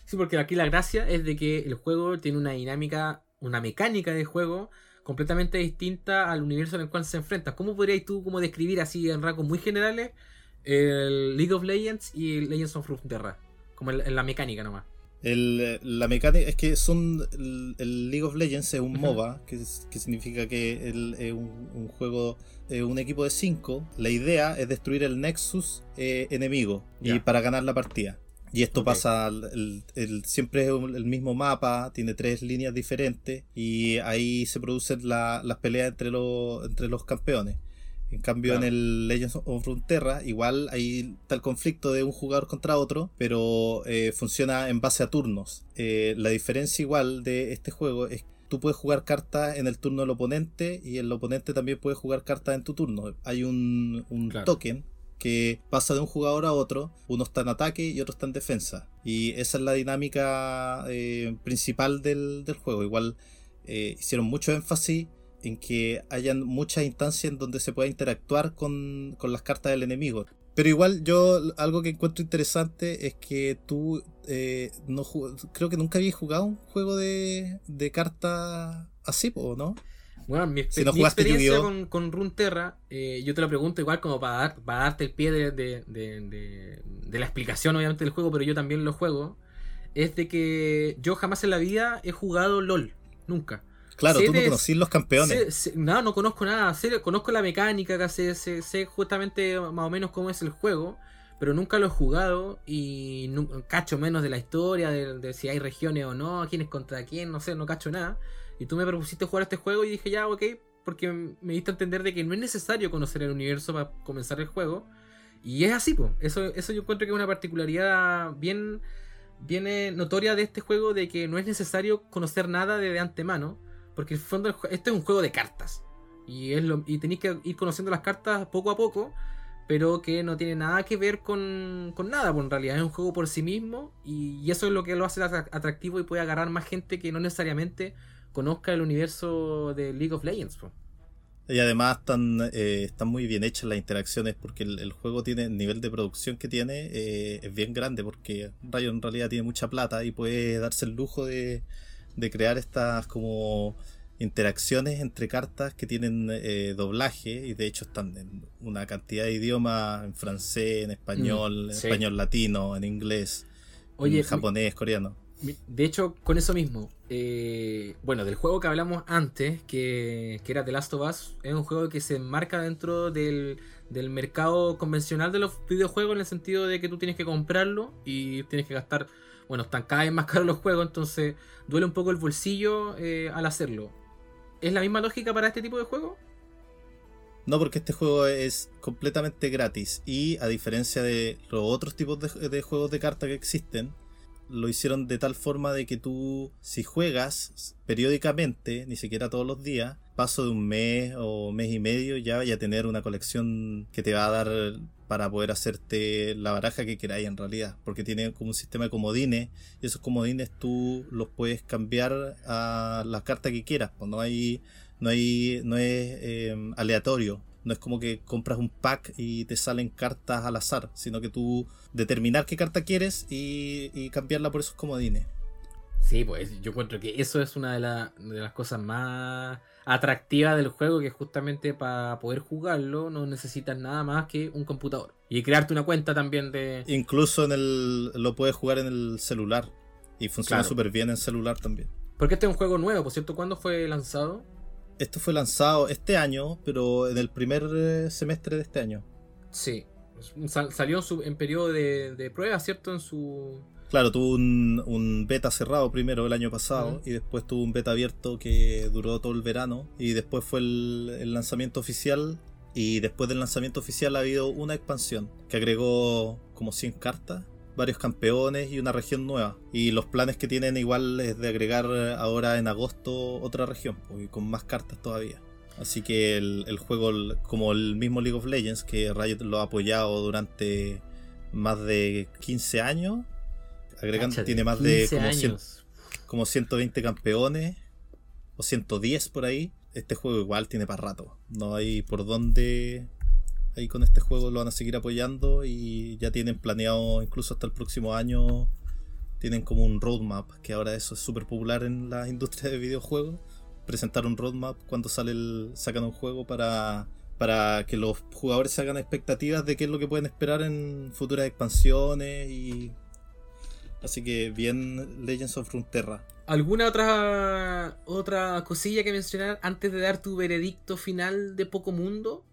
Sí, porque aquí la gracia es de que el juego tiene una dinámica, una mecánica de juego completamente distinta al universo en el cual se enfrenta. ¿Cómo podrías tú como describir así en rasgos muy generales el League of Legends y Legends of Runeterra? Como en la mecánica nomás. El, la mecánica es que son el, el League of Legends es un. MOBA, que, que significa que el- es un, un juego, eh, un equipo de 5. La idea es destruir el Nexus eh, enemigo y para ganar la partida. Y esto pasa, el, el- el- siempre es el mismo mapa, tiene tres líneas diferentes y ahí se producen la- las peleas entre, los entre los campeones. En cambio, Claro. en el Legends of Runeterra, igual hay tal conflicto de un jugador contra otro, pero eh, funciona en base a turnos. Eh, la diferencia igual de este juego es que tú puedes jugar cartas en el turno del oponente y el oponente también puede jugar cartas en tu turno. Hay un, un Claro. token que pasa de un jugador a otro, uno está en ataque y otro está en defensa. Y esa es la dinámica eh, principal del, del juego. Igual hicieron mucho énfasis en que hayan muchas instancias en donde se pueda interactuar con, con las cartas del enemigo. Pero igual yo algo que encuentro interesante es que tú eh, no creo que nunca habías jugado un juego de, de cartas así, ¿no? Bueno, mi, Si no mi experiencia con, con Runeterra, eh, yo te lo pregunto igual como para, dar- para darte el pie de, de- de- de- de la explicación obviamente del juego, pero yo también lo juego, es de que yo jamás en la vida he jugado LOL, nunca. Claro, Sé tú no de- conocís los campeones. Sé- sé- no, no conozco nada, sé- conozco la mecánica, que sé, sé- sé justamente más o menos cómo es el juego, pero nunca lo he jugado y nu- cacho menos de la historia, de, de si hay regiones o no, quién es contra quién, no sé, no cacho nada. Y tú me propusiste jugar este juego y dije, ya, ok, porque me diste a entender de que no es necesario conocer el universo para comenzar el juego. Y es así, pues. Eso, eso yo encuentro que es una particularidad bien, bien eh, notoria de este juego, de que no es necesario conocer nada de, de antemano, porque en el fondo este es un juego de cartas. Y, es lo, y tenéis que ir conociendo las cartas poco a poco, pero que no tiene nada que ver con, con nada, pues en realidad es un juego por sí mismo, y, eso es lo que lo hace atra- atractivo y puede agarrar más gente que no necesariamente conozca el universo de League of Legends. pues. Y además están, eh, están muy bien hechas las interacciones porque el, el juego tiene el nivel de producción que tiene eh, es bien grande porque Rayo en realidad tiene mucha plata y puede darse el lujo de, de crear estas como interacciones entre cartas que tienen eh, doblaje y de hecho están en una cantidad de idiomas en francés, en español, Mm, en español latino, en inglés, Oye, en japonés, coreano. Mi- De hecho, con eso mismo, eh, bueno, del juego que hablamos antes, que, que era The Last of Us, es un juego que se enmarca dentro del, del mercado convencional de los videojuegos en el sentido de que tú tienes que comprarlo y tienes que gastar, bueno, están cada vez más caros los juegos, entonces duele un poco el bolsillo eh, al hacerlo. ¿Es la misma lógica para este tipo de juego? No, porque este juego es completamente gratis y a diferencia de los otros tipos de, de juegos de carta que existen, lo hicieron de tal forma de que tú, si juegas periódicamente, ni siquiera todos los días, paso de un mes o mes y medio, ya vaya a tener una colección que te va a dar para poder hacerte la baraja que queráis en realidad, porque tiene como un sistema de comodines y esos comodines tú los puedes cambiar a la carta que quieras, pues no hay no hay no es eh, aleatorio no es como que compras un pack y te salen cartas al azar sino que tú determinar qué carta quieres y, y cambiarla por esos comodines Sí, pues yo encuentro que eso es una de, la- de las cosas más atractivas del juego, que justamente para poder jugarlo no necesitas nada más que un computador. Y crearte una cuenta también de... incluso en el lo puedes jugar en el celular y funciona Claro. súper bien en celular también Porque este es un juego nuevo, por cierto, ¿cuándo fue lanzado? Esto fue lanzado este año pero en el primer eh, semestre de este año Sí. Sal- salió en, su, en periodo de, de prueba, ¿cierto? En su... Claro, tuvo un, un beta cerrado primero el año pasado y después tuvo un beta abierto que duró todo el verano y después fue el, el lanzamiento oficial y después del lanzamiento oficial ha habido una expansión que agregó como 100 cartas, varios campeones y una región nueva. Y los planes que tienen igual es de agregar ahora en agosto otra región pues, con más cartas todavía. Así que el, el juego, como el mismo League of Legends, que Riot lo ha apoyado durante más de 15 años, agregando, Cáchate, tiene más de 15 como, 100 años. como 120 campeones o 110 por ahí. Este juego igual tiene para rato. No hay por dónde. Ahí con este juego lo van a seguir apoyando y ya tienen planeado incluso hasta el próximo año. Tienen como un roadmap, que ahora eso es súper popular en la industria de videojuegos. Presentar un roadmap cuando sale el, sacan un juego para, para que los jugadores se hagan expectativas de qué es lo que pueden esperar en futuras expansiones y Así que bien Legends of Runeterra. ¿Alguna otra otra cosilla que mencionar antes de dar tu veredicto final de Poco Mundo?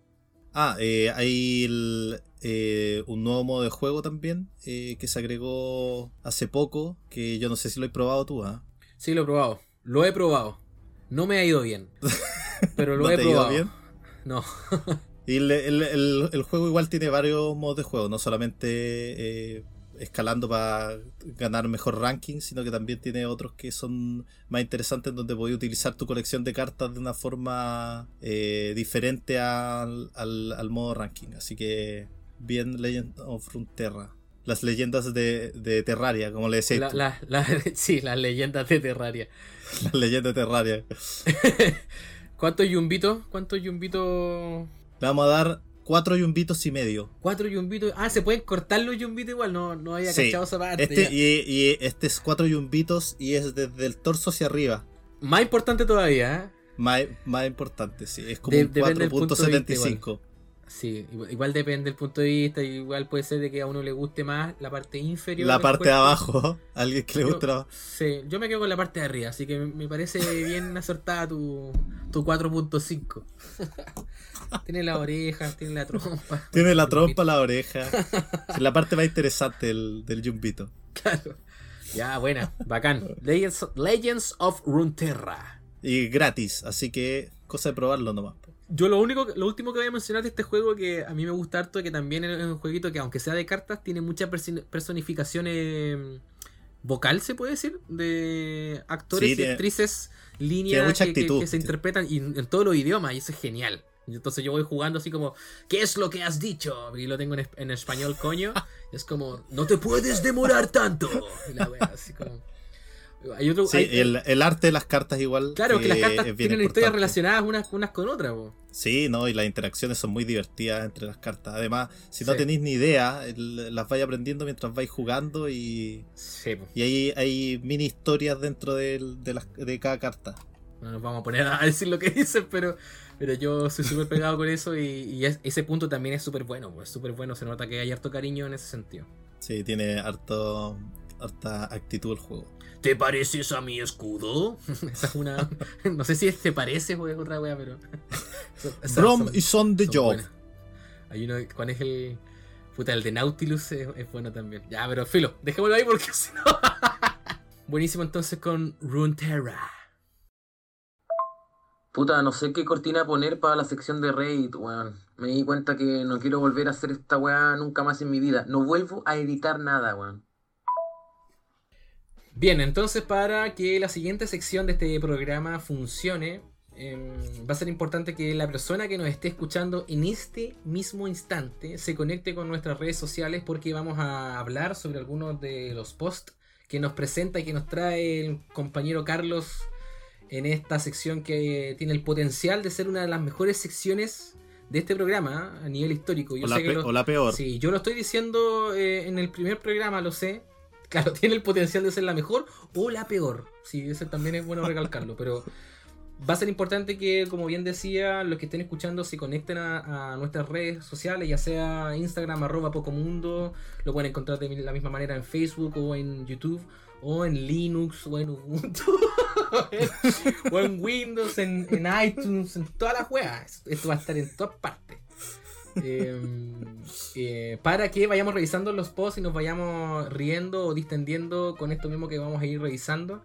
Ah, eh, hay el, eh, un nuevo modo de juego también eh, que se agregó hace poco, que yo no sé si lo he probado tú, ¿ah? Sí, lo he probado. Lo he probado. No me ha ido bien. [laughs] Pero lo ¿No he te ha ido probado. bien? No. [laughs] Y el, el- el- el juego igual tiene varios modos de juego, no solamente eh, escalando para ganar mejor ranking, sino que también tiene otros que son más interesantes donde podéis utilizar tu colección de cartas de una forma eh, diferente al, al- al modo ranking. Así que bien Legend of Runeterra. Las leyendas de, de Terraria, como le decía La- tú. la- la- [laughs] sí, las leyendas de Terraria. [laughs] Las leyendas de Terraria. [laughs] ¿Cuántos yumbitos? ¿Cuántos yumbitos? Le vamos a dar cuatro yumbitos y medio. Cuatro yumbitos. Ah, ¿se pueden cortar los yumbitos igual? No, no había Sí, cachado esa parte. Este, y, y este es cuatro yumbitos y es desde el torso hacia arriba. Más importante todavía, ¿eh? Más, más importante, sí. Es como De- un depende del punto de vista 4.75. Sí, igual, igual depende del punto de vista. Igual puede ser de que a uno le guste más la parte inferior. La parte de abajo. [laughs] Alguien que le guste la Sí, yo me quedo con la parte de arriba, así que me- me parece bien acertada tu, tu 4.5. [laughs] tiene la oreja, tiene la trompa. [laughs] Tiene la trompa, la oreja. Es la parte más interesante del, del yumbito. Claro. Ya, buena, bacán. Legends, Legends of Runeterra. Y gratis, así que cosa de probarlo nomás. Yo lo único, lo último que voy a mencionar de este juego que a mí me gusta harto, que también es un jueguito que aunque sea de cartas, tiene mucha persi- personificación eh, vocal, se puede decir, de actores Sí, y tiene- actrices, líneas que, que- actitud. que se interpretan y en todos los idiomas, y eso es genial. Entonces yo voy jugando así como, ¿qué es lo que has dicho? Y lo tengo en, en español, coño. y es como, no te puedes demorar tanto. Y la wea, así como... Hay otro, Sí, hay- el, el arte de las cartas igual. Claro, que las eh, cartas tienen historias importante. relacionadas unas, unas con otras. po. Sí, no, y las interacciones son muy divertidas entre las cartas. Además, si no Sí. tenéis ni idea, el- las vais aprendiendo mientras vais jugando y, Sí, y hay, hay mini historias dentro del- de, las, de cada carta. No nos vamos a poner a decir lo que [laughs] dicen, pero, pero yo soy súper pegado con eso y, y es- ese punto también es súper bueno, pues súper bueno, se nota que hay harto cariño en ese sentido. Sí, tiene harto, harta actitud el juego. ¿Te pareces a mi escudo? [laughs] Esa es una... [laughs] No sé si es te parece o es otra wea, pero... Brom [laughs] son- the son job. buenas. Hay uno, ¿cuál es el...? Puta, el de Nautilus es, es bueno también. Ya, pero filo, dejémoslo ahí porque si no... Buenísimo entonces con Runeterra. Puta, no sé qué cortina poner para la sección de Reddit, weón. Me di cuenta que no quiero volver a hacer esta weá nunca más en mi vida. No vuelvo a editar nada, weón. Bien, entonces para que la siguiente sección de este programa funcione, em, va a ser importante que la persona que nos esté escuchando en este mismo instante se conecte con nuestras redes sociales porque vamos a hablar sobre algunos de los posts que nos presenta y que nos trae el compañero Carlos en esta sección que tiene el potencial de ser una de las mejores secciones de este programa ¿eh? a nivel histórico. Yo O la, sé que pe- lo- o la peor. Sí, yo lo estoy diciendo eh, en el primer programa, lo sé. [laughs] Claro, tiene el potencial de ser la mejor o la peor. Sí, eso también es bueno [laughs] recalcarlo, pero va a ser importante que, como bien decía, los que estén escuchando se conecten a, a nuestras redes sociales, ya sea Instagram, arroba Pocomundo, lo pueden encontrar de la misma manera en Facebook o en YouTube, o en Linux, o en Ubuntu, [laughs] [laughs] o en- Windows, en, en iTunes, en todas las weas. Esto va a estar en todas partes. Eh, eh, para que vayamos revisando los posts y nos vayamos riendo o distendiendo con esto mismo que vamos a ir revisando.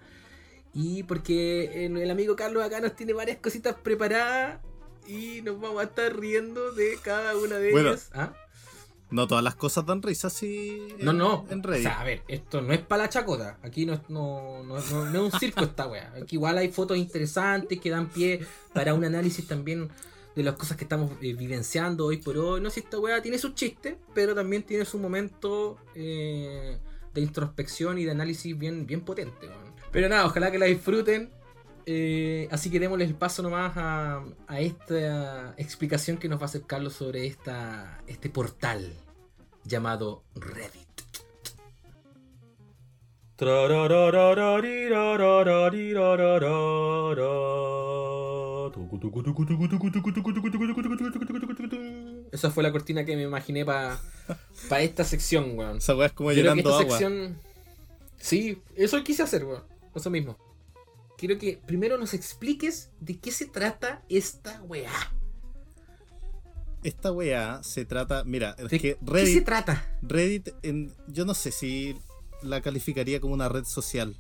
Y porque el, el amigo Carlos acá nos tiene varias cositas preparadas y nos vamos a estar riendo de cada una de Bueno, ellas. ¿Ah? No todas las cosas dan risa así No, no. en O sea, a ver, esto no es para la chacota. Aquí no, es- no, no, no- no es un circo esta wea. Aquí igual hay fotos interesantes que dan pie para un análisis también de las cosas que estamos eh, vivenciando hoy por hoy. No sé si esta wea tiene sus chistes, pero también tiene su momento eh, de introspección y de análisis bien, bien potente. Pero nada, ojalá que la disfruten. Eh, así que démosle el paso nomás a, a esta explicación que nos va a hacer Carlos sobre esta, este portal llamado Reddit. Esa fue la cortina que me imaginé para esta sección, weón. Esa weá es como llenando esta agua. sección. Sí, eso quise hacer, weón. Eso mismo. Quiero que primero nos expliques de qué se trata esta weá. Esta weá se trata. Mira, es ¿De que qué se Reddit, trata? Reddit en, yo no sé si la calificaría como una red social.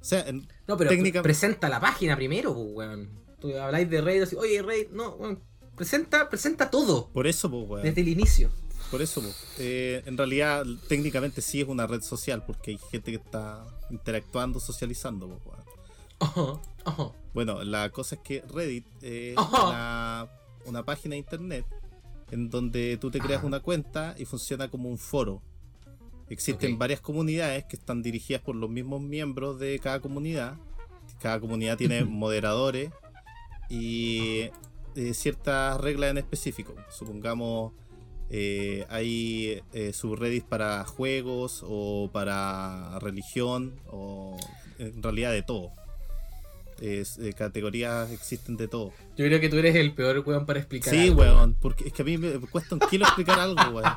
O sea, en- No, pero técnica- pre- presenta la página primero, pues, weón. Tú habláis de Reddit así, oye, Reddit, no, weón. Presenta, presenta todo. por eso, pues, weón. Desde el inicio. Por eso, po. Eh, en realidad, técnicamente sí es una red social, porque hay gente que está interactuando, socializando, po, Bueno, la cosa es que Reddit es Ajá. una, una página de internet en donde tú te creas Ajá. una cuenta y funciona como un foro. Existen varias comunidades que están dirigidas por los mismos miembros de cada comunidad. Cada comunidad tiene [laughs] moderadores y eh, ciertas reglas en específico. Supongamos eh, hay eh, subreddits para juegos o para religión o en realidad de todo. Es, eh, categorías existen de todo. Yo creo que tú eres el peor weón para explicar. Sí, algo, weón, porque es que a mí me cuesta un kilo explicar algo, weón.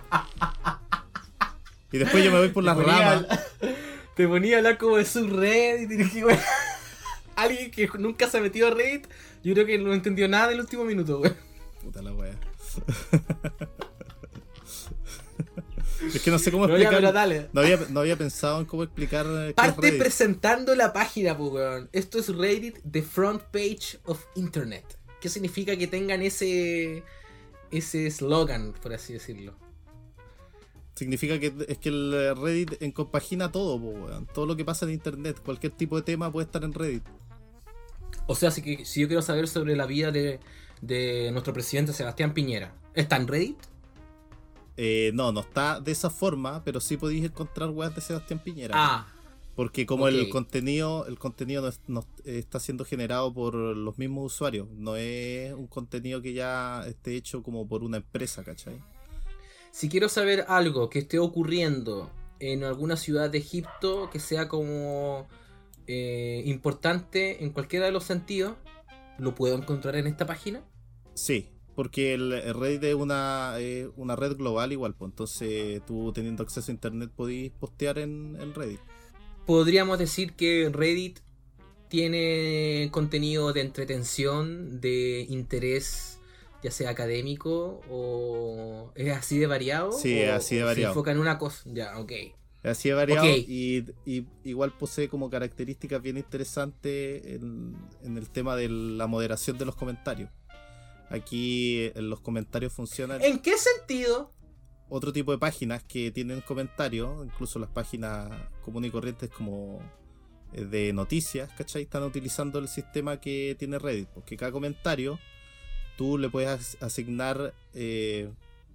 Y después yo me voy por las ramas. [laughs] Te ponía a hablar como de su Reddit y dije, weón. [laughs] Alguien que nunca se ha metido a Reddit, yo creo que no entendió nada del último minuto, weón. Puta la wea. [laughs] es que no sé cómo No, ya, explicar. pero dale. No había, no había pensado en cómo explicar eh, Parte presentando la página, pues, weón. Esto es Reddit, the front page of internet. ¿Qué significa que tengan ese ese eslogan, por así decirlo? Significa que es que el Reddit encompagina todo, po, weón. todo lo que pasa en internet, cualquier tipo de tema puede estar en Reddit. O sea, si, si yo quiero saber sobre la vida de, de nuestro presidente Sebastián Piñera, ¿está en Reddit? Eh, no, no está de esa forma, pero sí podéis encontrar weas de Sebastián Piñera. Ah, Porque como el contenido, el contenido no, es- no está siendo generado por los mismos usuarios, no es un contenido que ya esté hecho como por una empresa, ¿cachai? si quiero saber algo que esté ocurriendo en alguna ciudad de Egipto que sea como eh, importante en cualquiera de los sentidos, ¿lo puedo encontrar en esta página? Sí, porque el, el Reddit es una, eh, una red global igual, pues entonces tú teniendo acceso a internet podéis postear en, en Reddit. Podríamos decir que Reddit tiene contenido de entretención, de interés, ya sea académico o es así de variado. Sí, es así de variado. Se enfoca en una cosa. Ya, ok. Así de variado y, y igual posee como características bien interesantes en, en el tema de la moderación de los comentarios. Aquí en los comentarios funcionan ¿En qué sentido? otro tipo de páginas que tienen comentarios, incluso las páginas comunes y corrientes como eh, de noticias, ¿cachai? Están utilizando el sistema que tiene Reddit, porque cada comentario tú le puedes as- asignar eh,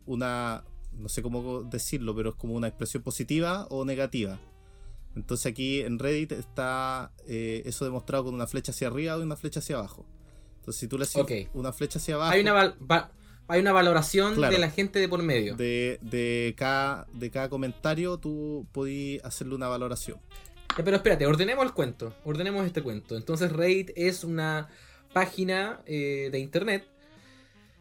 una, no sé cómo decirlo, pero es como una expresión positiva o negativa. Entonces aquí en Reddit está eh, eso demostrado con una flecha hacia arriba y una flecha hacia abajo. Entonces si tú le haces una flecha hacia abajo... Hay una, val- va- hay una valoración Claro. de la gente de por medio. de, de cada, de cada comentario tú podías hacerle una valoración. Pero espérate, ordenemos el cuento. Ordenemos este cuento. Entonces Reddit es una página eh, de internet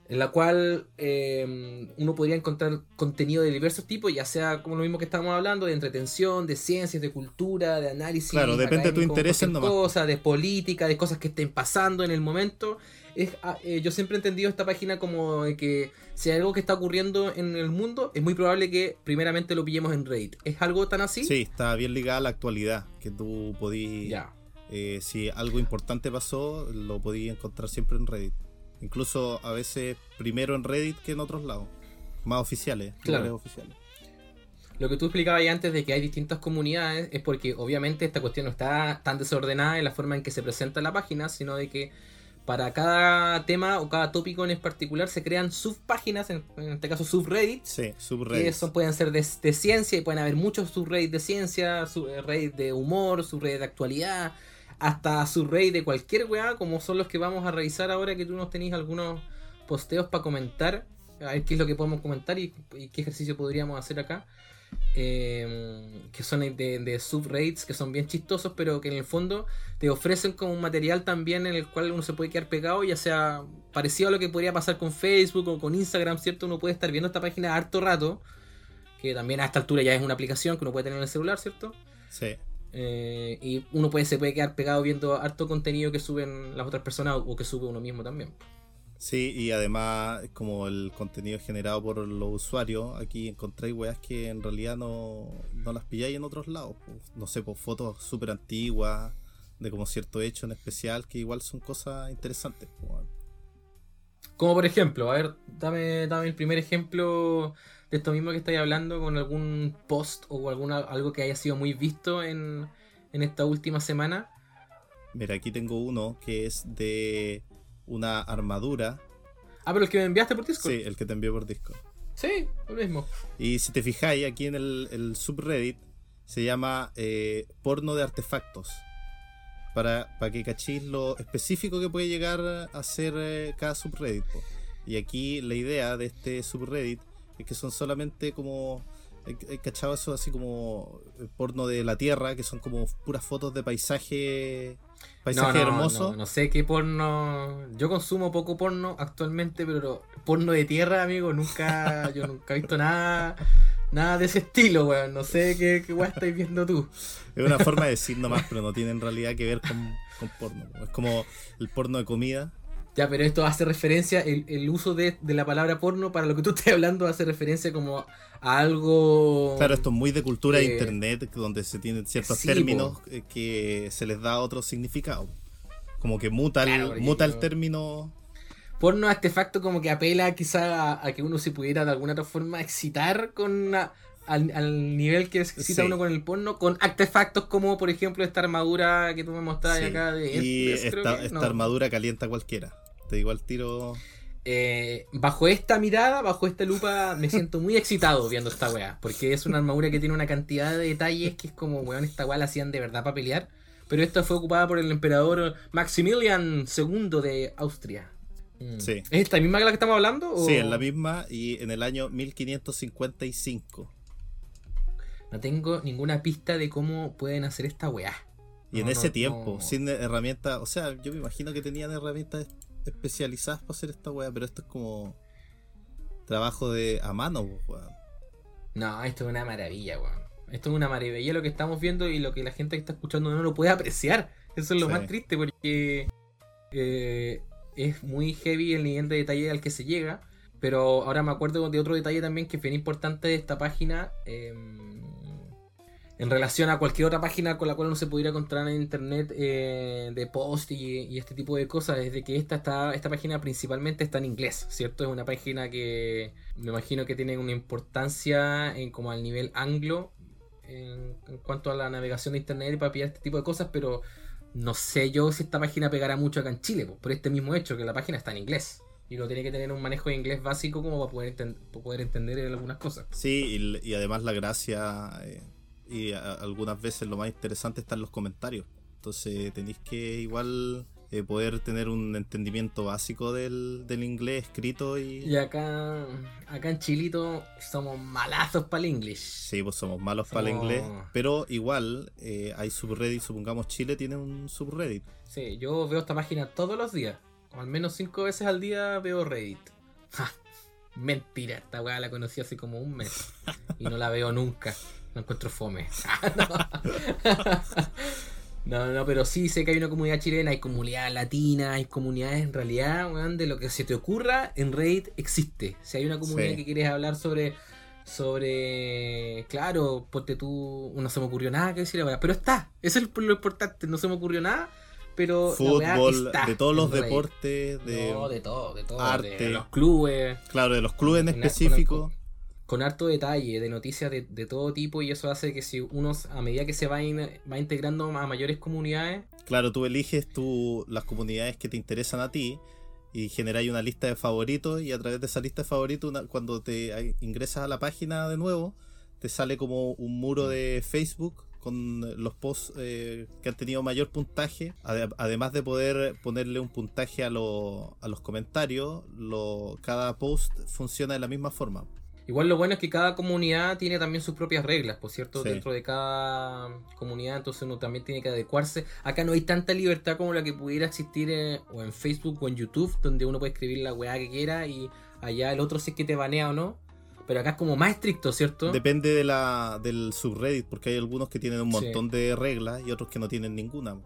en la cual eh, uno podría encontrar contenido de diversos tipos, ya sea como lo mismo que estábamos hablando, de entretención, de ciencias, de cultura, de análisis. Claro, depende de tu interés cualquier nomás. cosa, de política, de cosas que estén pasando en el momento. Es, ah, eh, yo siempre he entendido esta página como de que si hay algo que está ocurriendo en el mundo, es muy probable que primeramente lo pillemos en Reddit. ¿Es algo tan así? ¿Sí? está bien ligada a la actualidad, que tú podías, Ya. eh, si algo importante pasó, lo podías encontrar siempre en Reddit. Incluso a veces primero en Reddit que en otros lados, más oficiales, Claro. oficiales. Lo que tú explicabas ahí antes de que hay distintas comunidades es porque obviamente esta cuestión no está tan desordenada en la forma en que se presenta la página, sino de que para cada tema o cada tópico en particular se crean subpáginas, en, en este caso subreddits, Sí, que subreddits. son, pueden ser de, de ciencia y pueden haber muchos subreddits de ciencia, subreddits de humor, subreddits de actualidad, hasta subreddits de cualquier weá, como son los que vamos a revisar ahora que tú nos tenéis algunos posteos para comentar, a ver qué es lo que podemos comentar y, qué ejercicio podríamos hacer acá. eh, que son de, de subreddits que son bien chistosos, pero que en el fondo te ofrecen como un material también en el cual uno se puede quedar pegado, ya sea parecido a lo que podría pasar con Facebook o con Instagram, ¿cierto? Uno puede estar viendo esta página harto rato, que también a esta altura ya es una aplicación que uno puede tener en el celular, ¿cierto? Sí. Eh, y uno puede, se puede quedar pegado viendo harto contenido que suben las otras personas o que sube uno mismo también. Sí, y además, como el contenido generado por los usuarios, aquí encontráis weas que en realidad no, no las pilláis en otros lados. No sé, por fotos súper antiguas, de como cierto hecho en especial, que igual son cosas interesantes. Como por ejemplo, a ver, dame, dame el primer ejemplo de esto mismo que estáis hablando con algún post o alguna, algo que haya sido muy visto en, en esta última semana. Mira, aquí tengo uno que es de una armadura. Ah, pero el que me enviaste por Discord. Sí, el que te envié por disco. Sí, el mismo. Y si te fijáis, aquí en el, el subreddit se llama eh, porno de artefactos. Para, para que cachéis lo específico que puede llegar a ser eh, cada subreddit. po. Y aquí la idea de este subreddit que son solamente como. He he cachado eso así como eh, porno de la tierra, que son como puras fotos de paisaje. Paisaje no, no, hermoso. No, no sé qué porno. Yo consumo poco porno actualmente, pero porno de tierra, amigo, nunca. yo nunca he visto nada. Nada de ese estilo, weón. No sé qué, qué weón estáis viendo tú. Es una forma de decir [laughs] nomás, pero no tiene en realidad que ver con, con porno. po. Es como el porno de comida. Ya, pero esto hace referencia, el, el uso de, de la palabra porno para lo que tú estás hablando hace referencia como a algo... Claro, esto es muy de cultura de Eh, internet, donde se tienen ciertos sí, términos que se les da otro significado. Como que muta, el, Claro, muta el término. porno artefacto como que apela quizá a, a que uno se pudiera de alguna otra forma excitar con una- al, al nivel que se excita Sí. uno con el porno, con artefactos como por ejemplo esta armadura que tú me mostrabas Sí. acá de y creo esta, que, esta no. armadura calienta cualquiera. Te digo al tiro. Eh, bajo esta mirada, bajo esta lupa, me siento muy excitado viendo esta weá. Porque es una armadura que tiene una cantidad de detalles que es como, weón, esta weá la hacían de verdad para pelear. Pero esta fue ocupada por el emperador Maximilian II de Austria. Mm. Sí. ¿Es esta misma que la que estamos hablando? o- Sí, es la misma y en el año 1555. No tengo ninguna pista de cómo pueden hacer esta weá. Y en ese no, tiempo, no. sin herramientas, o sea, yo me imagino que tenían herramientas especializadas para hacer esta weá, pero esto es como trabajo de a mano, weón. No, esto es una maravilla, weón. Esto es una maravilla lo que estamos viendo y lo que la gente que está escuchando no lo puede apreciar. Eso es lo Sí. más triste porque eh, es muy heavy el nivel de detalle al que se llega. Pero ahora me acuerdo de otro detalle también que es bien importante de esta página. eh, en relación a cualquier otra página con la cual uno se pudiera encontrar en internet eh, de post y, este tipo de cosas, es de que esta, esta página principalmente está en inglés, ¿cierto? Es una página que me imagino que tiene una importancia en como al nivel anglo en, cuanto a la navegación de internet y para pillar este tipo de cosas, pero no sé yo si esta página pegará mucho acá en Chile, po, por este mismo hecho, que la página está en inglés. Y uno tiene que tener un manejo de inglés básico como para poder, poder entender algunas cosas. Sí, y, y además la gracia eh, y a- algunas veces lo más interesante está en los comentarios. Entonces tenéis que igual eh, poder tener un entendimiento básico del, del inglés escrito y... Y acá, acá en Chilito somos malazos para el inglés. Sí, pues somos malos para el inglés, pero igual eh, hay subreddit, supongamos Chile tiene un subreddit. Sí, yo veo esta página todos los días. O al menos cinco veces al día veo Reddit. [laughs] Ja, mentira, esta weá la conocí hace como un mes. Y no la veo nunca. No encuentro fome. [laughs] No, no, pero sí sé que hay una comunidad chilena, hay comunidad latina, hay comunidades en realidad, weón, de lo que se te ocurra en Reddit existe. Si hay una comunidad Sí. que quieres hablar sobre, sobre, claro, ponte tú, no se me ocurrió nada que decir ahora, pero está, eso es lo importante, no se me ocurrió nada, pero Fútbol, está de todos los en deportes, de, No, de todo, de todo, arte. de los clubes, claro, de los clubes en con- específico. Con harto detalle, de noticias de, todo tipo, y eso hace que si uno, a medida que se va, va integrando a mayores comunidades, Claro, tú eliges tú, las comunidades que te interesan a ti y generáis una lista de favoritos y a través de esa lista de favoritos, cuando te a- ingresas a la página de nuevo, te sale como un muro de Facebook con los posts eh, que han tenido mayor puntaje, Ade- además de poder ponerle un puntaje a, lo- a los comentarios, lo, cada post funciona de la misma forma. Igual lo bueno es que cada comunidad tiene también sus propias reglas, por cierto, Sí. dentro de cada comunidad, entonces uno también tiene que adecuarse. Acá no hay tanta libertad como la que pudiera existir eh, o en Facebook o en YouTube, donde uno puede escribir la weá que quiera y allá el otro si es que te banea o no. Pero acá es como más estricto, ¿cierto? Depende de la, del subreddit, porque hay algunos que tienen un Sí. montón de reglas y otros que no tienen ninguna.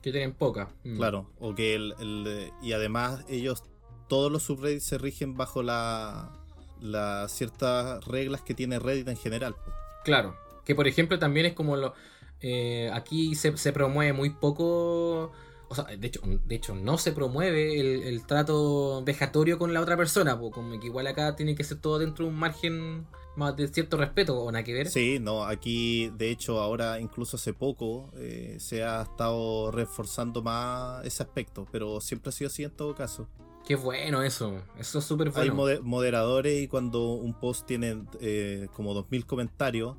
Que tienen poca. Mm. Claro, o que el, el, y además ellos, todos los subreddits se rigen bajo la, las ciertas reglas que tiene Reddit en general. Claro, que por ejemplo también es como lo... eh, aquí se, se promueve muy poco... O sea, de hecho, de hecho no se promueve el, el trato vejatorio con la otra persona, po, como que igual acá tiene que ser todo dentro de un margen más de cierto respeto, o nada que ver. Sí, no, aquí de hecho ahora incluso hace poco eh, se ha estado reforzando más ese aspecto, pero siempre ha sido así en todo caso. Qué bueno eso, eso es súper Hay bueno. mode- moderadores y cuando un post tiene eh, como 2000 comentarios,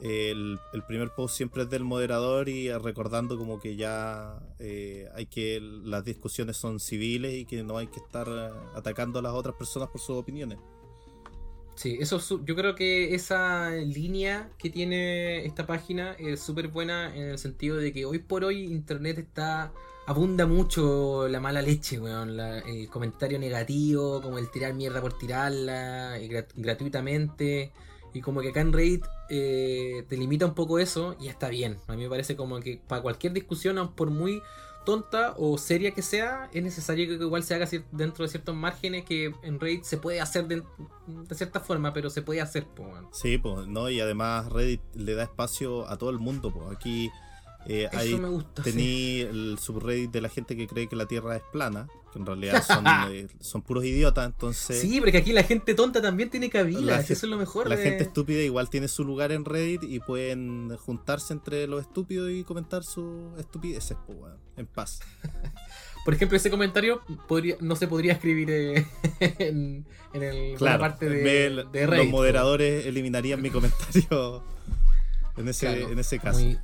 el, el primer post siempre es del moderador y recordando como que ya eh, hay que las discusiones son civiles y que no hay que estar atacando a las otras personas por sus opiniones. Sí, eso yo creo que esa línea que tiene esta página es súper buena en el sentido de que hoy por hoy internet está abunda mucho la mala leche, weón, la- el comentario negativo, como el tirar mierda por tirarla y grat- gratuitamente y como que acá en Reddit eh, te limita un poco eso y está bien. A mí me parece como que para cualquier discusión, por muy tonta o seria que sea, es necesario que igual se haga dentro de ciertos márgenes que en Reddit se puede hacer de, cierta forma, pero se puede hacer, po, weón. Sí, pues, ¿no? Y además Reddit le da espacio a todo el mundo, pues. Aquí Eh, Eso me gusta. sí. tení el subreddit de la gente que cree que la Tierra es plana, que en realidad [laughs] son, eh, son puros idiotas, entonces Sí, porque aquí la gente tonta también tiene cabida. Eso es lo mejor. la de- gente estúpida igual tiene su lugar en Reddit y pueden juntarse entre los estúpidos y comentar sus estupideces, weón, en paz. [laughs] Por ejemplo, ese comentario podría, no se podría escribir eh, [laughs] en, en el, en la Claro, parte de, me- de Reddit, los moderadores eliminarían mi comentario en ese, Claro, en ese caso. Muy,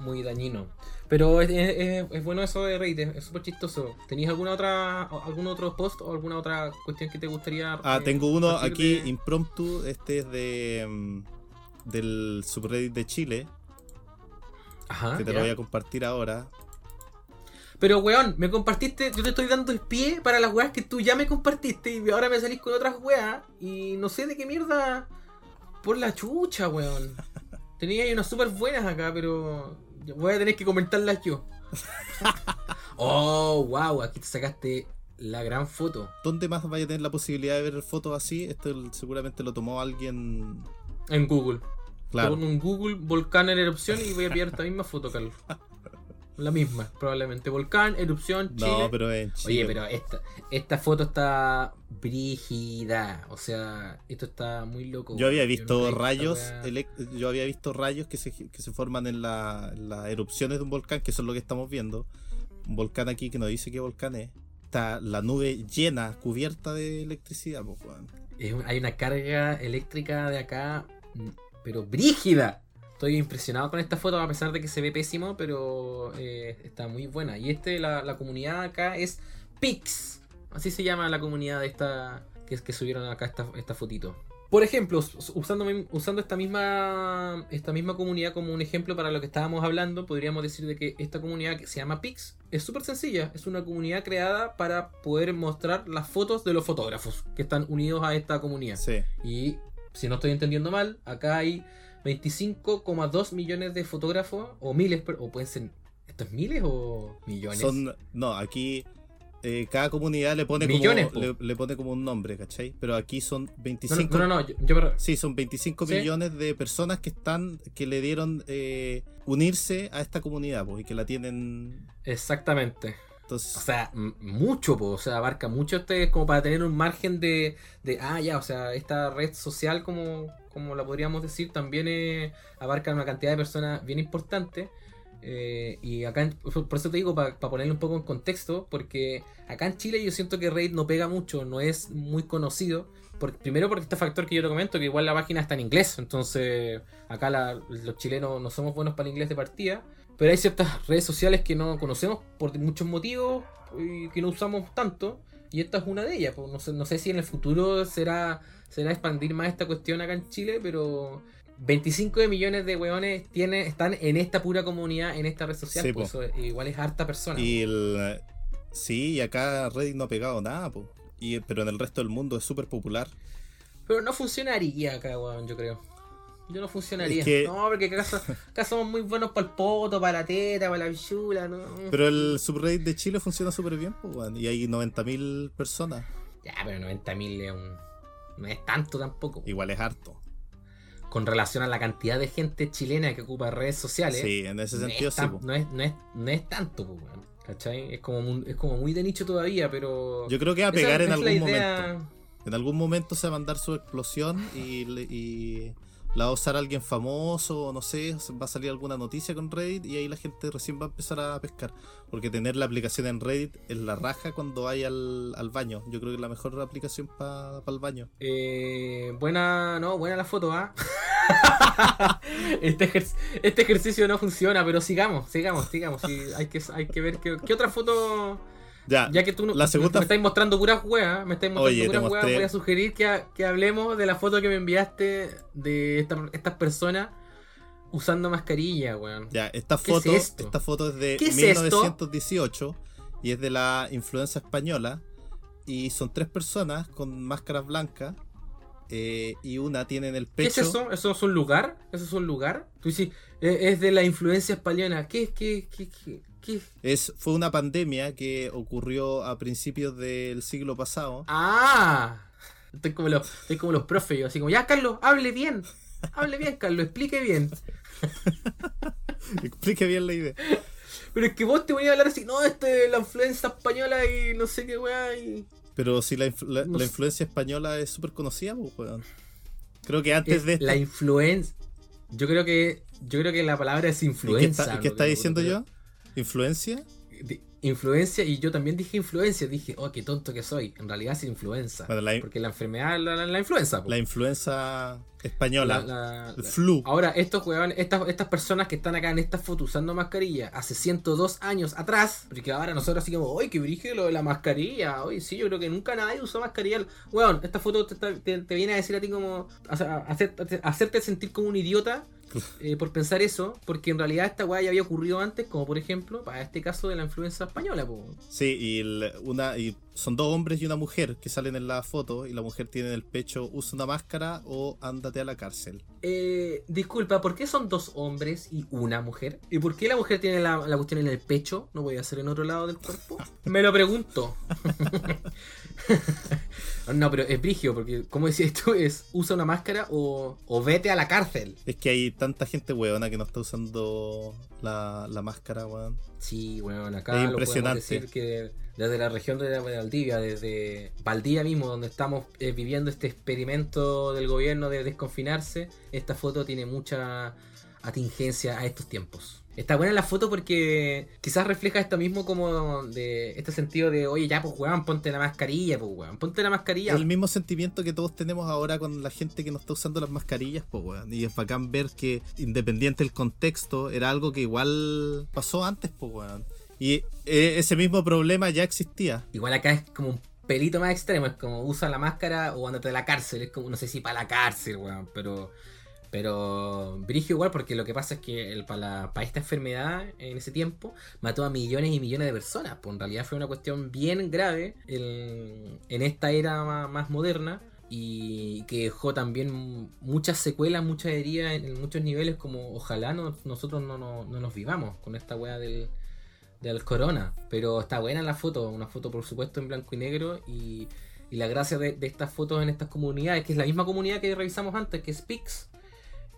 muy dañino. Pero es, es- es- es bueno eso de Reddit, es súper chistoso. ¿Tenías alguna otra, algún otro post o alguna otra cuestión que te gustaría? Ah, eh, tengo uno aquí de- impromptu. Este es de mm, del subreddit de Chile, Ajá, que te ya. lo voy a compartir ahora. Pero weón, me compartiste, yo te estoy dando el pie para las weas que tú ya me compartiste y ahora me salís con otras weas y no sé de qué mierda por la chucha, weón. [laughs] Tenía ahí unas súper buenas acá, pero voy a tener que comentarlas yo. [laughs] oh, wow, aquí te sacaste la gran foto. ¿Dónde más vaya a tener la posibilidad de ver fotos así? Esto seguramente lo tomó alguien. En Google. Claro. Con un Google volcán en erupción y voy a pillar esta misma foto, Carlos. La misma, probablemente. Volcán, erupción, Chile. No, pero en Chile. Oye, pero esta, esta foto está brígida. O sea, esto está muy loco. Yo había visto no rayos, yo había visto rayos que se, que se forman en la- en las erupciones de un volcán, que eso es lo que estamos viendo. Un volcán aquí que nos dice qué volcán es. Está la nube llena, cubierta de electricidad, pues, hay una carga eléctrica de acá, mm, pero brígida. Estoy impresionado con esta foto, a pesar de que se ve pésimo, pero eh, está muy buena. Y este, la, la comunidad acá es Pix. Así se llama la comunidad de esta que, que subieron acá esta, esta fotito. Por ejemplo, us- usando, usando esta misma esta misma comunidad como un ejemplo para lo que estábamos hablando, podríamos decir de que esta comunidad que se llama Pix es súper sencilla. Es una comunidad creada para poder mostrar las fotos de los fotógrafos que están unidos a esta comunidad. Sí. Y si no estoy entendiendo mal, acá hay 25,2 millones de fotógrafos, o miles, o pueden ser. ¿Esto es miles o millones? Son, no, aquí eh, cada comunidad le pone, Millones, como, le, le pone como un nombre, ¿cachai? Pero aquí son no, 25 no, no, no, yo, yo Sí, son 25 Sí. millones de personas que están, que le dieron eh, unirse a esta comunidad, pues, y que la tienen. Exactamente. Entonces, O sea, mucho, po, o sea, abarca mucho este como para tener un margen de, de ah, ya, o sea, esta red social, como, como la podríamos decir, también eh, abarca una cantidad de personas bien importante. Eh, y acá, por eso te digo, para ponerle un poco en contexto, porque acá en Chile yo siento que Raid no pega mucho, no es muy conocido. Primero porque este factor que yo te comento, que igual la página está en inglés, entonces acá la- los chilenos no somos buenos para el inglés de partida. Pero hay ciertas redes sociales que no conocemos por muchos motivos y que no usamos tanto. Y esta es una de ellas. pues, no, sé, no sé si en el futuro será, será expandir más esta cuestión acá en Chile, pero 25 de millones de weones tiene, están en esta pura comunidad, en esta red social. Sí, pues, po. eso igual es harta persona. y el. Sí, y acá Reddit no ha pegado nada. Y, pero en el resto del mundo es súper popular. Pero no funcionaría acá, weón, yo creo. Yo no funcionaría. Es que- No, porque acá, so- acá somos muy buenos para el poto, para la teta, para la bichula, ¿no? Pero el subreddit de Chile funciona súper bien, pues, weón, y hay 90.000 personas. Ya, pero 90.000 es un... No es tanto tampoco. Igual es harto. Con relación a la cantidad de gente chilena que ocupa redes sociales. Sí, en ese no sentido es sí. tan- po. no, es, no, es, no es tanto, weón, ¿cachai? Es como, es como muy de nicho todavía, pero... Yo creo que va a pegar en algún idea- momento. En algún momento se va a mandar su explosión y, y la va a usar alguien famoso, o no sé, va a salir alguna noticia con Reddit y ahí la gente recién va a empezar a pescar. Porque tener la aplicación en Reddit es la raja cuando hay al, al baño. Yo creo que es la mejor aplicación para el baño. Eh, buena, no, buena la foto, ¿ah? [laughs] este, ejer- este ejercicio no funciona, pero sigamos, sigamos, sigamos. sí, hay, que, hay que ver qué, qué otra foto. Ya, Ya que tú no- La segunda- me estáis mostrando puras weas, me estáis mostrando Oye, puras weas, voy a sugerir que, ha- que hablemos de la foto que me enviaste de esta- estas personas usando mascarilla, weón. ya, esta ¿Qué es foto, esto? esta foto es de ¿Qué es esto? 1918 y es de la influencia española. Y son tres personas con máscaras blancas. eh, y una tiene en el ¿Qué pecho. es eso? ¿Eso es un lugar? ¿Eso es un lugar? Tú dices, eh, es de la influencia española. ¿Qué, qué, qué, qué, qué? Es, fue una pandemia que ocurrió a principios del siglo pasado. ¡Ah! Estoy como los, estoy como los profes, yo así como, ya Carlos, hable bien. Hable bien, Carlos, explique bien. [laughs] Explique bien la idea. Pero es que vos te voy a hablar así, no, este es la influencia española y no sé qué weá. Y... Pero si la, influ- la- No la sé. influencia española es súper conocida, pues, weón. Creo que antes Es de la influencia. Yo creo que. Yo creo que la palabra es ¿Y influencia. ¿Qué está, qué está diciendo yo? ¿Influencia? Influencia, y yo también dije influencia. Dije, oh, qué tonto que soy. En realidad es influenza. Bueno, la, Porque la enfermedad es la, la, la influenza. po. la influenza española. La- la- el flu. Ahora, estos weones, estas, estas personas que están acá en esta foto usando mascarilla hace 102 años atrás, porque ahora nosotros así como, uy, qué brígido lo de la mascarilla, uy, sí, yo creo que nunca nadie usó mascarilla. Weón, esta foto te, está- te- te viene a decir a ti como, hacerte, hacerte sentir como un idiota eh, por pensar eso, porque en realidad esta weá ya había ocurrido antes, como por ejemplo, para este caso de la influenza española, po. Sí, y, el- una, y son dos hombres y una mujer que salen en la foto y la mujer tiene en el pecho usa una máscara o ándate a la cárcel. Eh, disculpa, ¿por qué son dos hombres y una mujer? ¿Y por qué la mujer tiene la, la cuestión en el pecho? ¿No voy a ser en otro lado del cuerpo? [laughs] Me lo pregunto. [laughs] [laughs] no, pero es brigio, porque como decías tú, [laughs] es usa una máscara o, o vete a la cárcel. Es que hay tanta gente weona que no está usando la, la máscara, weón. Sí, bueno, acá Es lo impresionante. decir que desde la región de Valdivia, desde Valdivia mismo, donde estamos eh, viviendo este experimento del gobierno de desconfinarse, esta foto tiene mucha atingencia a estos tiempos. Está buena la foto porque quizás refleja esto mismo como de este sentido de, oye, ya pues weón, ponte la mascarilla, pues weón, ponte la mascarilla. El mismo sentimiento que todos tenemos ahora con la gente que no está usando las mascarillas, pues weón. Y es bacán ver que, independiente del contexto, era algo que igual pasó antes, pues weón. Y eh, ese mismo problema ya existía. Igual acá es como un pelito más extremo, es como usa la máscara o andate a la cárcel, es como, no sé si para la cárcel, weón, pero... Pero brigio igual porque lo que pasa es que el, para, esta enfermedad en ese tiempo mató a millones y millones de personas. Pues en realidad fue una cuestión bien grave el- en esta era más, moderna y que dejó también muchas secuelas, muchas heridas en, muchos niveles como ojalá no- nosotros no, no- no nos vivamos con esta weá del, del corona. Pero está buena la foto, una foto por supuesto en blanco y negro y, y la gracia de, de estas fotos en estas comunidades, que es la misma comunidad que revisamos antes, que es Pix,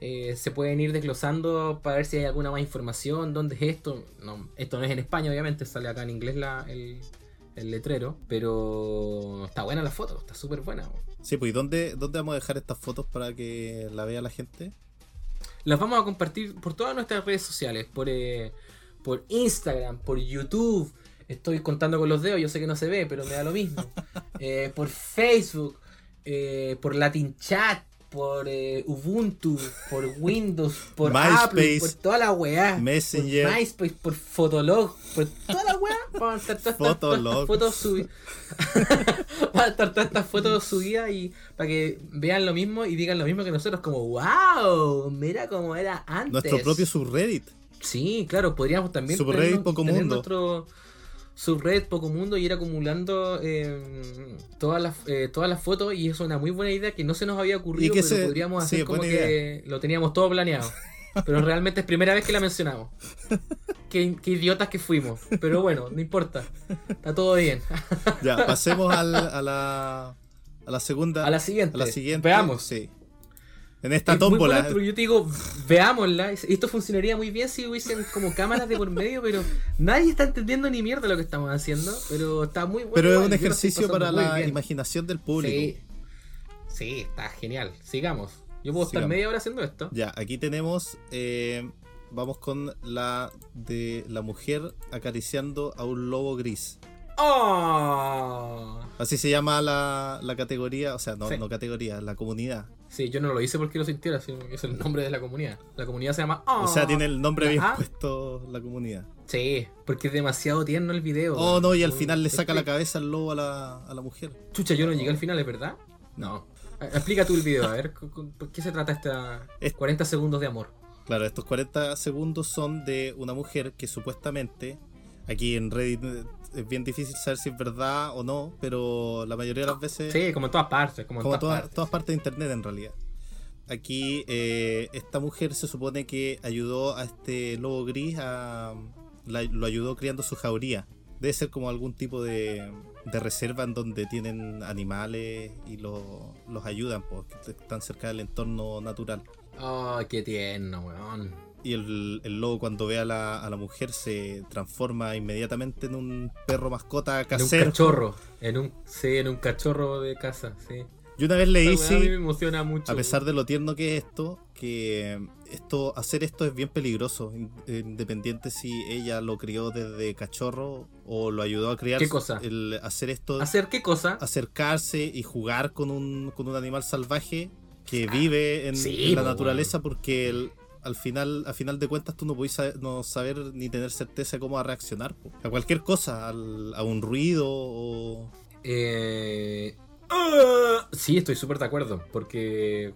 eh, se pueden ir desglosando para ver si hay alguna más información, dónde es esto. No, esto no es en España, obviamente, sale acá en inglés la, el, el letrero, pero está buena la foto, está súper buena. Sí, pues ¿y dónde, dónde vamos a dejar estas fotos para que la vea la gente? Las vamos a compartir por todas nuestras redes sociales, por, eh, por Instagram, por YouTube. Estoy contando con los dedos, yo sé que no se ve, pero me da lo mismo. [laughs] Eh, por Facebook, eh, por Latin Chat, por eh, Ubuntu, por [laughs] Windows, por Apple, MySpace, por toda la weá. Messenger. Por MySpace, por Fotolog, por toda la weá. Van a estar todas estas- todas estas Fotolog. fotos subidas. [laughs] Van a estar todas estas fotos subidas y para que vean lo mismo y digan lo mismo que nosotros, como wow, mira cómo era antes. Nuestro propio subreddit. Sí, claro, podríamos también Subreddit tener- Poco tener Mundo. nuestro subreddit Poco Mundo y ir acumulando eh, todas las eh, todas las fotos y es una muy buena idea que no se nos había ocurrido, Y que pero se- podríamos sí, hacer como buena que lo teníamos todo planeado. [laughs] Pero realmente es primera vez que la mencionamos. Qué, qué idiotas que fuimos. Pero bueno, no importa. Está todo bien. Ya, [laughs] pasemos al- a la a la segunda. A la siguiente. a la siguiente. Veamos. Sí. En esta Es tómbola. yo te digo, veámosla. Esto funcionaría muy bien si hubiesen como cámaras de por medio, pero nadie está entendiendo ni mierda lo que estamos haciendo. Pero está muy bueno. pero es un yo ejercicio para la bien. imaginación del público. Sí. Sí, está genial. Sigamos. Yo puedo estar Sigamos. media hora haciendo esto. Ya, aquí tenemos. eh, vamos con la de la mujer acariciando a un lobo gris. ¡Oh! Así se llama la, la categoría, o sea, no, Sí. no categoría, la comunidad. Sí, yo no lo hice porque lo sintiera, sino que es el nombre de la comunidad. La comunidad se llama ¡Oh! O sea, tiene el nombre bien puesto la comunidad. Sí, porque es demasiado tierno el video. Oh, no, y al final le saca la cabeza al lobo a la, a la mujer. Chucha, yo no llegué al final, ¿es verdad? No. Explica tú el video, a ver, ¿cu- cu- ¿por qué se trata esta Es- 40 segundos de amor? Claro, estos 40 segundos son de una mujer que supuestamente, aquí en Reddit es bien difícil saber si es verdad o no, pero la mayoría de las veces, Sí, como en todas partes, como en como todas todas, partes. todas partes de internet en realidad. Aquí eh, esta mujer se supone que ayudó a este lobo gris, a, la- lo ayudó criando su jauría. Debe ser como algún tipo de, de reserva en donde tienen animales y lo- los ayudan, porque están cerca del entorno natural. Oh, qué tierno, weón. Y el, el lobo cuando ve a la, a la mujer se transforma inmediatamente en un perro mascota En un casero. cachorro. En un, sí, en un cachorro de casa, sí. Yo una vez leí, Esa weá a mí me emociona mucho. a pesar de lo tierno que es esto, que esto hacer esto es bien peligroso, in- independiente si ella lo crió desde cachorro o lo ayudó a criar. ¿Qué cosa? El hacer esto, ¿Hacer qué cosa? acercarse y jugar con un, con un animal salvaje que vive en, Sí, en la naturaleza porque el- al final al final de cuentas tú no podés no saber ni tener certeza de cómo va a reaccionar a cualquier cosa, al- a un ruido o... Eh, ah, sí, estoy súper de acuerdo, porque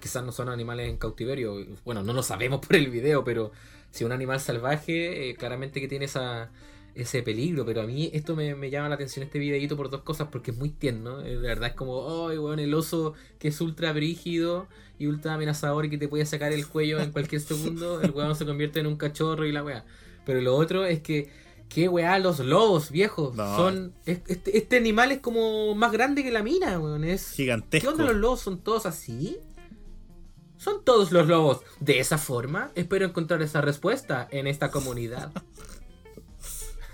quizás no son animales en cautiverio. Bueno, no lo sabemos [laughs] por el video, pero si un animal salvaje, eh, claramente que tiene esa, ese peligro. Pero a mí esto me, me llama la atención, este videito, por dos cosas, porque es muy tierno. eh, de verdad es como, ay, weón, el oso que es ultra brígido y ultra amenazador y que te puede sacar el cuello en cualquier [laughs] segundo, el weón se convierte en un cachorro y la weá. Pero lo otro es que, qué weá, los lobos viejos. No. Son. es- Este, este animal es como más grande que la mina, weón. Es. ¿Qué Gigantesco. onda los lobos? ¿Son todos así? ¿Son todos los lobos de esa forma? Espero encontrar esa respuesta en esta comunidad. [laughs]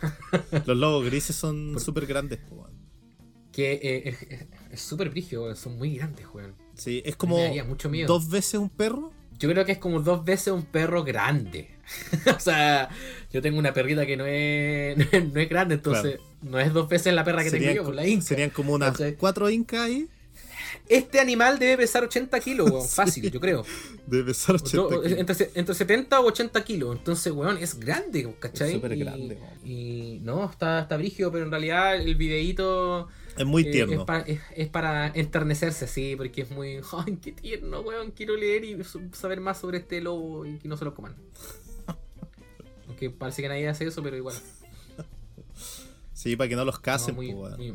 [laughs] Los lobos grises son súper grandes. weón. Que eh, es- súper brígido, weón. Son muy grandes, weón. Sí, es como Me daría mucho miedo. dos veces un perro. Yo creo que es como dos veces un perro grande. [laughs] o sea, yo tengo una perrita que no es, [laughs] no es, no es grande, entonces no es dos veces la perra que tengo yo, co- por la inca. serían como unas ¿Cachai? cuatro incas ahí. Este animal debe pesar 80 kilos, weón. [laughs] Fácil, yo creo. De pesar 80 O- kilos. entre, entre 70 o 80 kilos. Entonces, weón, es grande, ¿cachai? Es súper grande, weón. Y no, está, está brígido, pero en realidad el videíto Es muy eh, tierno. es, pa- es- es para enternecerse, sí, porque es muy. [laughs] ¡Ay, qué tierno, weón! Quiero leer y saber más sobre este lobo y que no se lo coman. [laughs] Aunque parece que nadie hace eso, pero igual. Sí, para que no los No, casen. muy- po, weón. muy-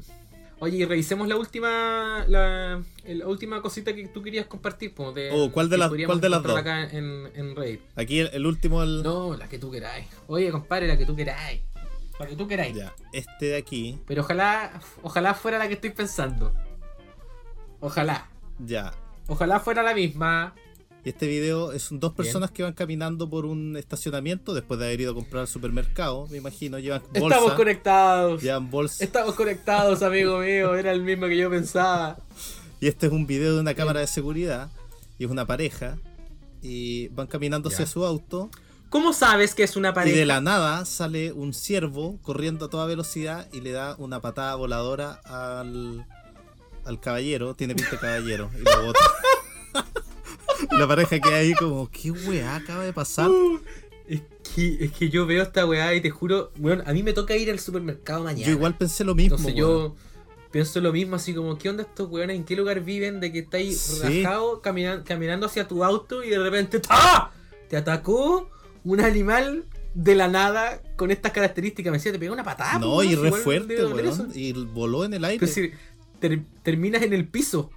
Oye, y revisemos la última la, la última cosita que tú querías compartir. po, de, Oh, ¿cuál de las- cuál de las dos? acá en, en Reddit. Aquí el, el último, el... No, la que tú queráis. Oye, compadre, la que tú queráis. La que tú queráis. Ya, este de aquí, Pero ojalá, ojalá fuera la que estoy pensando. Ojalá. ya. Ojalá fuera la misma. Y este video es dos personas que van caminando por un estacionamiento después de haber ido a comprar al supermercado, me imagino, llevan Estamos bolsa, conectados. llevan bolsa. Estamos conectados, amigo mío. Era el mismo que yo pensaba. Y este es un video de una cámara de seguridad y es una pareja y van caminando hacia su auto ¿Cómo sabes que es una y pareja? de la nada sale un ciervo corriendo a toda velocidad y le da una patada voladora al, al caballero, tiene pinta de caballero y lo bota. [laughs] [laughs] La pareja queda ahí como, ¿qué weá acaba de pasar? [laughs] Es que, es que yo veo esta weá y te juro, weón, a mí me toca ir al supermercado mañana. Yo igual pensé lo mismo. Entonces weón. yo pienso lo mismo, así como, ¿qué onda estos weones? ¿En qué lugar viven? De que estáis Sí. relajado caminan- caminando hacia tu auto y de repente ¡ah! te atacó un animal de la nada con estas características. Me decía, te pegó una patada. No, po, y re fuerte, weón. Y voló en el aire. Pero si ter- terminas en el piso.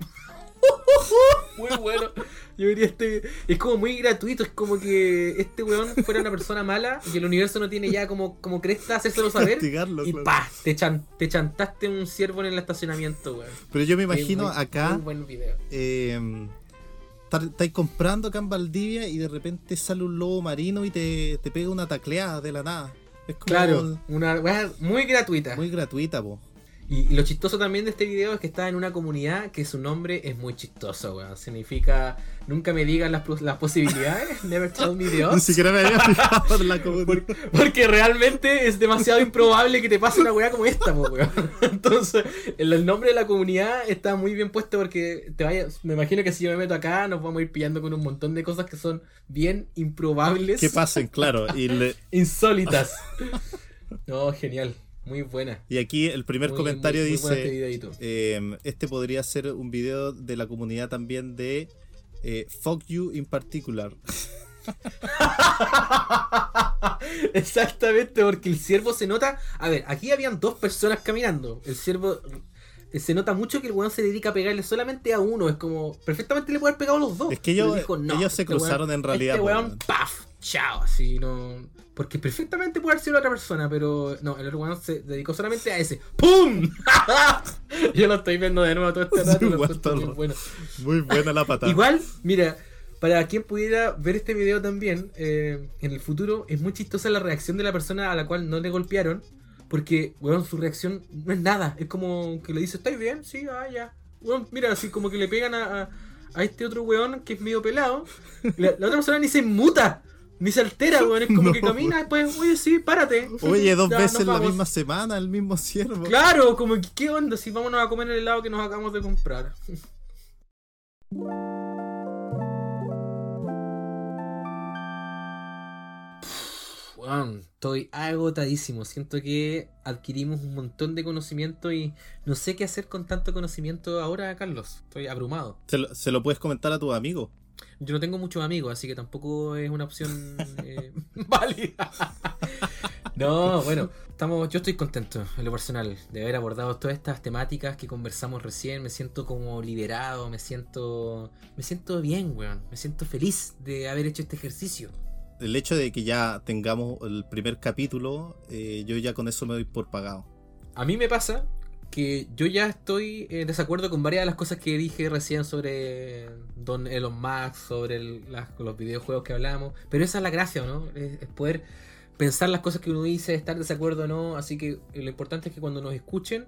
Muy bueno. Yo diría este. Es como muy gratuito. Es como que este weón fuera una persona mala y el universo no tiene ya como, como cresta hacérselo [laughs] saber. Y claro. pa, te, chan- te chantaste un ciervo en el estacionamiento, weón. Pero yo me imagino Muy- acá, Muy buen video. eh, estáis comprando acá en Valdivia y de repente sale un lobo marino y te, te pega una tacleada de la nada. Es como Claro, una weá muy gratuita. muy gratuita, po. Y, y lo chistoso también de este video es que está en una comunidad que su nombre es muy chistoso, weón. Significa nunca me digas las, las posibilidades, never tell me the [laughs] Ni odds. siquiera me había fijado en la [laughs] comunidad. Porque realmente es demasiado improbable que te pase una weá como esta, po, weón. [laughs] Entonces, el, el nombre de la comunidad está muy bien puesto porque te vayas. Me imagino que si yo me meto acá, nos vamos a ir pillando con un montón de cosas que son bien improbables. Que pasen, claro. Y, le- Insólitas. No, genial. Muy buena. y aquí el primer Muy- comentario muy- muy bueno dice: eh, Este podría ser un video de la comunidad también de eh, Fuck You in particular. [laughs] Exactamente, porque el ciervo se nota. A ver, aquí habían dos personas caminando. El ciervo. eh, Se nota mucho que el weón se dedica a pegarle solamente a uno. Es como. Perfectamente le puede haber pegado a los dos. Es que ellos- dijo, no, ellos se este weón- cruzaron en realidad, Este weón, weón. paf, chao. Así no. Porque perfectamente puede haber sido la otra persona, pero no, el otro weón se dedicó solamente a ese. ¡Pum! [laughs] Yo lo estoy viendo de nuevo todo este rato. [laughs] Sí, muy bueno. [laughs] Muy buena la patada. Igual, mira, para quien pudiera ver este video también, eh, en el futuro, es muy chistosa la reacción de la persona a la cual no le golpearon. Porque, weón, su reacción no es nada. Es como que le dice, ¿estáis bien? Sí, ah, ya. Weón, mira, así como que le pegan a, a- a este otro weón que es medio pelado. La, la otra persona ni se muta, ni se altera, weón. Es como [laughs] No. que camina después, oye, sí, párate. Oye, dos Ya, veces en la misma semana, el mismo ciervo. Claro, como que, ¿qué onda? Si vámonos a comer el helado que nos acabamos de comprar. [laughs] Weón, estoy agotadísimo. Siento que adquirimos un montón de conocimiento y no sé qué hacer con tanto conocimiento ahora, Carlos. Estoy abrumado. Se lo, se lo puedes comentar a tus amigos. Yo no tengo muchos amigos, así que tampoco es una opción eh, [laughs] válida. [laughs] no, bueno, estamos, yo estoy contento en lo personal de haber abordado todas estas temáticas que conversamos recién. Me siento como liberado, me siento, me siento bien, weón. Me siento feliz de haber hecho este ejercicio. El hecho de que ya tengamos el primer capítulo, eh, yo ya con eso me doy por pagado. A mí me pasa que yo ya estoy en desacuerdo con varias de las cosas que dije recién sobre Don Elon Musk, sobre los videojuegos que hablamos. Pero esa es la gracia, ¿no? Es, poder pensar las cosas que uno dice, estar de desacuerdo o no. Así que lo importante es que cuando nos escuchen,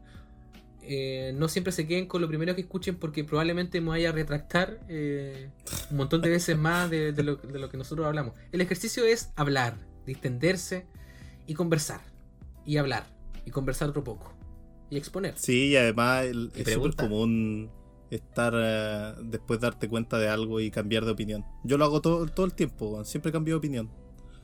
eh, no siempre se queden con lo primero que escuchen porque probablemente me vaya a retractar eh, un montón de veces más de lo, de lo que nosotros hablamos. El ejercicio es hablar, distenderse y conversar. Y hablar. Y conversar otro poco. Y exponer. Sí, y además el- Y es súper común estar eh, después darte cuenta de algo y cambiar de opinión. Yo lo hago todo, todo el tiempo, siempre cambio de opinión.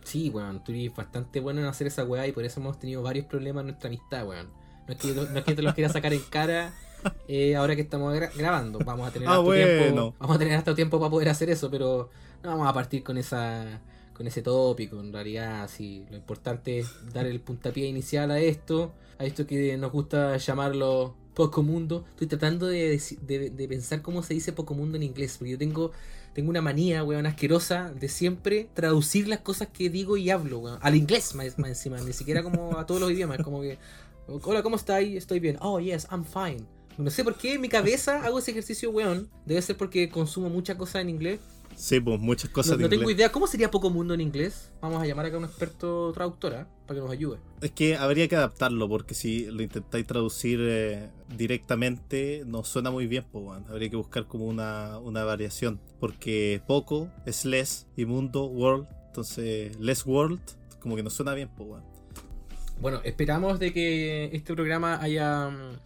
Sí, weón, tú eres bastante bueno en hacer esa weá y por eso hemos tenido varios problemas en nuestra amistad, weón. No es que, no es que te los quiera sacar en cara eh, ahora que estamos gra- grabando. Vamos a tener Ah, harto bueno. tiempo. Vamos a tener hasta tiempo para poder hacer eso, pero no vamos a partir con esa con ese tópico. En realidad, sí, lo importante es dar el puntapié inicial a esto, a esto que nos gusta llamarlo poco mundo. Estoy tratando de, de- de pensar cómo se dice poco mundo en inglés, porque yo tengo tengo una manía, weón, asquerosa de siempre traducir las cosas que digo y hablo, weón. Al inglés, más, más encima, ni siquiera como a todos los idiomas. Como que, hola, ¿cómo estáis? Estoy bien. Oh, yes, I'm fine. No sé por qué en mi cabeza hago ese ejercicio, weón. Debe ser porque consumo muchas cosas en inglés. Sí, pues muchas cosas No, de no tengo idea. ¿Cómo sería poco mundo en inglés? Vamos a llamar acá a un experto traductora para que nos ayude. Es que habría que adaptarlo, porque si lo intentáis traducir eh, directamente, no suena muy bien, pues, weón. Habría que buscar como una, una variación. Porque poco es less y mundo, world. Entonces, less world, como que no suena bien, pues, weón. Bueno, esperamos de que este programa haya mm,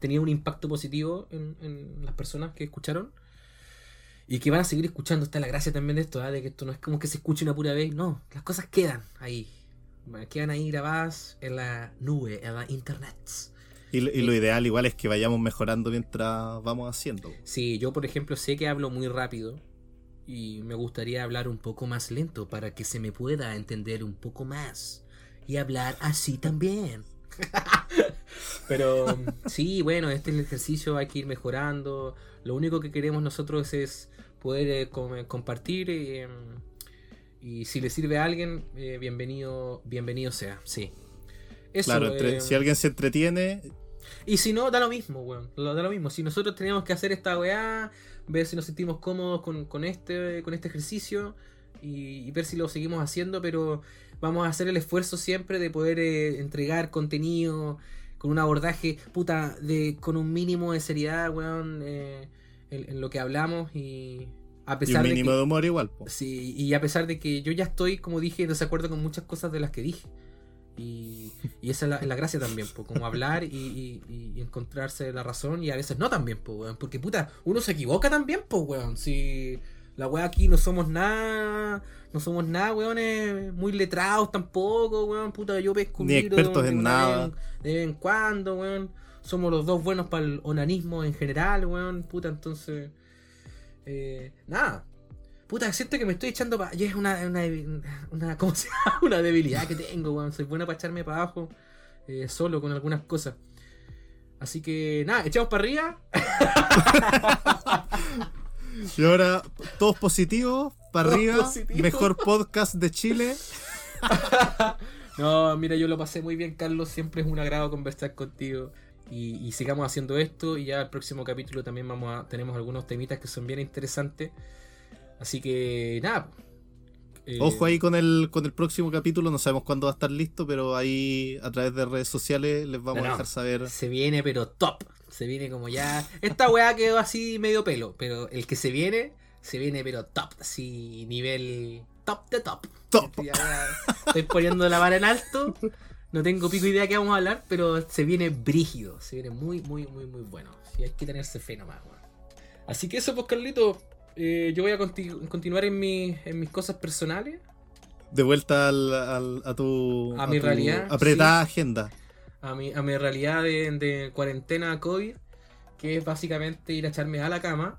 tenido un impacto positivo en, en las personas que escucharon. Y que van a seguir escuchando. Está la gracia también de esto, ¿ah? de que esto no es como que se escuche una pura vez. No, las cosas quedan ahí. Quedan ahí grabadas en la nube, en la internet. Y, lo- y lo ideal igual es que vayamos mejorando mientras vamos haciendo. Sí, yo por ejemplo sé que hablo muy rápido. Y me gustaría hablar un poco más lento para que se me pueda entender un poco más. Y hablar así también. [laughs] Pero sí, bueno, este es el ejercicio, hay que ir mejorando. Lo único que queremos nosotros es poder eh, com- compartir eh, y si le sirve a alguien, eh, bienvenido, bienvenido sea, sí. Eso, claro, entre- eh, si alguien se entretiene, y si no, da lo mismo, weón. lo- Da lo mismo. Si nosotros teníamos que hacer esta weá, ver si nos sentimos cómodos con, con este, con este ejercicio y, y ver si lo seguimos haciendo, pero vamos a hacer el esfuerzo siempre de poder eh, entregar contenido con un abordaje, puta, de, con un mínimo de seriedad, weón, eh, en, en lo que hablamos y a y un pesar de mínimo que... de humor igual, po. Sí, y a pesar de que yo ya estoy, como dije, desacuerdo con muchas cosas de las que dije. Y, y esa es la, la gracia también, po, como hablar y, y- encontrarse la razón y a veces no también, po, weón. Porque puta, uno se equivoca también, po, weón. Si la weá aquí no somos nada, no somos nada, weones, muy letrados tampoco, weón. Puta, yo pesco Ni expertos en nada. De vez en cuando, weón. Somos los dos buenos para el onanismo en general, weón. Puta, entonces. Eh, nada. Puta, siento que me estoy echando para. Ya es una, una, una. ¿Cómo se llama? [laughs] Una debilidad que tengo, weón. Soy buena para echarme para abajo. eh, solo con algunas cosas. Así que, nada, echamos para arriba. [laughs] Y ahora, todos positivos, para arriba, mejor podcast de Chile. [laughs] No, mira, yo lo pasé muy bien, Carlos. Siempre es un agrado conversar contigo. Y, y sigamos haciendo esto. Y ya el próximo capítulo también vamos a. Tenemos algunos temitas que son bien interesantes. Así que nada. eh, Ojo ahí con el, con el próximo capítulo, no sabemos cuándo va a estar listo, pero ahí a través de redes sociales les vamos No, a dejar saber. Se viene, pero top. Se viene como ya. Esta weá quedó así medio pelo. Pero el que se viene, se viene, pero top. Así, nivel top de top. Top. Ya, estoy poniendo la vara en alto. [laughs] No tengo pico idea que vamos a hablar, pero se viene brígido. Se viene muy, muy, muy, muy bueno. Sí, hay que tenerse fe nomás, weón. Así que eso, pues, Carlito. eh, yo voy a conti- continuar en, mi- en mis cosas personales. De vuelta al, al- a tu, A mi tu realidad, apretada agenda. a mi, a mi realidad de, de cuarentena COVID, que es básicamente ir a echarme a la cama.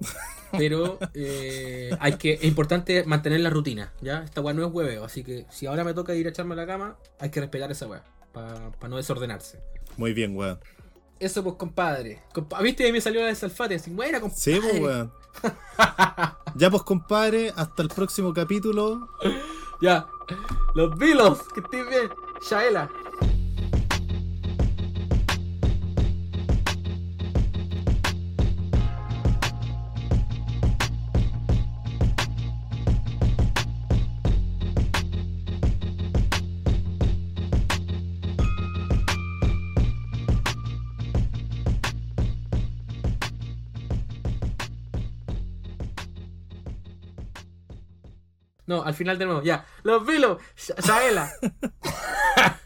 [laughs] Pero eh, hay que, es importante mantener la rutina, ¿ya? Esta weá no es hueveo, así que si ahora me toca ir a echarme a la cama, hay que respetar esa weá, para no desordenarse. Muy bien, weón. Eso pues, compadre. Compa- ¿Viste? Ahí me salió la de Salfate, así, buena, compadre. Sí, pues, weón. [laughs] Ya, pues, compadre, hasta el próximo capítulo. Ya. Los vilos, que estén bien. Shaela. No, al final de nuevo, ya. Los vilos, Shaela. [laughs]